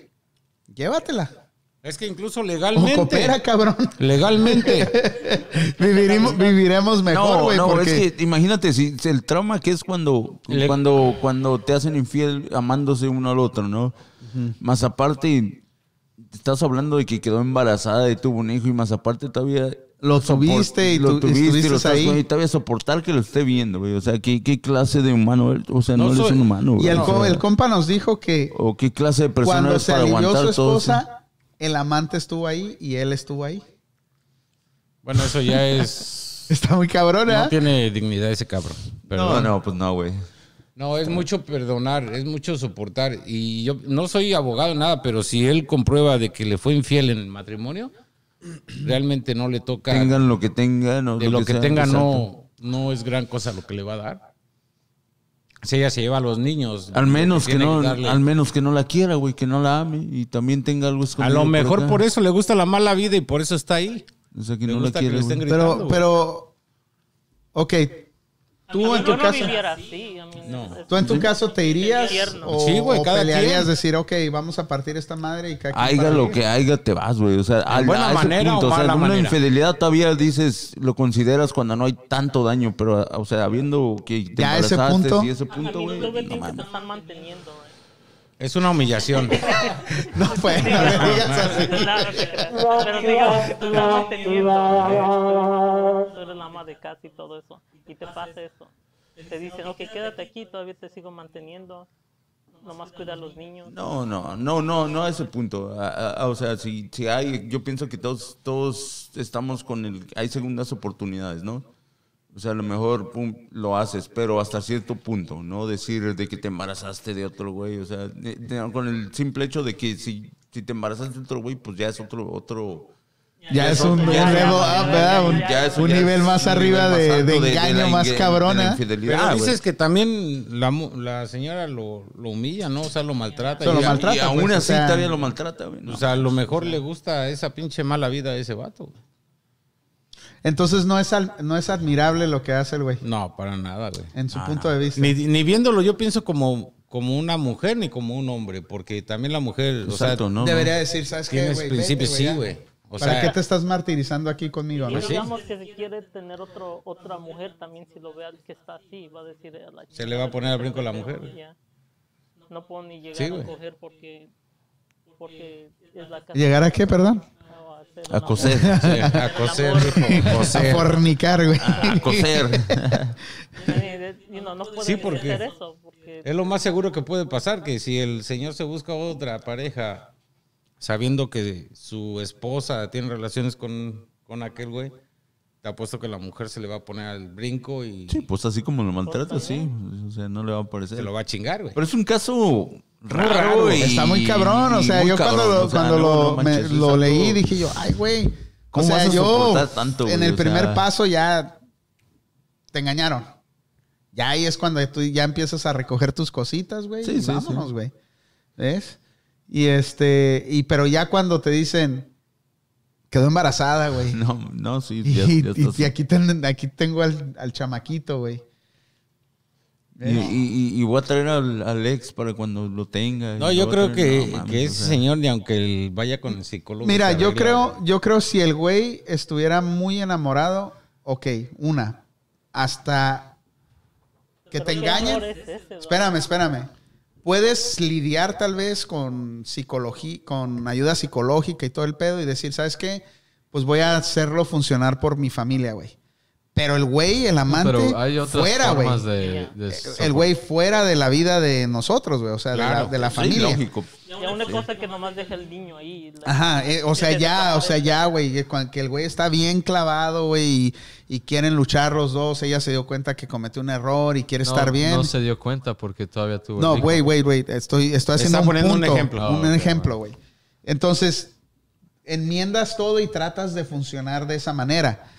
Llévatela. Es que incluso O legalmente. coopera, cabrón. Legalmente. Viviremos, viviremos mejor, No, güey. no, porque... es que imagínate si si el trauma que es cuando, Le- cuando, cuando te hacen infiel amándose uno al otro, ¿no? Más aparte, estás hablando de que quedó embarazada y tuvo un hijo y más aparte todavía... Lo tuviste y lo tu- tuviste y estuviste lo estás ahí. con- y todavía soportar que lo esté viendo, güey. O sea, ¿qué, qué clase de humano él? O sea, no, No eres soy- un humano, güey. Y el, O co- sea, el compa nos dijo que ¿O qué clase de persona cuando es se para alivió aguantar su todo esposa, el amante estuvo ahí y él estuvo ahí. bueno, eso ya es. Está muy cabrón, ¿eh? No tiene dignidad ese cabrón. No, no, pues no, güey. No, es mucho perdonar, es mucho soportar. Y yo no soy abogado, nada, pero si él comprueba de que le fue infiel en el matrimonio, realmente no le toca. Tengan lo que tengan. o de lo que, sea, tenga, exacto. no, no es gran cosa lo que le va a dar. Si ella se lleva a los niños. Al menos que no, al menos que no la quiera, güey, que no la ame y también tenga algo A lo mejor por eso le gusta la mala vida y por eso está ahí. O sea, que Le no la gusta que quiere. le estén güey. gritando. Pero, pero, ok, tú A en tu caso, a No. tú en tu caso te irías Infierno. o, Sí, güey, o cada pelearías quien. decir, ok, vamos a partir esta madre y cada para lo que haiga, te vas, güey. O sea, al- buena a ese manera punto, o sea, mala una manera? infidelidad todavía dices, lo consideras cuando no hay tanto daño, pero, o sea, habiendo que te Ya ese embarazaste punto. y ese A punto, güey, no que te están manteniendo. Es una humillación. No, pues, no me digas así. No, no. Pero digamos que te están manteniendo. güey. Tú eres la ama de casa y todo eso. Y te pasa eso. Te dicen, ok, quédate aquí, todavía te sigo manteniendo. Nomás cuida a los niños. No, no, no, no, no a ese punto. O sea, si, si hay, yo pienso que todos, todos estamos con el, hay segundas oportunidades, ¿no? O sea, a lo mejor pum, lo haces, pero hasta cierto punto, ¿no? Decir de que te embarazaste de otro güey, o sea, de- de- con el simple hecho de que si, si te embarazaste de otro güey, pues ya es otro, otro, Ya es un, un nivel más arriba de, de de- engaño más cabrona. Pero dices que también la, la señora lo, lo humilla, ¿no? O sea, lo maltrata. Lo Y- Y- maltrata, y aún pues, o así sea- todavía lo maltrata, güey. ¿no? O sea, a lo mejor le gusta esa pinche mala vida a ese vato. Entonces no es, al- no es admirable lo que hace el güey, No, para nada, güey. en su Ah, punto de vista. Ni, ni viéndolo yo pienso como, como una mujer ni como un hombre, porque también la mujer, o sea, ¿no? Debería decir, ¿sabes qué, tienes principios, sí, güey. O ¿Para sea, qué te estás martirizando aquí conmigo? No? digamos que si quiere tener otro, otra mujer, también si lo vea que está así, va a decir a la Se le va a poner al brinco a la mujer. Ya. No puedo ni llegar Sí, a coger porque, porque es la casa. ¿Llegar a qué, perdón? A coser, sí, a coser, dijo, A fornicar, güey. a coser. No pueden Sí, porque- hacer eso. Porque Es lo más seguro que puede pasar, que si el señor se busca otra pareja sabiendo que su esposa tiene relaciones con, con aquel güey, te apuesto que la mujer se le va a poner al brinco y Sí, pues así como lo maltrata, sí. O sea, no le va a parecer. se lo va a chingar, güey. Pero es un caso raro. raro, y- Está muy cabrón. O sea, yo cuando, cabrón, lo, o sea, cuando no, lo, me- leí, dije yo, ay, güey. O ¿Cómo sea, vas a yo tanto, en el O primer sea- paso ya te engañaron. Ya ahí es cuando tú ya empiezas a recoger tus cositas, güey. Sí, y sí, vámonos, sí. güey. ¿Ves? Y este, y pero ya cuando te dicen, quedó embarazada, güey. No, no, sí. Y, ya- ya y- y aquí, ten- aquí tengo al, al chamaquito, güey. y, y- y voy a traer al, al ex para cuando lo tenga. No, yo creo traer- que, no mames, que o ese sea, señor, ni aunque él vaya con el psicólogo. Mira, yo arregla, creo, güey. yo creo si el güey estuviera muy enamorado, ok, una, hasta que te Pero ¿qué engañen. Espérame, espérame. Puedes lidiar tal vez con psicología, con ayuda psicológica y todo el pedo y decir, ¿sabes qué? Pues voy a hacerlo funcionar por mi familia, güey. Pero el güey, el amante, Pero hay otras fuera, güey. de, de El güey fuera de la vida de nosotros, güey. O sea, de la- de la, sí, familia. lógico. Ya una cosa que nomás deja el niño ahí. la- Ajá, eh, o sea, ya, o sea, ya, güey, que el güey está bien clavado, güey, y, y quieren luchar los dos. Ella se dio cuenta que cometió un error y quiere no, estar bien. No se dio cuenta porque todavía tuvo. No, güey, güey, güey, estoy, estoy haciendo Está un poniendo un punto, ejemplo. Un Ah, ejemplo, güey. Entonces, enmiendas todo y tratas de funcionar de esa manera.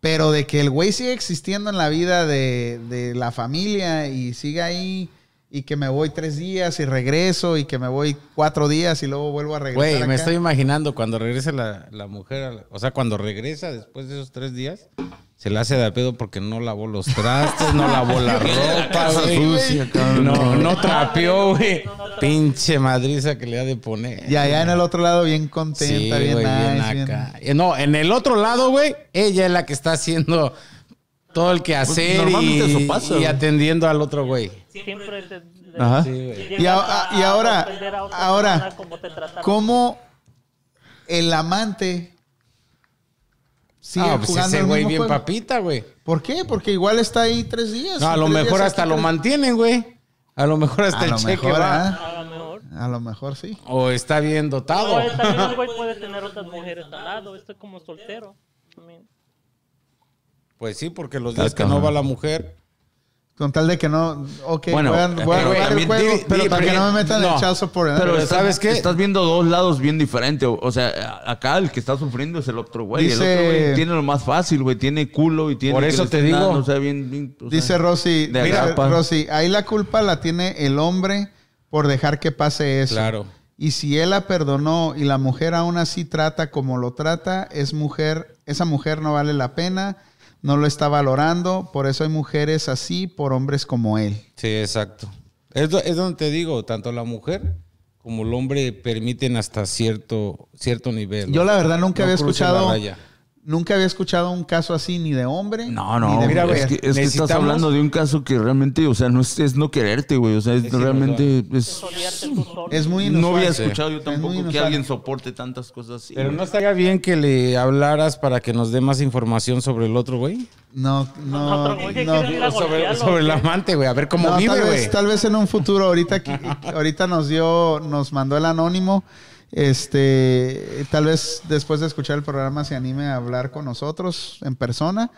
Pero de que el güey sigue existiendo en la vida de, de la familia y siga ahí y que me voy tres días y regreso y que me voy cuatro días y luego vuelvo a regresar. Güey, me estoy imaginando cuando regrese la, la mujer, o sea, cuando regresa después de esos tres días, se le hace de pedo porque no lavó los trastes, no lavó la ropa, güey. No, no trapeó, güey. Pinche madriza que le ha de poner. Y allá en el otro lado, bien contenta, Sí, bien güey, bien nice, bien- acá. Eh, No, en el otro lado, güey, ella es la que está haciendo todo el y, eso pasa, y atendiendo al otro güey. Siempre te, Ajá. Sí, güey. Y, a- y ahora, a ahora. ¿cómo el amante sigue Ah, pues jugando ese el güey mismo bien juego? papita, güey. ¿Por qué? Porque igual está ahí tres días. No, a lo mejor hasta lo tres- mantienen, güey. A lo mejor hasta A el lo cheque mejor, va. ¿ah? A lo mejor. A lo mejor sí. O está bien dotado. O también un güey puede tener otras mujeres al lado. Estoy como soltero. también. Pues sí, porque los días que no va la mujer. Con tal de que no. Ok, Bueno, voy a, voy a pero jugar el también juego, di- pero di- para que no me metan no. el child support. ¿eh? Pero Pero ¿sabes qué? Estás viendo dos lados bien diferentes. O sea, acá el que está sufriendo es el otro güey. Dice- El otro güey tiene lo más fácil, güey. Tiene culo y tiene. Por eso te digo. o sea, bien- bien- o sea, Dice Rosy, de mira, agrapa. Rosy, ahí la culpa la tiene el hombre por dejar que pase eso. Claro. Y si él la perdonó y la mujer aún así trata como lo trata, es mujer, esa mujer no vale la pena, no lo está valorando, por eso hay mujeres así por hombres como él. Sí, exacto. Es, es donde te digo, tanto la mujer como el hombre permiten hasta cierto, cierto nivel. Yo la verdad nunca No había la escuchado. Nunca había escuchado un caso así ni de hombre. No, ni no, de Mira, mujer. es que, es que estás hablando de un caso que realmente, o sea, no es, es no quererte, güey. O sea, es realmente. Es. Es muy no inusual. había Sí. escuchado yo tampoco que alguien soporte tantas cosas así. Pero güey. no estaría bien que le hablaras para que nos dé más información sobre el otro güey. No, no, no. Sobre, sobre el amante, güey. A ver cómo No, vive, tal güey. tal vez en un futuro. Ahorita, que- ahorita nos dio, nos mandó el anónimo. Este, tal vez después de escuchar el programa se anime a hablar con nosotros en persona.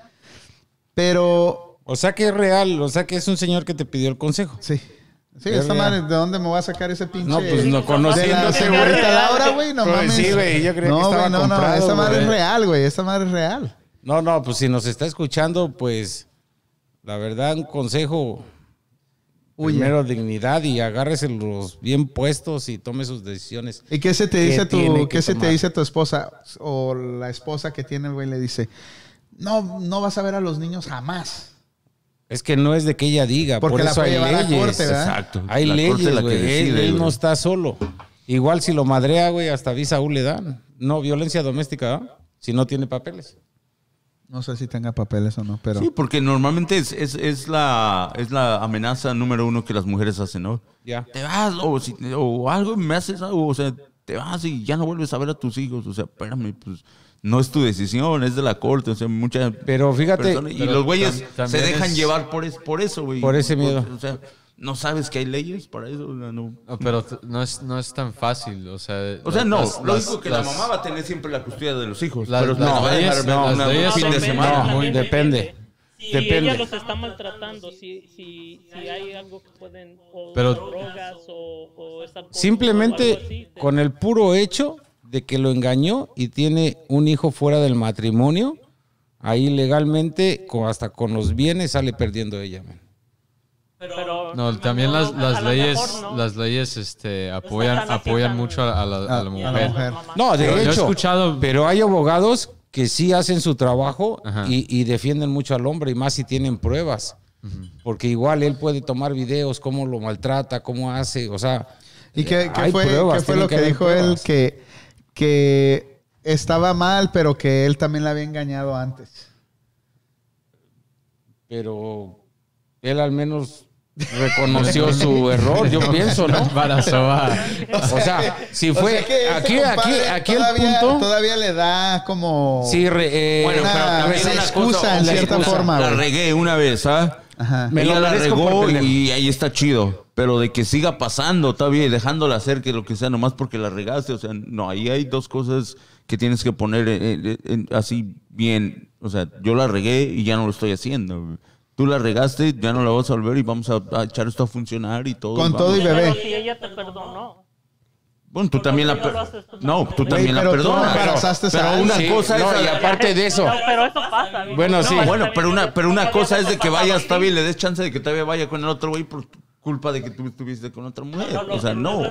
Pero O sea que es real, o sea que es un señor que te pidió el consejo. sí, sí, Es esta madre, ¿de dónde me voy a sacar ese pinche? No, pues no de conociendo. la Laura, güey, no Pues mames. sí, güey, yo creía que no, estaba no, no, esa madre es real, güey, esta madre es real. No, no, pues si nos está escuchando, pues la verdad, un consejo. Huye. Primero dignidad y agárrese los bien puestos y tome sus decisiones. ¿Y qué se te ¿Qué dice tu, qué se te dice tu esposa o la esposa que tiene el güey le dice, no, no vas a ver a los niños jamás. Es que no es de que ella diga, Porque por la eso puede hay leyes. corte. Exacto. Hay La leyes, la que güey. Él, él no está solo. Igual si lo madrea, güey, hasta visa U le dan. No, violencia doméstica, ¿verdad? Si no tiene papeles. No sé si tenga papeles o no, pero... Sí, porque normalmente es, es, es la, es la amenaza número uno que las mujeres hacen, ¿no? Ya. Te vas, o, si- o algo, me haces algo, o sea, te vas y ya no vuelves a ver a tus hijos. O sea, espérame, pues no es tu decisión, es de la corte. O sea, muchas Pero fíjate, personas- y pero los güeyes se dejan es- llevar por, es, por eso, güey. Por ese miedo. O sea, no sabes que hay leyes para eso. No. No, pero no es, no es tan fácil, o sea... O sea, no, las- lógico que las- la mamá va a tener siempre la custodia de los hijos. Las- pero las no, va a dejar leyes- no, leyes fin son- de semana. no, muy depende. Si Depende. ella los está maltratando, si, si, si hay algo que pueden, o Pero- drogas o, o Simplemente algo así, te- con el puro hecho de que lo engañó y tiene un hijo fuera del matrimonio, ahí legalmente, co- hasta con los bienes, sale perdiendo ella. man. Pero No, también las, a las leyes, mejor no. las leyes este, apoyan, apoyan mucho a, a la, a la a la mujer. mujer. No, de Pero yo he hecho, escuchado- pero hay abogados que sí hacen su trabajo y, y defienden mucho al hombre y más si tienen pruebas. Porque igual él puede tomar videos, cómo lo maltrata, cómo hace, o sea... ¿Y qué, qué fue, pruebas, qué fue lo que, dijo él? Que, que estaba mal, pero que él también la había engañado antes. Pero él al menos reconoció su error, yo pienso, ¿no? O sea, si O fue sea que ese aquí, aquí, aquí el todavía- punto, Todavía le da como... sí, re- eh, Bueno, Una- pero también una excusa cosa, en la cierta excusa. forma, La regué una vez, ¿ah? Ajá. Me Ella lo la regó y ahí está chido. Pero de que siga pasando todavía y dejándola hacer que lo que sea, nomás porque la regaste. O sea, no, ahí hay dos cosas que tienes que poner en- en- en- así bien. O sea, yo la regué y ya no lo estoy haciendo. Tú la regaste, ya no la vas a volver y vamos a, a echar esto a funcionar y todo. Con vamos. todo y Pero bebé. si ella te perdonó. Bueno, tú también la... Per- no tú también. la perdonas. Pero una Sí, cosa no, es... y aparte de eso, No, pero eso pasa. amigo. Bueno, sí. Bueno, pero una, pero una ¿cómo cosa es de que vayas todavía y le des chance de que todavía vaya con el otro güey por culpa de que tú estuviste con otra mujer. O sea, no.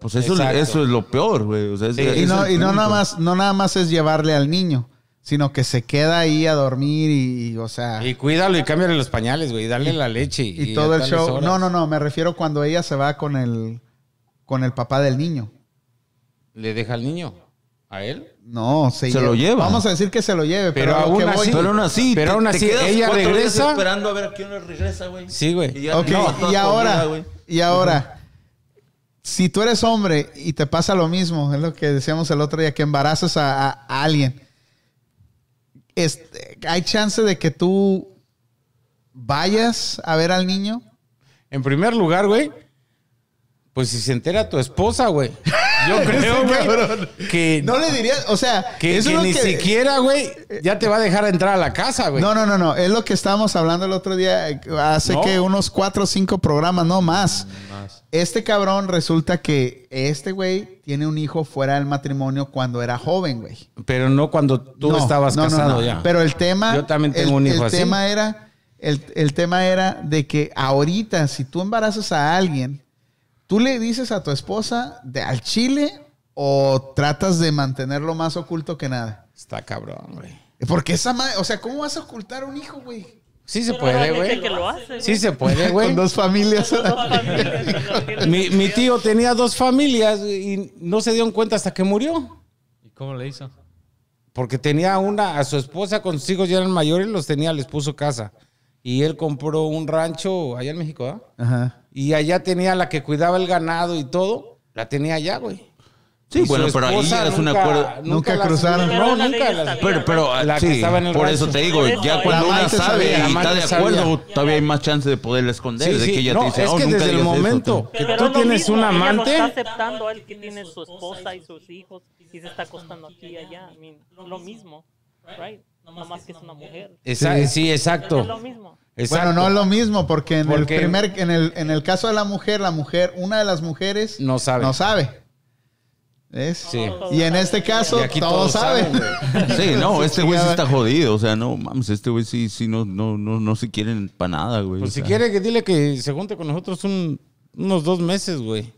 Pues eso, Exacto. eso es lo peor, güey. O sea, es- Sí, es Y no, el y no punto. nada más, no nada más es llevarle al niño. Sino que se queda ahí a dormir y, y, o sea, Y cuídalo y cámbiale los pañales, güey. Dale la leche. y a todo el show. horas. No, no, no, me refiero cuando ella se va con el con el papá del niño. ¿Le deja al niño? ¿A él? No, se, Se lo lleva. Vamos a decir que se lo lleve, pero, Pero aún así- Pero aún así, Pero aún te así, ella regresa. esperando a ver a hora regresa, güey. Sí, güey. Y ya Ok, no, y ahora, comida, güey. y ahora, si tú eres hombre y te pasa lo mismo, es lo que decíamos el otro día, que embarazas a, a- a alguien, este, ¿hay chance de que tú vayas a ver al niño? En primer lugar, güey, pues si se entera tu esposa, güey. Yo creo, güey, que, No le dirías, o sea, que, eso que es lo ni que- siquiera, güey, ya te va a dejar entrar a la casa, güey. No, no, no, no. Es lo que estábamos hablando el otro día, hace No. que unos cuatro o cinco programas, no más. Más. Este cabrón resulta que este güey tiene un hijo fuera del matrimonio cuando era joven, güey. Pero no cuando tú No, estabas no, no, casado no. ya. Pero el tema. Yo también tengo el- un hijo el así. Tema era, el, el tema era de que ahorita, si tú embarazas a alguien, tú le dices a tu esposa de, al chile o tratas de mantenerlo más oculto que nada. Está cabrón, güey. Porque esa madre, o sea, ¿cómo vas a ocultar un hijo, güey? Sí se puede, gente güey. que lo hace, Sí se puede, güey. Con dos familias. Dos familias, Mi, mi tío tenía dos familias y no se dieron cuenta hasta que murió. ¿Y cómo le hizo? Porque tenía una, a su esposa con sus hijos ya eran mayores, los tenía, les puso casa. Y él compró un rancho allá en México, ¿ah? Ajá. Y allá tenía la que cuidaba el ganado y todo, la tenía allá, güey. Sí, bueno, pero ahí esposa llegas a un nunca- acuerdo. Nunca las- cruzaron. No, nunca las- Pero, pero La que sí, estaba en el por rancho. eso te digo, ya cuando una amante sabe y está amante de acuerdo, sabía. todavía hay más chance de poderle esconder, Sí, de sí, que ella no, te dice, es oh, que nunca desde el digas eso". momento que tú es lo tienes mismo, un ella lo amante, está aceptando a él que tiene su esposa y sus hijos y se está acostando aquí y allá. I mean, lo mismo, right? No más que es una mujer. Esa- sí, Es exacto. lo mismo. Exacto. Bueno, no es lo mismo, porque en Porque- el primer, en el, en el caso de la mujer, la mujer, una de las mujeres No sabe. No sabe. ¿Ves? Sí. Y en este caso, Y aquí todos todos saben. saben, Sí, no, este güey sí está jodido. O sea, no, mames, este güey sí, sí no, no, no, no se quieren para nada, güey. Pues o si sea. quiere que dile que se junte con nosotros un- unos dos meses, güey.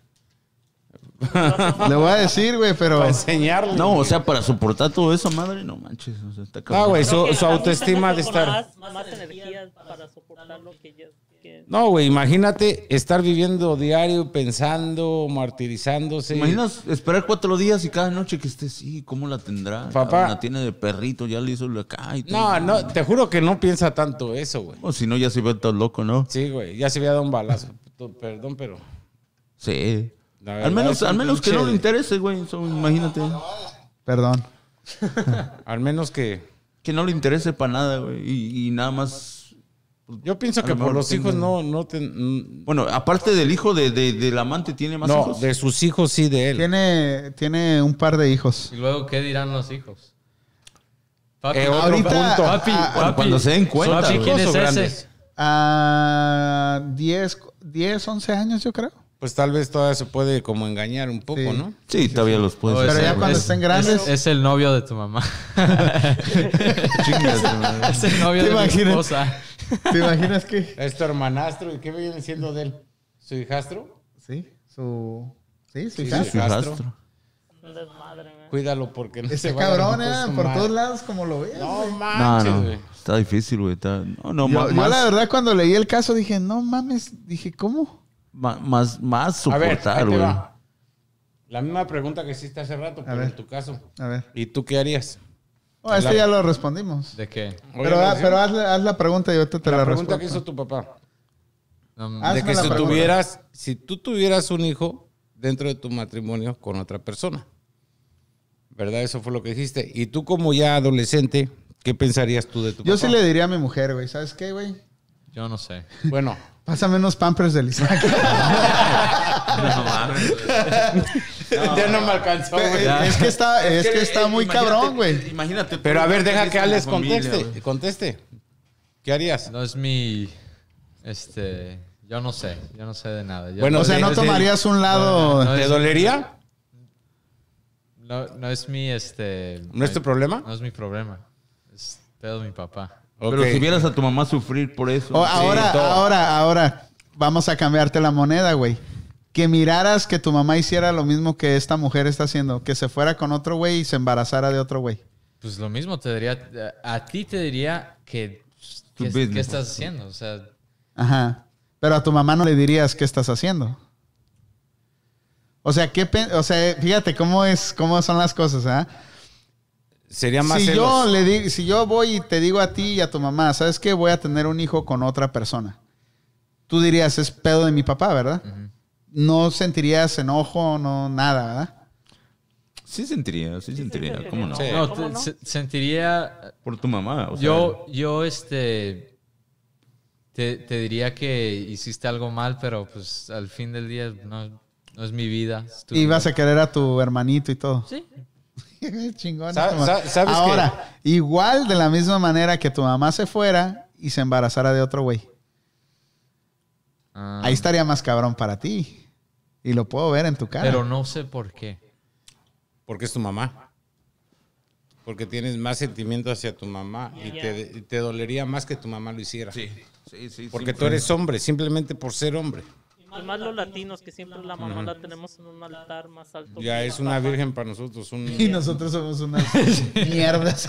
Le voy a decir, güey, pero Para enseñarle. No, o sea, para soportar todo eso, madre, no manches. O sea, está cabrón. güey, su, autoestima de estar... Más, más energía para soportar lo que que- No, güey, imagínate estar viviendo diario, pensando, martirizándose. ¿Te imaginas esperar cuatro días y cada noche que esté así? ¿Cómo la tendrá? Papá. La tiene de perrito, ya le hizo lo acá y todo. No, no, te juro que no piensa tanto eso, güey. O si no, ya se ve todo loco, ¿no? Sí, güey, ya se había dado un balazo. Perdón, pero... Sí. Al menos, al menos que no le interese, güey. eso, imagínate. perdón. Al menos que... Que no le interese para nada, güey. Y, y nada más. Yo pienso que por los hijos no... no te- mm, Bueno, aparte del hijo de, de- del amante, ¿tiene más no, hijos? de sus hijos sí, de él. Tiene, tiene un par de hijos. ¿Y luego qué dirán los hijos? Papi, Eh, otro Ahorita, punto. papi, ah, papi, cuando se den cuenta, Papi. ¿quién es ¿Chicos o ese? grandes? A 10, 10, 11 años, yo creo. Pues tal vez todavía se puede como engañar un poco, Sí. ¿no? Sí, todavía los puedes Pero ya cuando estén grandes- Es, es el novio de tu mamá. Chingas, madre. es el novio ¿Te de mi imaginas? esposa. ¿Te imaginas que? Es tu hermanastro. ¿Y qué viene siendo de él? ¿Su hijastro? Sí, su. Sí, su Sí, hija. sí. Su Hijastro. hijastro. Desmadre. Cuídalo porque no se Ese a cabrón, meter eh, por todos lados, como lo veas. No. No, manches, no. güey. Está difícil, güey. está- No, no, yo, yo más, la verdad, cuando leí el caso, dije, no mames. Dije, ¿cómo? Más, más soportar, güey. La misma pregunta que hiciste hace rato, pero ver. en tu caso. A ver. ¿Y tú qué harías? Oh, La- ya lo respondimos. ¿De qué? Pero, pero haz, haz la pregunta y ahorita te la, la pregunta que respondo. hizo tu papá. No, de que si tuvieras, si tú tuvieras un hijo dentro de tu matrimonio con otra persona. ¿Verdad? Eso fue lo que dijiste. Y tú como ya adolescente, ¿qué pensarías tú de tu Yo papá? sí le diría a mi mujer, güey, ¿sabes qué, güey? yo no sé. Bueno, Pásame unos pampers del Isaac. ya no me alcanzó, güey. es que está, es que está muy imagínate- cabrón, güey. Imagínate. Pero a ver, deja que Alex familia, conteste. Conteste. ¿Qué harías? No es mi. Este. Yo no sé. Yo no sé de nada. Yo Bueno, O sea, no de- tomarías un lado. No, no ¿Te es- dolería? No, no es mi. Este. ¿No es tu problema? No es mi problema. Es pedo de mi papá. Pero si vieras a tu mamá sufrir por eso. O- ahora, todo. ahora, ahora, vamos a cambiarte la moneda, güey. Que miraras que tu mamá hiciera lo mismo que esta mujer está haciendo, que se fuera con otro güey y se embarazara de otro güey. Pues lo mismo te diría, a ti te diría que, ¿qué, estás haciendo? O sea, Ajá. Pero a tu mamá no le dirías qué estás haciendo. O sea, ¿qué pen- o sea, fíjate cómo es, cómo son las cosas, ¿ah? Sería más Si celos. yo le di- si yo voy y te digo a ti y a tu mamá, ¿sabes qué? Voy a tener un hijo con otra persona. Tú dirías, es pedo de mi papá, ¿verdad? No sentirías enojo, no nada, ¿verdad? Sí sentiría, sí sentiría, ¿cómo no? Sí. no, ¿Cómo te- no? se- sentiría, Por tu mamá, o sea, yo, yo, este, te, te diría que hiciste algo mal, pero pues al fin del día no, no es mi vida. es tu vida. vas a querer a tu hermanito y todo. Sí. Chingón. Sa- tu ma- sa- ¿sabes Ahora, igual de la misma manera que tu mamá se fuera y se embarazara de otro güey. Ah, Ahí estaría más cabrón para ti. Y lo puedo ver en tu cara. Pero no sé por qué. Porque es tu mamá. Porque tienes más sentimiento hacia tu mamá y te, te dolería más que tu mamá lo hiciera. Sí, sí, sí. Porque tú eres hombre, simplemente por ser hombre. Y más los latinos que siempre la mamá la tenemos en un altar más alto. Ya es una papá. virgen para nosotros. un- Y nosotros somos unas mierdas.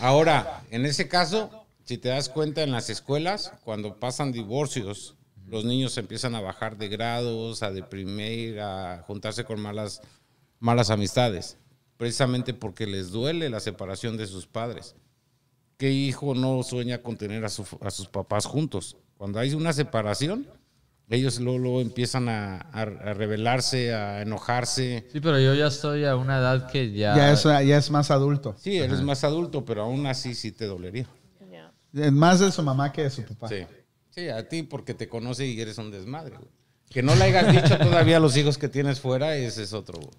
Ahora, en ese caso, si te das cuenta en las escuelas, cuando pasan divorcios, los niños empiezan a bajar de grados, a deprimir, a juntarse con malas, malas amistades, precisamente porque les duele la separación de sus padres. ¿Qué hijo no sueña con tener a, su- a sus papás juntos? Cuando hay una separación, ellos luego, luego empiezan a, a- a rebelarse, a enojarse. Sí, pero yo ya estoy a una edad que ya... Ya es, ya es más adulto. Sí, eres más adulto, pero aún así sí te dolería. Más de su mamá que de su papá. Sí. Sí, a ti porque te conoce y eres un desmadre, güey. Que no le hayas dicho todavía a los hijos que tienes fuera, ese es otro. güey.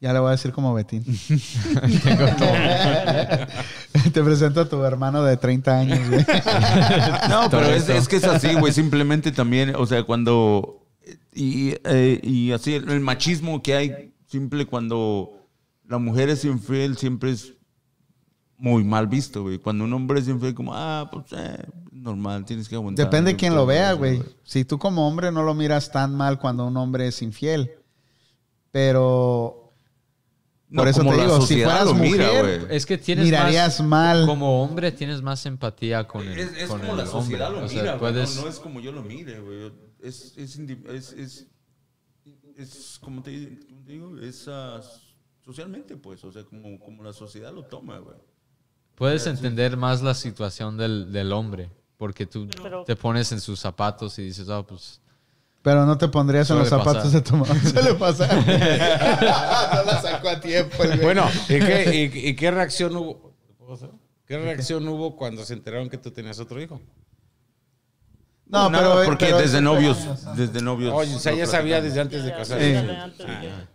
Ya le voy a decir como Betín. Te presento a tu hermano de 30 años, güey. No, pero es, es que es así, güey. Simplemente también, o sea, cuando. Y, eh, y así, el machismo que hay, simple cuando la mujer es infiel, siempre es muy mal visto, güey. Cuando un hombre es infiel, como, ah, pues, eh, normal, tienes que aguantar. Depende de quién lo vea, güey. Si tú como hombre no lo miras tan mal cuando un hombre es infiel. Pero No, Por eso como te digo, si sociedad fueras lo mira, mujer, güey. Es que tienes mirarías más, mal. Como hombre tienes más empatía con el, Es, es con como el la sociedad hombre. lo O sea, mira, güey. puedes- No, no es como yo lo mire, güey. Es, es, es, es, es como te, digo, es ah, socialmente, pues. O sea, como, como la sociedad lo toma, güey. Puedes entender más la situación del, del hombre, porque tú Pero- te pones en sus zapatos y dices, ah, pues... Pero no te pondrías en los zapatos pasar. de tu mamá. Suele pasar. no la sacó a tiempo, el. Bueno, ¿y qué, y- y qué reacción hubo? ¿Qué reacción hubo cuando se enteraron que tú tenías otro hijo? No, Nada, pero. porque pero- desde novios, desde novios. Oye, o sea, ya sabía desde antes de casarse.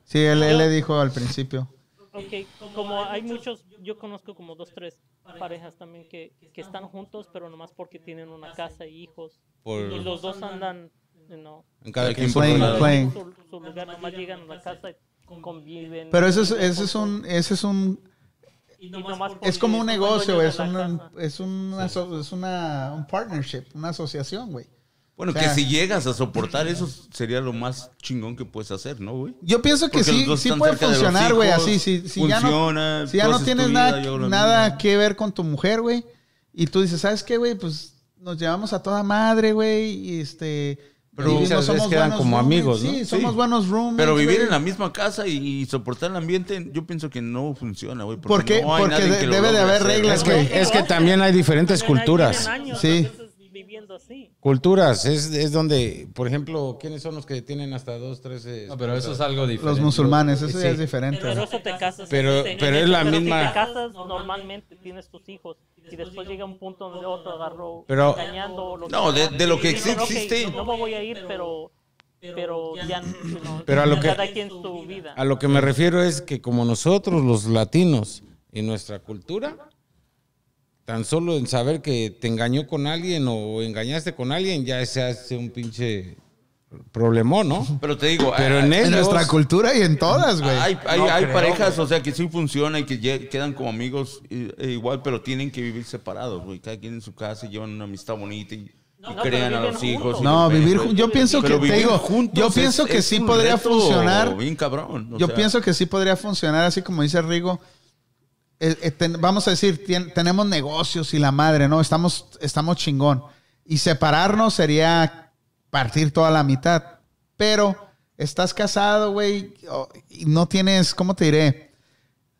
Sí, él, él le dijo al principio. Ok, como hay muchos, yo conozco como dos, tres parejas también que, que están juntos, pero nomás porque tienen una casa y hijos. Por, Y los dos andan, no, en cada Cada quien Playing, su lado. playing. su, su lugar, nomás llegan a la casa y conviven. Pero eso es, ese es un, ese es un, Y nomás es como un negocio, es un, es una, es una, un partnership, una asociación, güey. Bueno, O sea- que si llegas a soportar eso sería lo más chingón que puedes hacer, ¿no, güey? Yo pienso que Porque sí, sí puede funcionar, güey, así. Si, si ya no, si ya no tienes vida, nada, nada que ver con tu mujer, güey, y tú dices, ¿sabes qué, güey? Pues nos llevamos a toda madre, güey, y este... Pero muchas veces quedan como roommates. amigos, ¿no? Sí, Sí. somos buenos roommates, Pero vivir güey. en la misma casa y, y soportar el ambiente, yo pienso que no funciona, güey. ¿Por qué? no hay Porque nadie de- que lo debe de haber reglas, Es que, es que también hay diferentes ahí culturas. tienen años, Sí. veces, viviendo así. Culturas, es, es donde, por ejemplo, ¿quiénes son los que tienen hasta dos, tres? eh, No, pero eso es algo diferente. Los musulmanes, eso ya Sí. es diferente. Pero eso te casas. Pero- pero es la pero misma- Si te casas normalmente, tienes tus hijos. Y después llega un punto donde otro agarró Pero- engañando. lo No, de- de lo que y dicen, "Ok, existe". no me voy a ir, pero. Pero ya. know, Pero a lo que- Cada quien su vida. A lo que me refiero es que como nosotros los latinos y nuestra cultura, tan solo en saber que te engañó con alguien o engañaste con alguien, ya se hace un pinche problemón, ¿no? Pero te digo, Pero hay- en En ellos, nuestra cultura y en todas, güey. hay, hay, No hay creo, parejas, o sea, que sí funciona y que quedan como amigos e igual, pero tienen que vivir separados, güey. Cada quien en su casa y llevan una amistad bonita y, y No, crean a los hijos. juntos. No, vivir güey. jun- yo pienso que te digo, juntos yo es- pienso que es sí podría reto funcionar. Bien cabrón. o Yo sea, pienso que sí podría funcionar, así como dice Rigo. Eh, eh, vamos a decir, tenemos negocios y la madre, ¿no? Estamos, estamos chingón. Y separarnos sería partir toda la mitad. Pero estás casado, güey, y no tienes, ¿cómo te diré?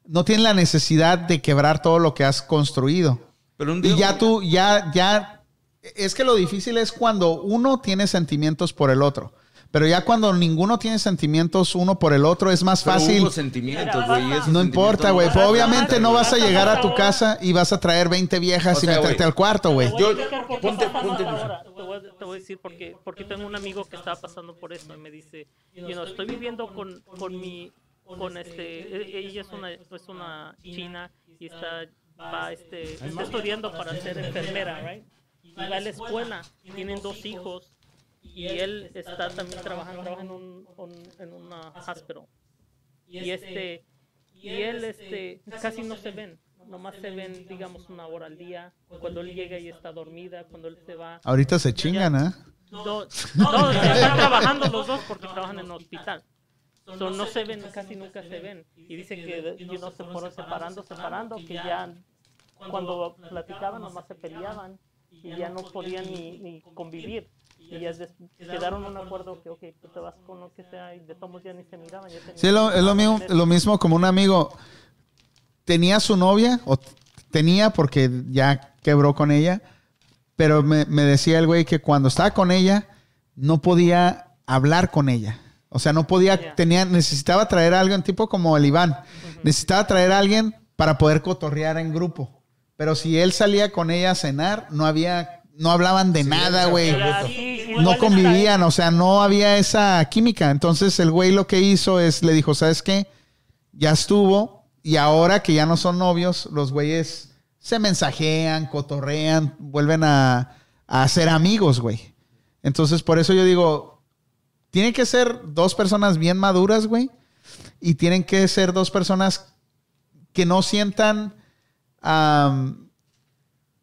No tienes la necesidad de quebrar todo lo que has construido. Pero un día, Y ya tú, ya, ya, es que lo difícil es cuando uno tiene sentimientos por el otro. Pero ya cuando ninguno tiene sentimientos uno por el otro, es más Pero fácil. hubo sentimientos, güey. No importa, güey. no- Obviamente no vas a llegar a tu casa y vas a traer 20 viejas O sea, y meterte güey, al cuarto, güey. Te voy a Yo- ponte- ponte- ahora. Te voy, a- te voy a decir por qué. Porque tengo un amigo que estaba pasando por eso y me dice, you know, estoy viviendo con, con mi, con este, e- ella es una, es una china y está, va, este, está estudiando para ser enfermera, right? Y va a la escuela, tienen dos hijos y él está también trabajando, trabaja en un, en una hospital. Y este, y él, este, casi no se ven. Nomás se ven, digamos, una hora al día. Cuando él llega y está dormida, cuando él se va. Ahorita se chingan, ¿eh? No, no, están trabajando los dos porque trabajan en el hospital. So, no se ven, casi nunca se ven. Y dice que you know, se fueron separando, separando, que ya cuando platicaban nomás se peleaban y ya no podían ni, ni convivir. Y ya quedaron un acuerdo que, ok, tú te vas con lo que sea y de todos modos ya ni se miraban. Sí, es lo, es lo mismo, lo mismo como un amigo tenía su novia, o tenía porque ya quebró con ella, pero me, me decía el güey que cuando estaba con ella no podía hablar con ella. O sea, no podía, tenía, necesitaba traer a alguien, tipo como el Iván. Necesitaba traer a alguien para poder cotorrear en grupo. Pero si él salía con ella a cenar, no había, no hablaban de nada, güey sí, no convivían, o sea, no había esa química. Entonces el güey lo que hizo es, le dijo, ¿sabes qué? Ya estuvo y ahora que ya no son novios, los güeyes se mensajean, cotorrean, vuelven a, a ser amigos, güey. Entonces por eso yo digo, tienen que ser dos personas bien maduras, güey, y tienen que ser dos personas que no sientan...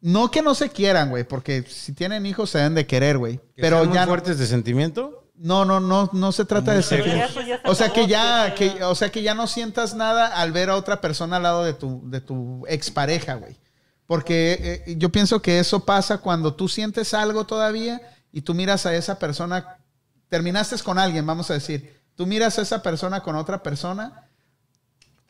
no que no se quieran, güey, porque si tienen hijos se deben de querer, güey. Que Pero sean muy ya fuertes de sentimiento. no, no, no, no se trata de ser. se O sea que ya- que, o sea que ya no sientas nada al ver a otra persona al lado de tu, de tu expareja, güey. Porque eh, yo pienso que eso pasa cuando tú sientes algo todavía y tú miras a esa persona, terminaste con alguien, vamos a decir, tú miras a esa persona con otra persona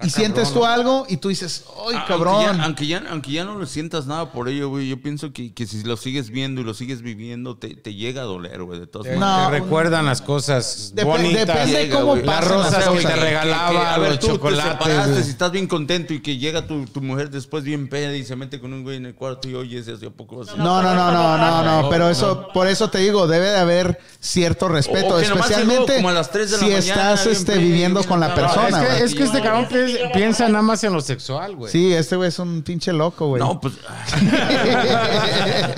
y sientes tú algo y tú dices, ¡ay, Ah, cabrón! Aunque ya, aunque, ya, aunque ya no lo sientas nada por ello, güey. Yo pienso que, que si lo sigues viendo y lo sigues viviendo, te, te llega a doler, güey. De todas Te, No, te recuerdan las cosas Dep- bonitas. depende Llega, cómo güey. Las rosas las que te regalaba, a ver, los tú te chocolates. separaste, güey. si estás bien contento y que llega tu, tu mujer después bien peda y se mete con un güey en el cuarto y oyes eso, ¿a poco No, no, no, no, no, no, pero eso, por eso te digo, debe de haber cierto respeto, O que especialmente llegó como a las 3 de la si mañana, estás este, viviendo con la persona. es, que, es que este cabrón pi- piensa nada más en lo sexual, güey. Sí, este güey es un pinche loco, güey. No, pues.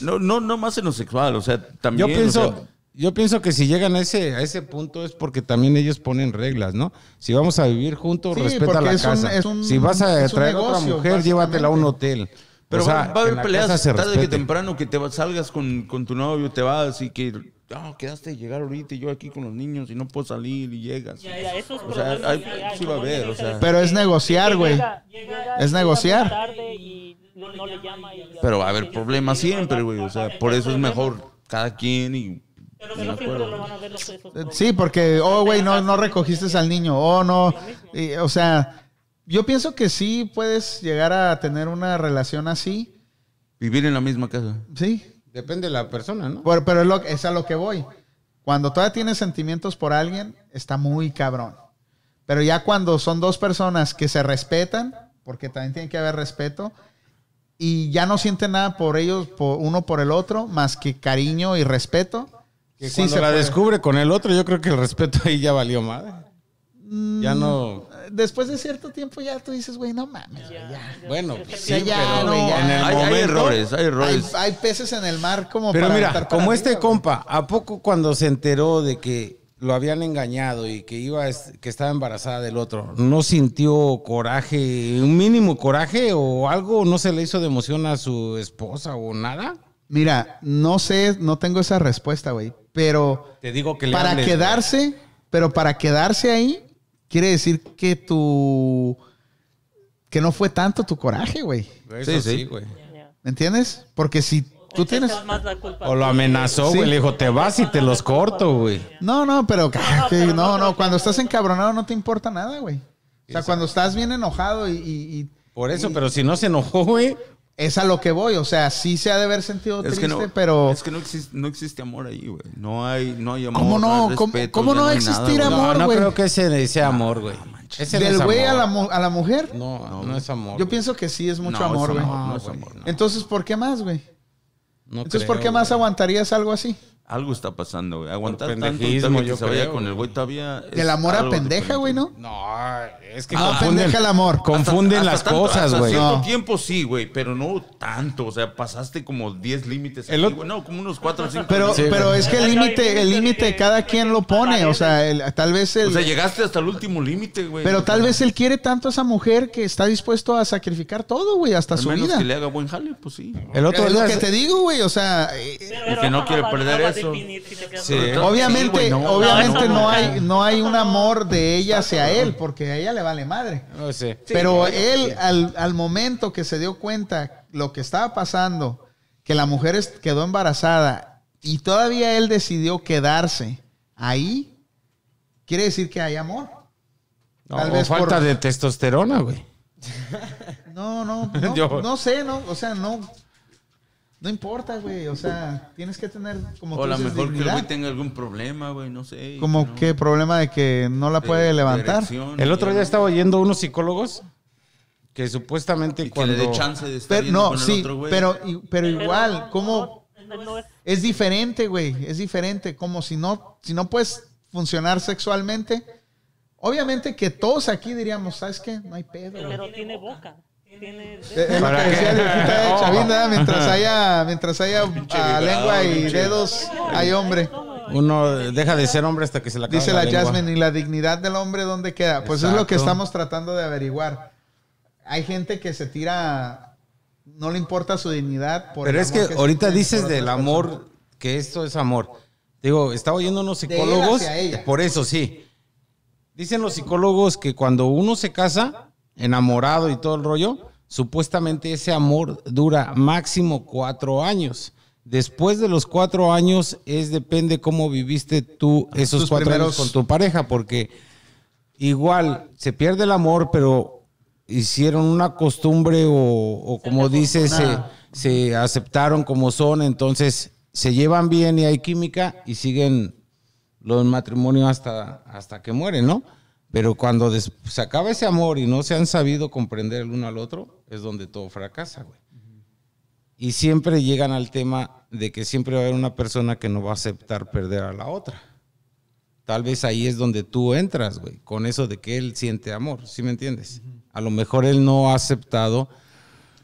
no, no, no más en lo sexual, o sea, también. Yo pienso, o sea, yo pienso que si llegan a ese, a ese punto es porque también ellos ponen reglas, ¿no? Si vamos a vivir juntos, Sí, respeta porque la es un- casa. es un- si vas a un traer a otra mujer, llévatela a un hotel. pero O sea, va, a haber peleas tarde que temprano que te salgas con, con tu novio, te vas y que. No, quedaste de llegar ahorita y yo aquí con los niños y no puedo salir y llegas. Ya, ya, esos O sea, problemas hay- sí hay, sí va a haber, o sea. Pero es negociar, güey. Es negociar. no, no Pero va a haber problemas siempre, güey. O sea, por eso es mejor cada quien y. Pero acuerdo. lo van a ver los problemas. Sí, porque, oh, güey, no, no recogiste al niño, oh, no. Y, o sea, yo pienso que sí puedes llegar a tener una relación así, Vivir en la misma casa. sí. Depende de la persona, ¿no? Pero, pero es, lo, es a lo que voy. Cuando todavía tienes sentimientos por alguien, está muy cabrón. Pero ya cuando son dos personas que se respetan, porque también tiene que haber respeto, y ya no sienten nada por ellos, por uno por el otro, más que cariño y respeto. Que sí cuando se la puede. descubre con el otro, yo creo que el respeto ahí ya valió madre. Mm. Ya no. Después de cierto tiempo ya tú dices, güey, no mames, güey, ya. Bueno, Ya, sí, ya, ya, pero güey, ya. en el Hay, errores, hay errores. hay peces en el mar como Pero para mira, como este güey. compa, ¿a poco cuando se enteró de que lo habían engañado y que iba que estaba embarazada del otro, no sintió coraje, un mínimo coraje o algo, no se le hizo de emoción a su esposa o nada? Mira, no sé, no tengo esa respuesta, güey, pero Te digo que le para hables, quedarse, pero para quedarse ahí, quiere decir que tu, que no fue tanto tu coraje, güey. Sí, sí, güey. ¿Me entiendes? Porque si tú tienes... echas más la culpa O lo amenazó, Sí. güey. Le dijo, te vas y te los corto, güey. No, no, pero, que- pero no, no cuando estás encabronado no te importa nada, güey. O sea, cuando estás bien enojado y, y- y Por eso, pero si no se enojó, güey. Es a lo que voy, o sea, sí se ha de haber sentido Es triste, que no, pero es que no existe, no existe amor ahí, güey. No hay, no hay amor. ¿Cómo no? hay ¿Cómo- respeto, cómo ya no va a hay nada, existir güey. amor? No, no güey. creo que ese sea amor, güey. No del güey a la, mu- a la mujer, No, no, es amor. yo güey. pienso que sí es mucho No, amor, güey. no es güey, amor. no. Entonces, ¿por qué más, güey? No Entonces, creo, ¿por qué más güey. aguantarías algo así? Algo está pasando, güey. Aguantar tanto y que se vaya creo, con el güey. todavía. Del amor a pendeja, güey, ¿no? No, es que Ah, confunden, pendeja el amor. confunden Hasta- las tanto- cosas, güey. cierto No. tiempo sí, güey, pero no tanto. O sea, pasaste como 10 límites. El aquí, güey. No, como unos 4 o 5. Pero, Sí, pero es que el límite, el límite cada quien lo pone, o sea, el- tal vez el, O sea, llegaste hasta el último límite, güey. pero tal vez él quiere tanto a esa mujer que está dispuesto a sacrificar todo, güey, hasta Al su menos vida. que le haga buen jale, pues sí. El otro es lo que te digo, güey, o sea, eh, que no eso quiere perder a eso. Sí. obviamente, no. obviamente No, no, hay, no hay un amor de ella hacia él, porque a ella le vale madre. no sé. Pero él, al, al momento que se dio cuenta lo que estaba pasando, que la mujer es- quedó embarazada y todavía él decidió quedarse ahí, quiere decir que hay amor. No, Tal o vez falta por- de testosterona, güey. No, no, no, Yo- no sé, no, o sea, no, no importa, güey, o sea, tienes que tener como O a lo mejor que el dignidad. güey tenga algún problema, güey, no sé. como ¿no? qué problema de que no la De- puede de levantar. El otro día estaba oyendo unos psicólogos que supuestamente Y que cuando... le dé chance de estar Pero, yendo no, con el sí, otro güey. pero, pero igual, no es- diferente, güey. Es diferente. Como si no, si no puedes funcionar sexualmente. Obviamente que todos aquí diríamos, ¿sabes qué? No hay pedo. Pero tiene boca. Mientras haya, mientras haya ah, lengua y dedos, hay hombre. Uno deja de ser hombre hasta que se le acaba Dice la lengua. Jasmine, ¿y la dignidad del hombre dónde queda? Pues es lo que estamos tratando de averiguar. Hay gente que se tira, no le importa su dignidad. Por Pero es que ahorita dices del amor, personas. que esto es amor. Digo, estaba oyendo unos psicólogos, por eso sí. Dicen los psicólogos que cuando uno se casa, enamorado y todo el rollo, supuestamente ese amor dura máximo cuatro años. Después de los cuatro años es depende cómo viviste tú esos Tus cuatro primeros- años con tu pareja, porque igual se pierde el amor, pero hicieron una costumbre o, o como dices, se, Una- se aceptaron como son, entonces se llevan bien y hay química y siguen los matrimonios hasta, hasta que mueren, ¿no? Pero cuando des- se acaba ese amor y no se han sabido comprender el uno al otro, es donde todo fracasa, güey. Y siempre llegan al tema de que siempre va a haber una persona que no va a aceptar perder a la otra. Tal vez ahí es donde tú entras, güey, con eso de que él siente amor, ¿sí me entiendes? A lo mejor él no ha aceptado.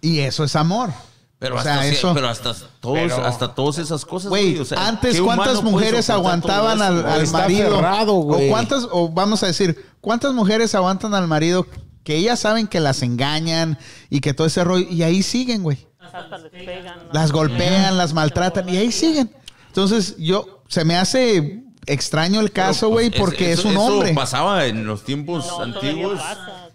Y eso es amor. Pero, o hasta, sea, eso. pero hasta todos, Pero- hasta todas esas cosas, Güey, güey. o sea, antes ¿qué cuántas mujeres aguantaban eso, al, güey? al Está marido. o cuántas, o vamos a decir, cuántas mujeres aguantan al marido que ellas saben que las engañan y que todo ese rollo, y ahí siguen, güey. Hasta les pegan. Las golpean, las maltratan, y ahí siguen. Entonces, yo, se me hace extraño el caso, Pero, güey, pues, porque es eso- un eso hombre. pasaba en los tiempos No, antiguos,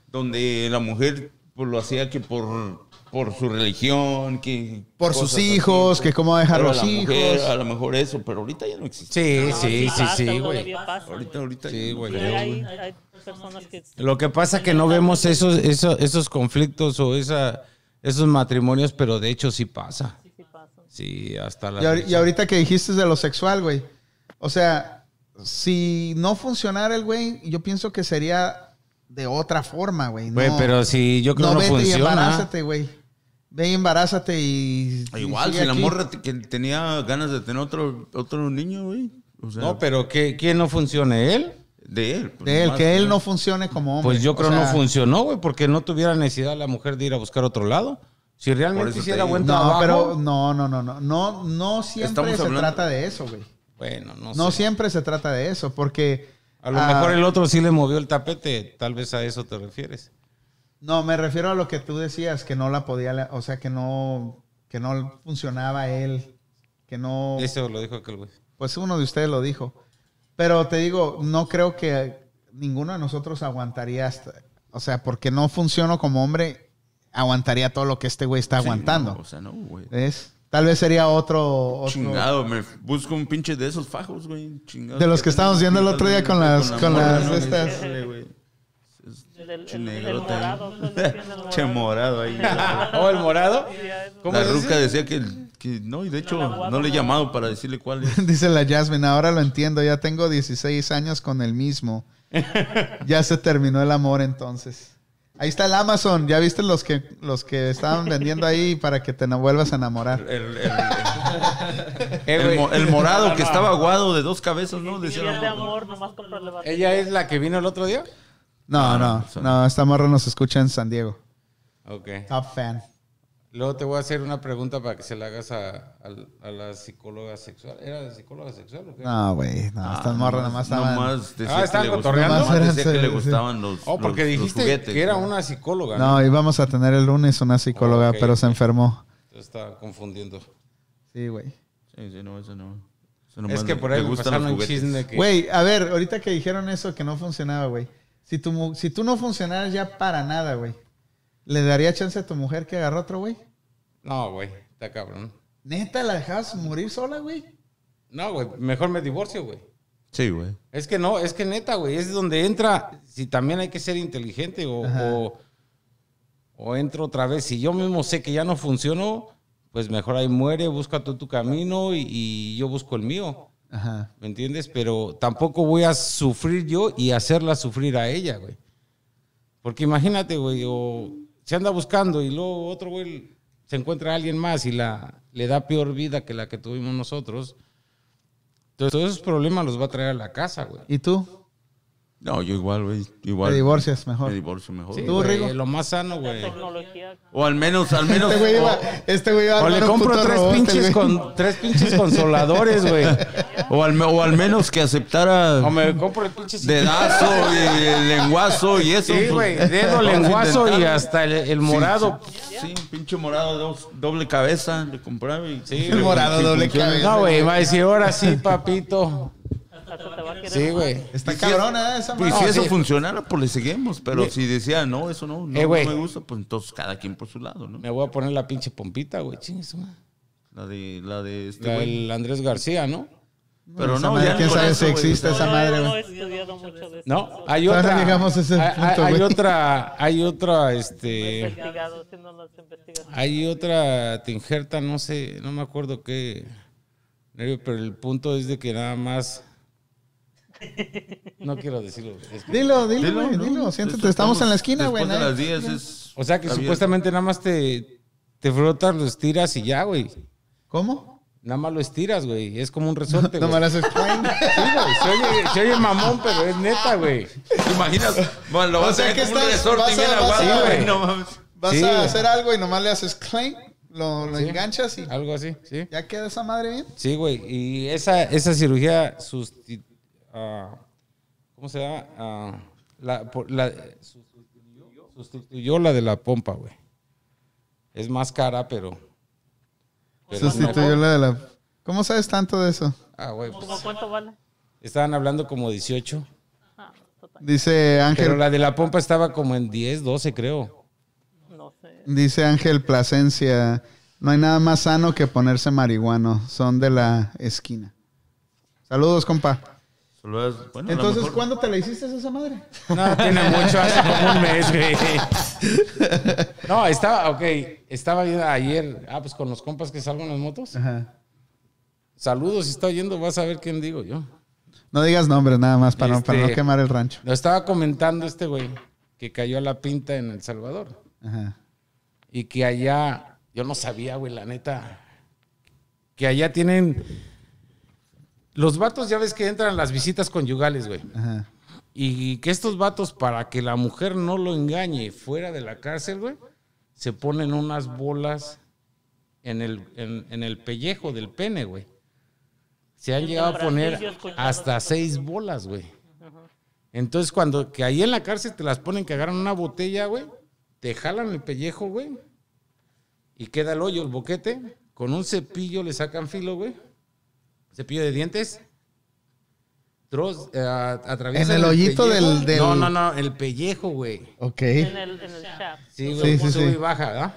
donde la mujer pues, lo hacía que por, por su religión, que Por sus cosas así, hijos, que cómo dejar Pero los a la mujer, hijos. a lo mejor eso, pero ahorita ya no existe. Sí, sí, sí, pasa, sí, güey. Ahorita, ahorita Sí, ya güey. Sí, hay, hay personas que... Lo que pasa es que no vemos esos, esos, esos conflictos o esa, esos matrimonios, pero de hecho sí pasa. Sí, sí pasa. Sí, hasta la Y, ahorita que dijiste de lo sexual, güey. O sea, si no funcionara el güey, yo pienso que sería de otra forma, güey. Güey, no, pero si yo creo no no, vete funciona. güey. Ve y embarázate y. y Igual, si la aquí. morra que tenía ganas de tener otro, otro niño, güey. O sea, No, pero ¿qué, ¿quién no funcione? ¿Él? de él. pues, De él, más que él no funcione como hombre. Pues yo O creo sea, no funcionó, güey, porque no tuviera necesidad la mujer de ir a buscar otro lado. Si realmente hiciera buen No, trabajo. pero no, no, no, no. No, no siempre Estamos se hablando- trata de eso, güey. Bueno, no, No sé. siempre se trata de eso, porque. A lo ah, mejor el otro sí le movió el tapete, tal vez a eso te refieres. No, me refiero a lo que tú decías, que no la podía, o sea, que no, que no funcionaba él, que no, Eso lo dijo aquel güey. pues uno de ustedes lo dijo. Pero te digo, no creo que ninguno de nosotros aguantaría hasta, O sea, porque no funciono como hombre, aguantaría todo lo que este güey está Sí, aguantando. no, o sea, no, güey. ¿Ves? Tal vez sería otro... otro- Chingado, me busco un pinche de esos fajos, güey. Chingado. De los que estábamos viendo el otro día con las- la con morra, las ¿no? estas. El, el- el negrota, morado. ¿eh? el Che morado ahí. ¿O el morado? ¿Cómo La dice? ruca decía que, que no, y de hecho no le he llamado para decirle cuál es. Dice la Jasmine, ahora lo entiendo, ya tengo 16 años con el mismo. Ya se terminó el amor entonces. Ahí está el Amazon, ya viste los que los que estaban vendiendo ahí para que te no vuelvas a enamorar. El, el- Eh, el mo- el morado que estaba aguado de dos cabezas, ¿no? Decía amor, nomás. ¿Ella es la que vino el otro día? No, No, no, son- no, esta morra nos escucha en San Diego. Ok. Top fan. Luego te voy a hacer una pregunta para que se la hagas a, a- a la psicóloga sexual. ¿Era psicóloga sexual o qué? No, güey, no, estas morras nomás estaban... Nomás decía Ah, ¿estaban cotorreando? Nomás decía que le gustaban los, Oh, porque los- los dijiste juguetes, que era ¿no? una psicóloga. ¿no? No, íbamos a tener el lunes una psicóloga, pero se enfermó. Estaba confundiendo. Sí, güey. Sí, sí, no, eso no. Eso Es que por ahí me gustan pasaron los un chisme que... Güey, a ver, ahorita que dijeron eso que no funcionaba, güey. Si, tu, si tú no funcionaras ya para nada, güey, ¿le daría chance a tu mujer que agarró otro, güey? No, güey, está cabrón. ¿Neta la dejabas morir sola, güey? No, güey, mejor me divorcio, güey. Sí, güey. Es que no, es que neta, güey, es donde entra, si también hay que ser inteligente o, o, o entro otra vez. Si yo mismo sé que ya no funcionó, pues mejor ahí muere, busca tú tu camino y, y yo busco el mío. Ajá. ¿Me entiendes? Pero tampoco voy a sufrir yo y hacerla sufrir a ella, güey. Porque imagínate, güey, o se anda buscando y luego otro güey se encuentra a alguien más y la, le da peor vida que la que tuvimos nosotros. Entonces, todos esos problemas los va a traer a la casa, güey. ¿Y tú? No, yo igual, güey. Igual. Te divorcias Me mejor. divorcio mejor. Sí, ¿Tú, güey, Rigo? Lo más sano, güey. Tecnología. O al menos, al menos. Este güey o- iba, este güey iba a O le compro tres robot, pinches, güey. con, tres pinches consoladores, güey. O al, me- o al menos que aceptara O me compro el pinche... dedazo y el lenguazo y eso. Sí, pues, güey. Dedo, lenguazo y hasta el, el Sí, morado. Sí, sí, pinche morado, dos- doble cabeza, le compraba y... Sí, El morado, doble cabeza. No, güey, va a decir, ahora sí, papito. Sí, güey. Está cabrona esa Y madre. si No, eso funcionara, pues le seguimos. Pero si decía, no, eso no, no, Eh, no me gusta, pues entonces cada quien por su lado, ¿no? Me voy a poner la pinche pompita, güey. Chingue su madre. La de, la de este La del Andrés García, ¿no? Pero no, madre, ya quién sabe eso, si existe esa madre, No, no güey. he estudiado mucho de eso. No, hay otra. no llegamos a ese hay, punto, hay otra, hay otra, este, hay otra tinjerta, no sé, no me acuerdo qué, nervio, pero el punto es de que nada más, no quiero decirlo. es que- Dilo, dilo, Dilo, güey, ¿no? dilo. Siéntate, estamos en la esquina, güey. Después de nadie- las 10 es... o sea que abierto. supuestamente nada más te, te frotas, lo estiras y ya, güey. ¿Cómo? Nada más lo estiras, güey. Es como un resorte, No güey. me las explain. Sí, güey. Se oye, se oye mamón, pero es neta, güey. ¿Te imaginas? Bueno, lo O vas a sea hacer que como un estás- resorte vas y bien a- a- aguado, güey. No mames. Vas Sí, a hacer algo y nomás le haces claim, lo, lo Sí. enganchas y Algo así, sí. ya queda esa madre bien. Sí, güey. Y esa, esa cirugía susti- ah, ¿cómo se llama? Ah, la, por- la- sustituyó, sustituyó la de la pompa, güey. Es más cara, pero... Sustituyó la de la. ¿Cómo sabes tanto de eso? Ah, güey. ¿Cómo pues, cuánto vale? estaban hablando como 18. Ah, total, Dice Ángel, Pero la de la pompa estaba como en 10, 12, creo. no sé. dice Ángel Plasencia, no hay nada más sano que ponerse marihuano, son de la esquina. Saludos, compa. Solo es- bueno, a lo Entonces, mejor- ¿cuándo te la hiciste esa madre? No, tiene mucho, hace como un mes, güey. No, estaba, ok, estaba ayer, ah, pues con los compas que salgo en las motos. Ajá. Saludos, si está oyendo, vas a ver quién digo yo. No digas nombres nada más para, no, para no Este- quemar el rancho. Lo estaba comentando este güey, que cayó a la pinta en El Salvador. Ajá. Y que allá, yo no sabía, güey, la neta, que allá tienen... Los vatos ya ves que entran las visitas conyugales, güey. Ajá. Y que estos vatos, para que la mujer no lo engañe fuera de la cárcel, güey, se ponen unas bolas en el, en, en el pellejo del pene, güey. Se han llegado a poner hasta seis bolas, güey. Entonces, cuando que ahí en la cárcel te las ponen que agarran una botella, güey, te jalan el pellejo, güey, y queda el hoyo, el boquete, con un cepillo le sacan filo, güey. Cepillo de dientes. Tros, eh, atraviesa En el hoyito del- del- No, no, no, el pellejo, güey. Ok. En el, en el shaft. Sí, güey, Sí, sí, sube sí. y baja, ¿verdad?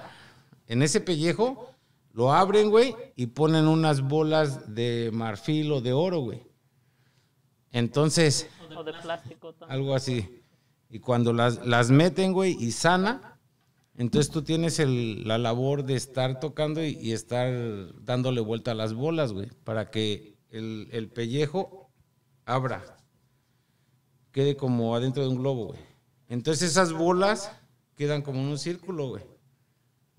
En ese pellejo lo abren, güey, y ponen unas bolas de marfil o de oro, güey. Entonces, O de plástico también. algo así. Y cuando las, las meten, güey, y sana, entonces tú tienes el- la labor de estar tocando y, y estar dándole vuelta a las bolas, güey, para que el, el pellejo abra, quede como adentro de un globo, güey. Entonces esas bolas quedan como en un círculo, güey.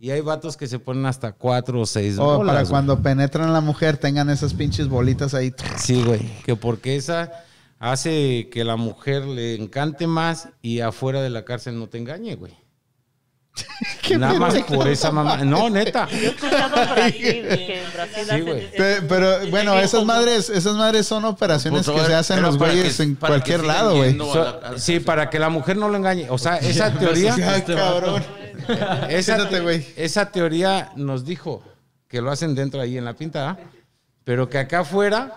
Y hay vatos que se ponen hasta cuatro o seis bolas. Oh, para güey. cuando penetran a la mujer tengan esas pinches bolitas ahí. Sí, güey. Que porque esa hace que la mujer le encante más y afuera de la cárcel no te engañe, güey. Nada más por esa mamá. No, neta. Yo he escuchado en Brasil que en Brasil Sí, hacen Pero bueno, esas madres, esas madres son operaciones Pues, que se hacen los güeyes que- en cualquier lado, güey. So- sí, para que la mujer no lo engañe. O sea, esa teoría, Ay, cabrón. esa, Siéntate, güey. esa teoría nos dijo que lo hacen dentro ahí en la pinta, ¿ah? pero que acá afuera,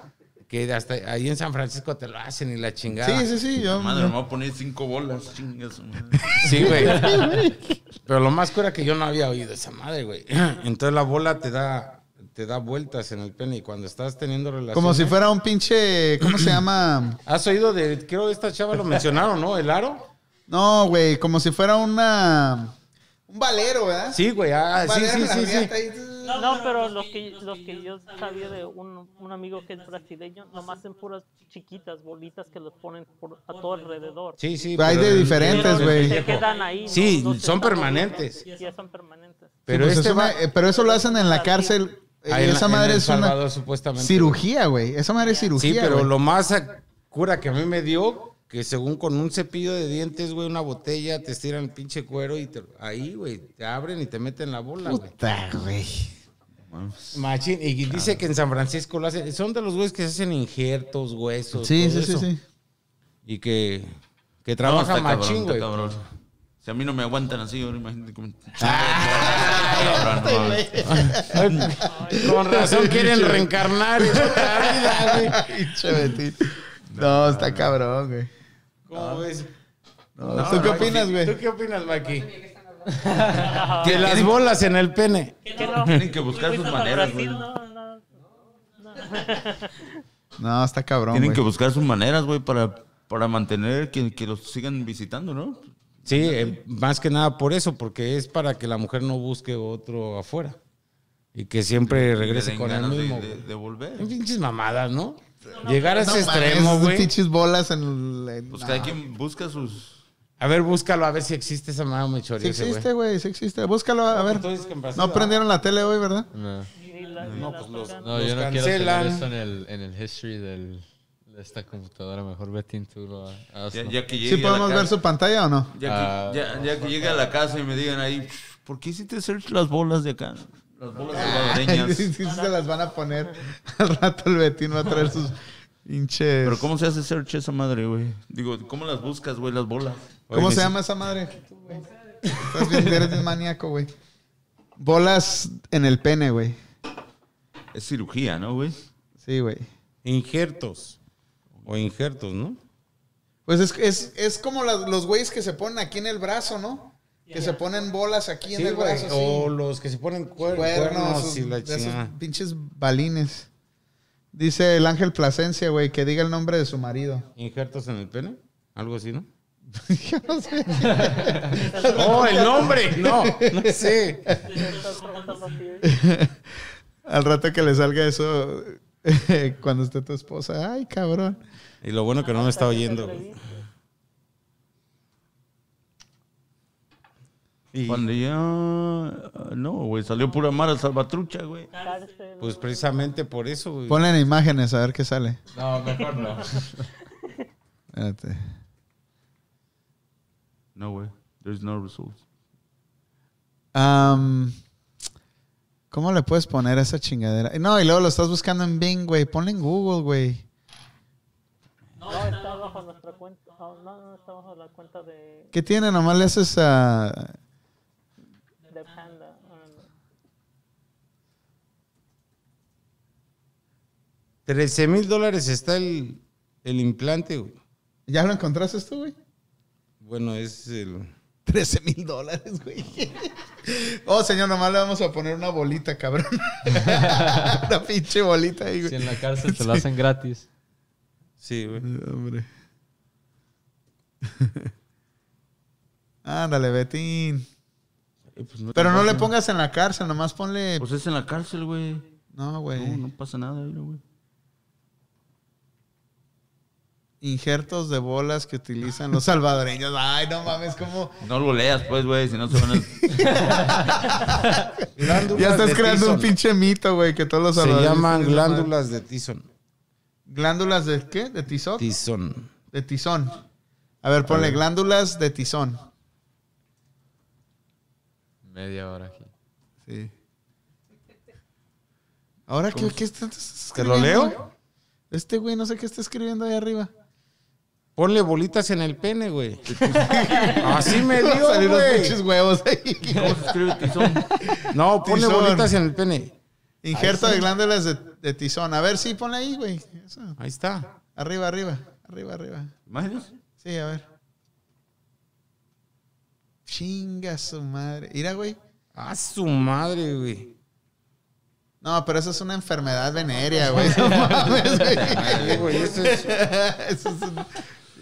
que hasta ahí en San Francisco te lo hacen y la chingada. Sí, sí, sí. Yo, Madre, me voy a poner cinco bolas. chingas, madre. Sí, güey. Pero lo más cura que yo no había oído esa madre, güey. Entonces la bola te da, te da vueltas en el pene y cuando estás teniendo relaciones. como si fuera un pinche. ¿Cómo se llama? ¿Has oído de, creo esta chava lo mencionaron, ¿no? ¿El aro? No, güey, como si fuera una. Un valero, ¿verdad? Sí, güey. Ah, sí, sí, sí, sí. No, pero lo que, lo que yo sabía de un, un amigo que es brasileño, nomás en puras chiquitas bolitas que los ponen por, a todo alrededor. Sí, sí. Hay pero de diferentes, Pero güey. Se quedan ahí. Sí, no- no se son permanentes. Sí, son permanentes. Pero Pues este va... eh, pero eso lo hacen en la cárcel. ahí la- esa en madre es una Salvador, supuestamente. cirugía, güey. Esa madre es Sí, cirugía. pero güey. lo más cura que a mí me dio, que según con un cepillo de dientes, güey, una botella, te estiran el pinche cuero y te- ahí, güey, te abren y te meten la bola, güey. Puta, güey. Machín, y dice que en San Francisco lo hacen, son de los güeyes que se hacen injertos, huesos. Sí, todo sí, sí, eso. sí. Y que, que No, trabaja cabrón, machín, güey. cabrón. Si a mí no me aguantan así, ahora imagínate cómo... Ah. Cabrón, no. Con razón quieren reencarnar en otra vida, güey. No, está cabrón, güey. ¿Cómo ves? No, ¿Tú qué opinas, ¿Tú güey? qué opinas, Maki? De las bolas en el pene. Tienen que buscar ¿Fuiste sus maneras, güey. No, está cabrón, Tienen que buscar sus maneras, güey, para, para mantener que, que los sigan visitando, ¿no? Sí, eh, más que nada por eso, porque es para que la mujer no busque otro afuera. Y que siempre regrese con el de- mismo. de, de volver. En pinches mamadas, ¿no? Llegar a ese extremo, güey. pinches bolas en en- Pues no. cada quien busca sus... A ver, búscalo a ver si existe esa mamá me Sí chorizo, existe, güey, sí existe. Búscalo, a ver. En No prendieron la tele hoy, ¿verdad? No, No, la pues los- no Los yo no quiero tener esto en el, en el history del, de esta computadora. Mejor Betín, tú lo hazlo. Ya, ya que llegue ¿Sí podemos ver su pantalla o no? Ya que, ya, ya que llegue a la casa y me digan ahí, ¿por qué hiciste search las bolas de acá? Las bolas salvadoreñas. Sí, sí, se las van a poner. Al rato el Betín va a traer sus pinches... Pero ¿cómo se hace search esa madre, güey? Digo, ¿cómo las buscas, güey, las bolas? ¿Cómo Oye, se llama esa madre? Estás bien, eres bien maníaco, güey. Bolas en el pene, güey. Es cirugía, ¿no, güey? Sí, güey. Injertos. O injertos, ¿no? Pues es, es, es como las- los güeyes que se ponen aquí en el brazo, ¿no? Que se ponen bolas aquí en el brazo, O sí. los que se ponen cuer- Cuernos, cuernos y la esos pinches balines. Dice el ángel Plasencia, güey, que diga el nombre de su marido. ¿Injertos en el pene? Algo así, ¿no? Yo no sé. ¡Oh, el nombre! No, no sé. Al rato que le salga eso cuando esté tu esposa. Ay, cabrón. Y lo bueno que no me está oyendo. Y Cuando ya... No, güey, salió pura mara salvatrucha, güey. Pues precisamente por eso, güey. Ponle en imágenes a ver qué sale. No, mejor no. Espérate. No, güey. There's no results. Am, ¿Cómo le puedes poner a esa chingadera? No, y luego lo estás buscando en Bing, güey. Ponle en Google, güey. No, está bajo nuestra cuenta. No, no, no, está bajo la cuenta de, ¿Qué tiene? Nomás le haces a... de Panda. Ah, 13 mil dólares está el, El implante, güey. ¿Ya lo encontraste tú, güey? Bueno, es el... 13 mil dólares, güey. Oh, señor, nomás le vamos a poner una bolita, cabrón. una pinche bolita ahí, Si güey. en la cárcel se lo hacen gratis. Sí, güey. Hombre. Ándale, Betín. Eh, pues no te Pero no le pongas en la cárcel, nomás ponle. Pues es en la cárcel, güey. No, güey. No, no pasa nada, güey. Injertos de bolas que utilizan los salvadoreños. Ay, no mames, como. No lo leas, pues, güey, si no se van a... Ya estás creando un pinche mito, güey, que todos los Se salvadoreños llaman esa madre. glándulas de Tison. ¿Glándulas de qué? ¿De tizón? Tison. De tizón. A ver, ponle glándulas de tizón. Media hora aquí. Sí. Ahora, ¿qué, qué está ¿Te lo leo? Este güey, no sé qué está escribiendo ahí arriba. Ponle bolitas en el pene, güey. Así me dio, salir los güey. pinches huevos ahí. No, ponle Tizón. bolitas en el pene. Injerto de glándulas de, de tizón. A ver, sí, ponle ahí, güey. Eso. Ahí está. Arriba, arriba. Arriba, arriba. ¿Imágenes? Sí, a ver. Chinga su madre. Mira, güey. A su madre, güey. No, pero eso es una enfermedad venérea, güey. No mames, güey. Ay, güey, eso es- Eso es un-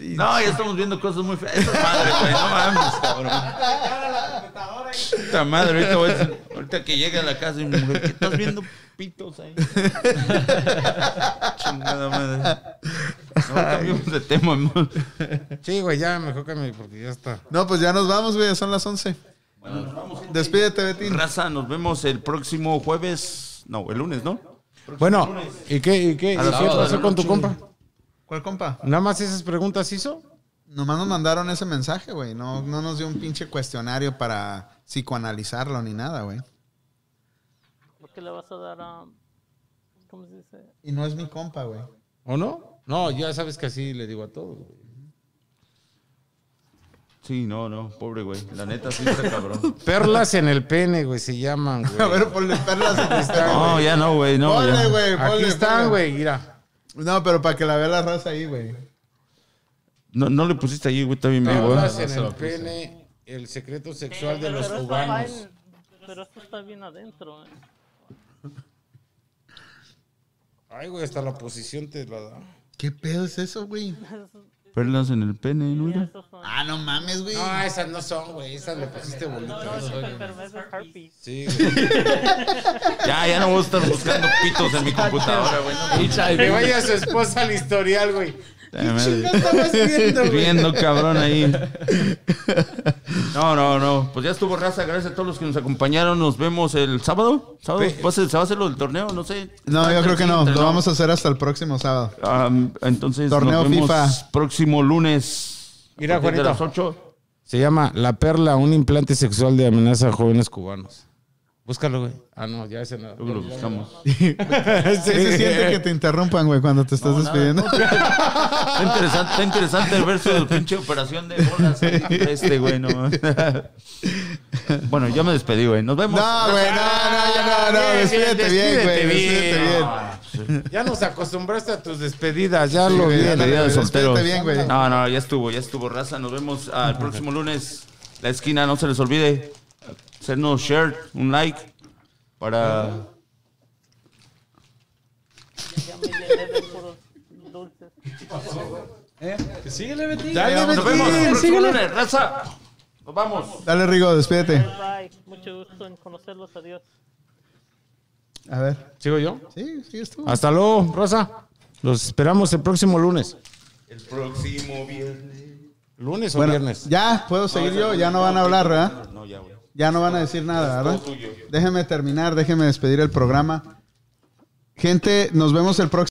No, ya estamos viendo cosas muy feas. Esa es madre, güey. No mames, cabrón. Puta madre, ahorita, voy a decir- ahorita que llegue a la casa y mi mujer, ¿qué estás viendo pitos ahí? Chingada madre. No, cambiamos de tema, amor. Sí, güey, ya mejor que me porque ya está. No, pues ya nos vamos, güey. Son las 11. Despídete, Betín. Raza, nos vemos el próximo jueves. No, el lunes, ¿no? Bueno, ¿y qué, y qué, y qué pasó con tu compa? ¿Cuál compa? ¿Nada más esas preguntas hizo? Nomás nos mandaron ese mensaje, güey. No, no nos dio un pinche cuestionario para psicoanalizarlo ni nada, güey. ¿Por qué le vas a dar a... ¿Cómo se dice? Y no es mi compa, güey. ¿O no? No, ya sabes que así le digo a todos. güey. Sí, no, no, pobre güey. La neta sí está cabrón. Perlas en el pene, güey, se llaman, A güey. ver, ponle perlas en el pene, No, ya no, güey, no. Ponle, güey, ponle. Aquí están, güey, mira. No, pero para que la vea la raza ahí, güey. No, no le pusiste ahí, güey, está bien bien, güey. En el pene, el secreto sexual de los Pero esto va cubanos. Pero esto está bien adentro. ¿eh? Ay, güey, hasta la posición te la da. ¿Qué pedo es eso, güey? Perlas en el pene, ¿no? Ah, no mames, güey. No, esas no son, güey. Esas le pusiste No, bolitas. es. Sí, güey. Ya, ya no voy a estar buscando pitos en mi computadora, güey. no, Que vaya su esposa al historial, güey. Viendo, cabrón, ahí. No, no, no. Pues ya estuvo raza. Gracias a todos los que nos acompañaron. Nos vemos el sábado. ¿Sábado? Ve- ¿Va a ser- ¿Se va a hacer lo del torneo? No sé. No, yo creo que no. Lo vamos a hacer hasta el próximo sábado. Entonces, Torneo nos vemos FIFA. próximo lunes. Mira, a de Juanito. las 8. Se llama La Perla, un implante sexual de amenaza a jóvenes cubanos. Búscalo, güey. Ah, no, ya ese no. Luego lo buscamos. ¿Qué se siente que te interrumpan, güey, cuando te estás despidiendo? Está interesante, está interesante ver su pinche operación de bolas. ahí. Este, güey, no. bueno, ya me despedí, güey. Nos vemos. No, güey, no, no, ya no, no. Despídete bien, güey. despídete Despídete bien. Ya nos acostumbraste a tus despedidas, ya Sí, lo vi. Despedida de solteros. bien, güey. No, no, ya estuvo, ya estuvo, raza. Nos vemos al próximo lunes. La esquina, no se les olvide. Hacernos share, un like. Para. Dulces. Síguele, Betín. Dale, Nos vemos lunes, raza. Nos vamos. Dale, Rigo, despídete. Bye. Mucho gusto en conocerlos. Adiós. A ver. ¿Sigo yo? Sí, sí, estuvo. Hasta luego, Rosa. Los esperamos el próximo lunes. El próximo viernes. ¿Lunes o Bueno, viernes? ya, puedo seguir yo. Ya no van a hablar, ¿verdad? No, ya, güey. Ya no van a decir nada, ¿verdad? Déjeme terminar, déjeme despedir el programa. Gente, nos vemos el próximo.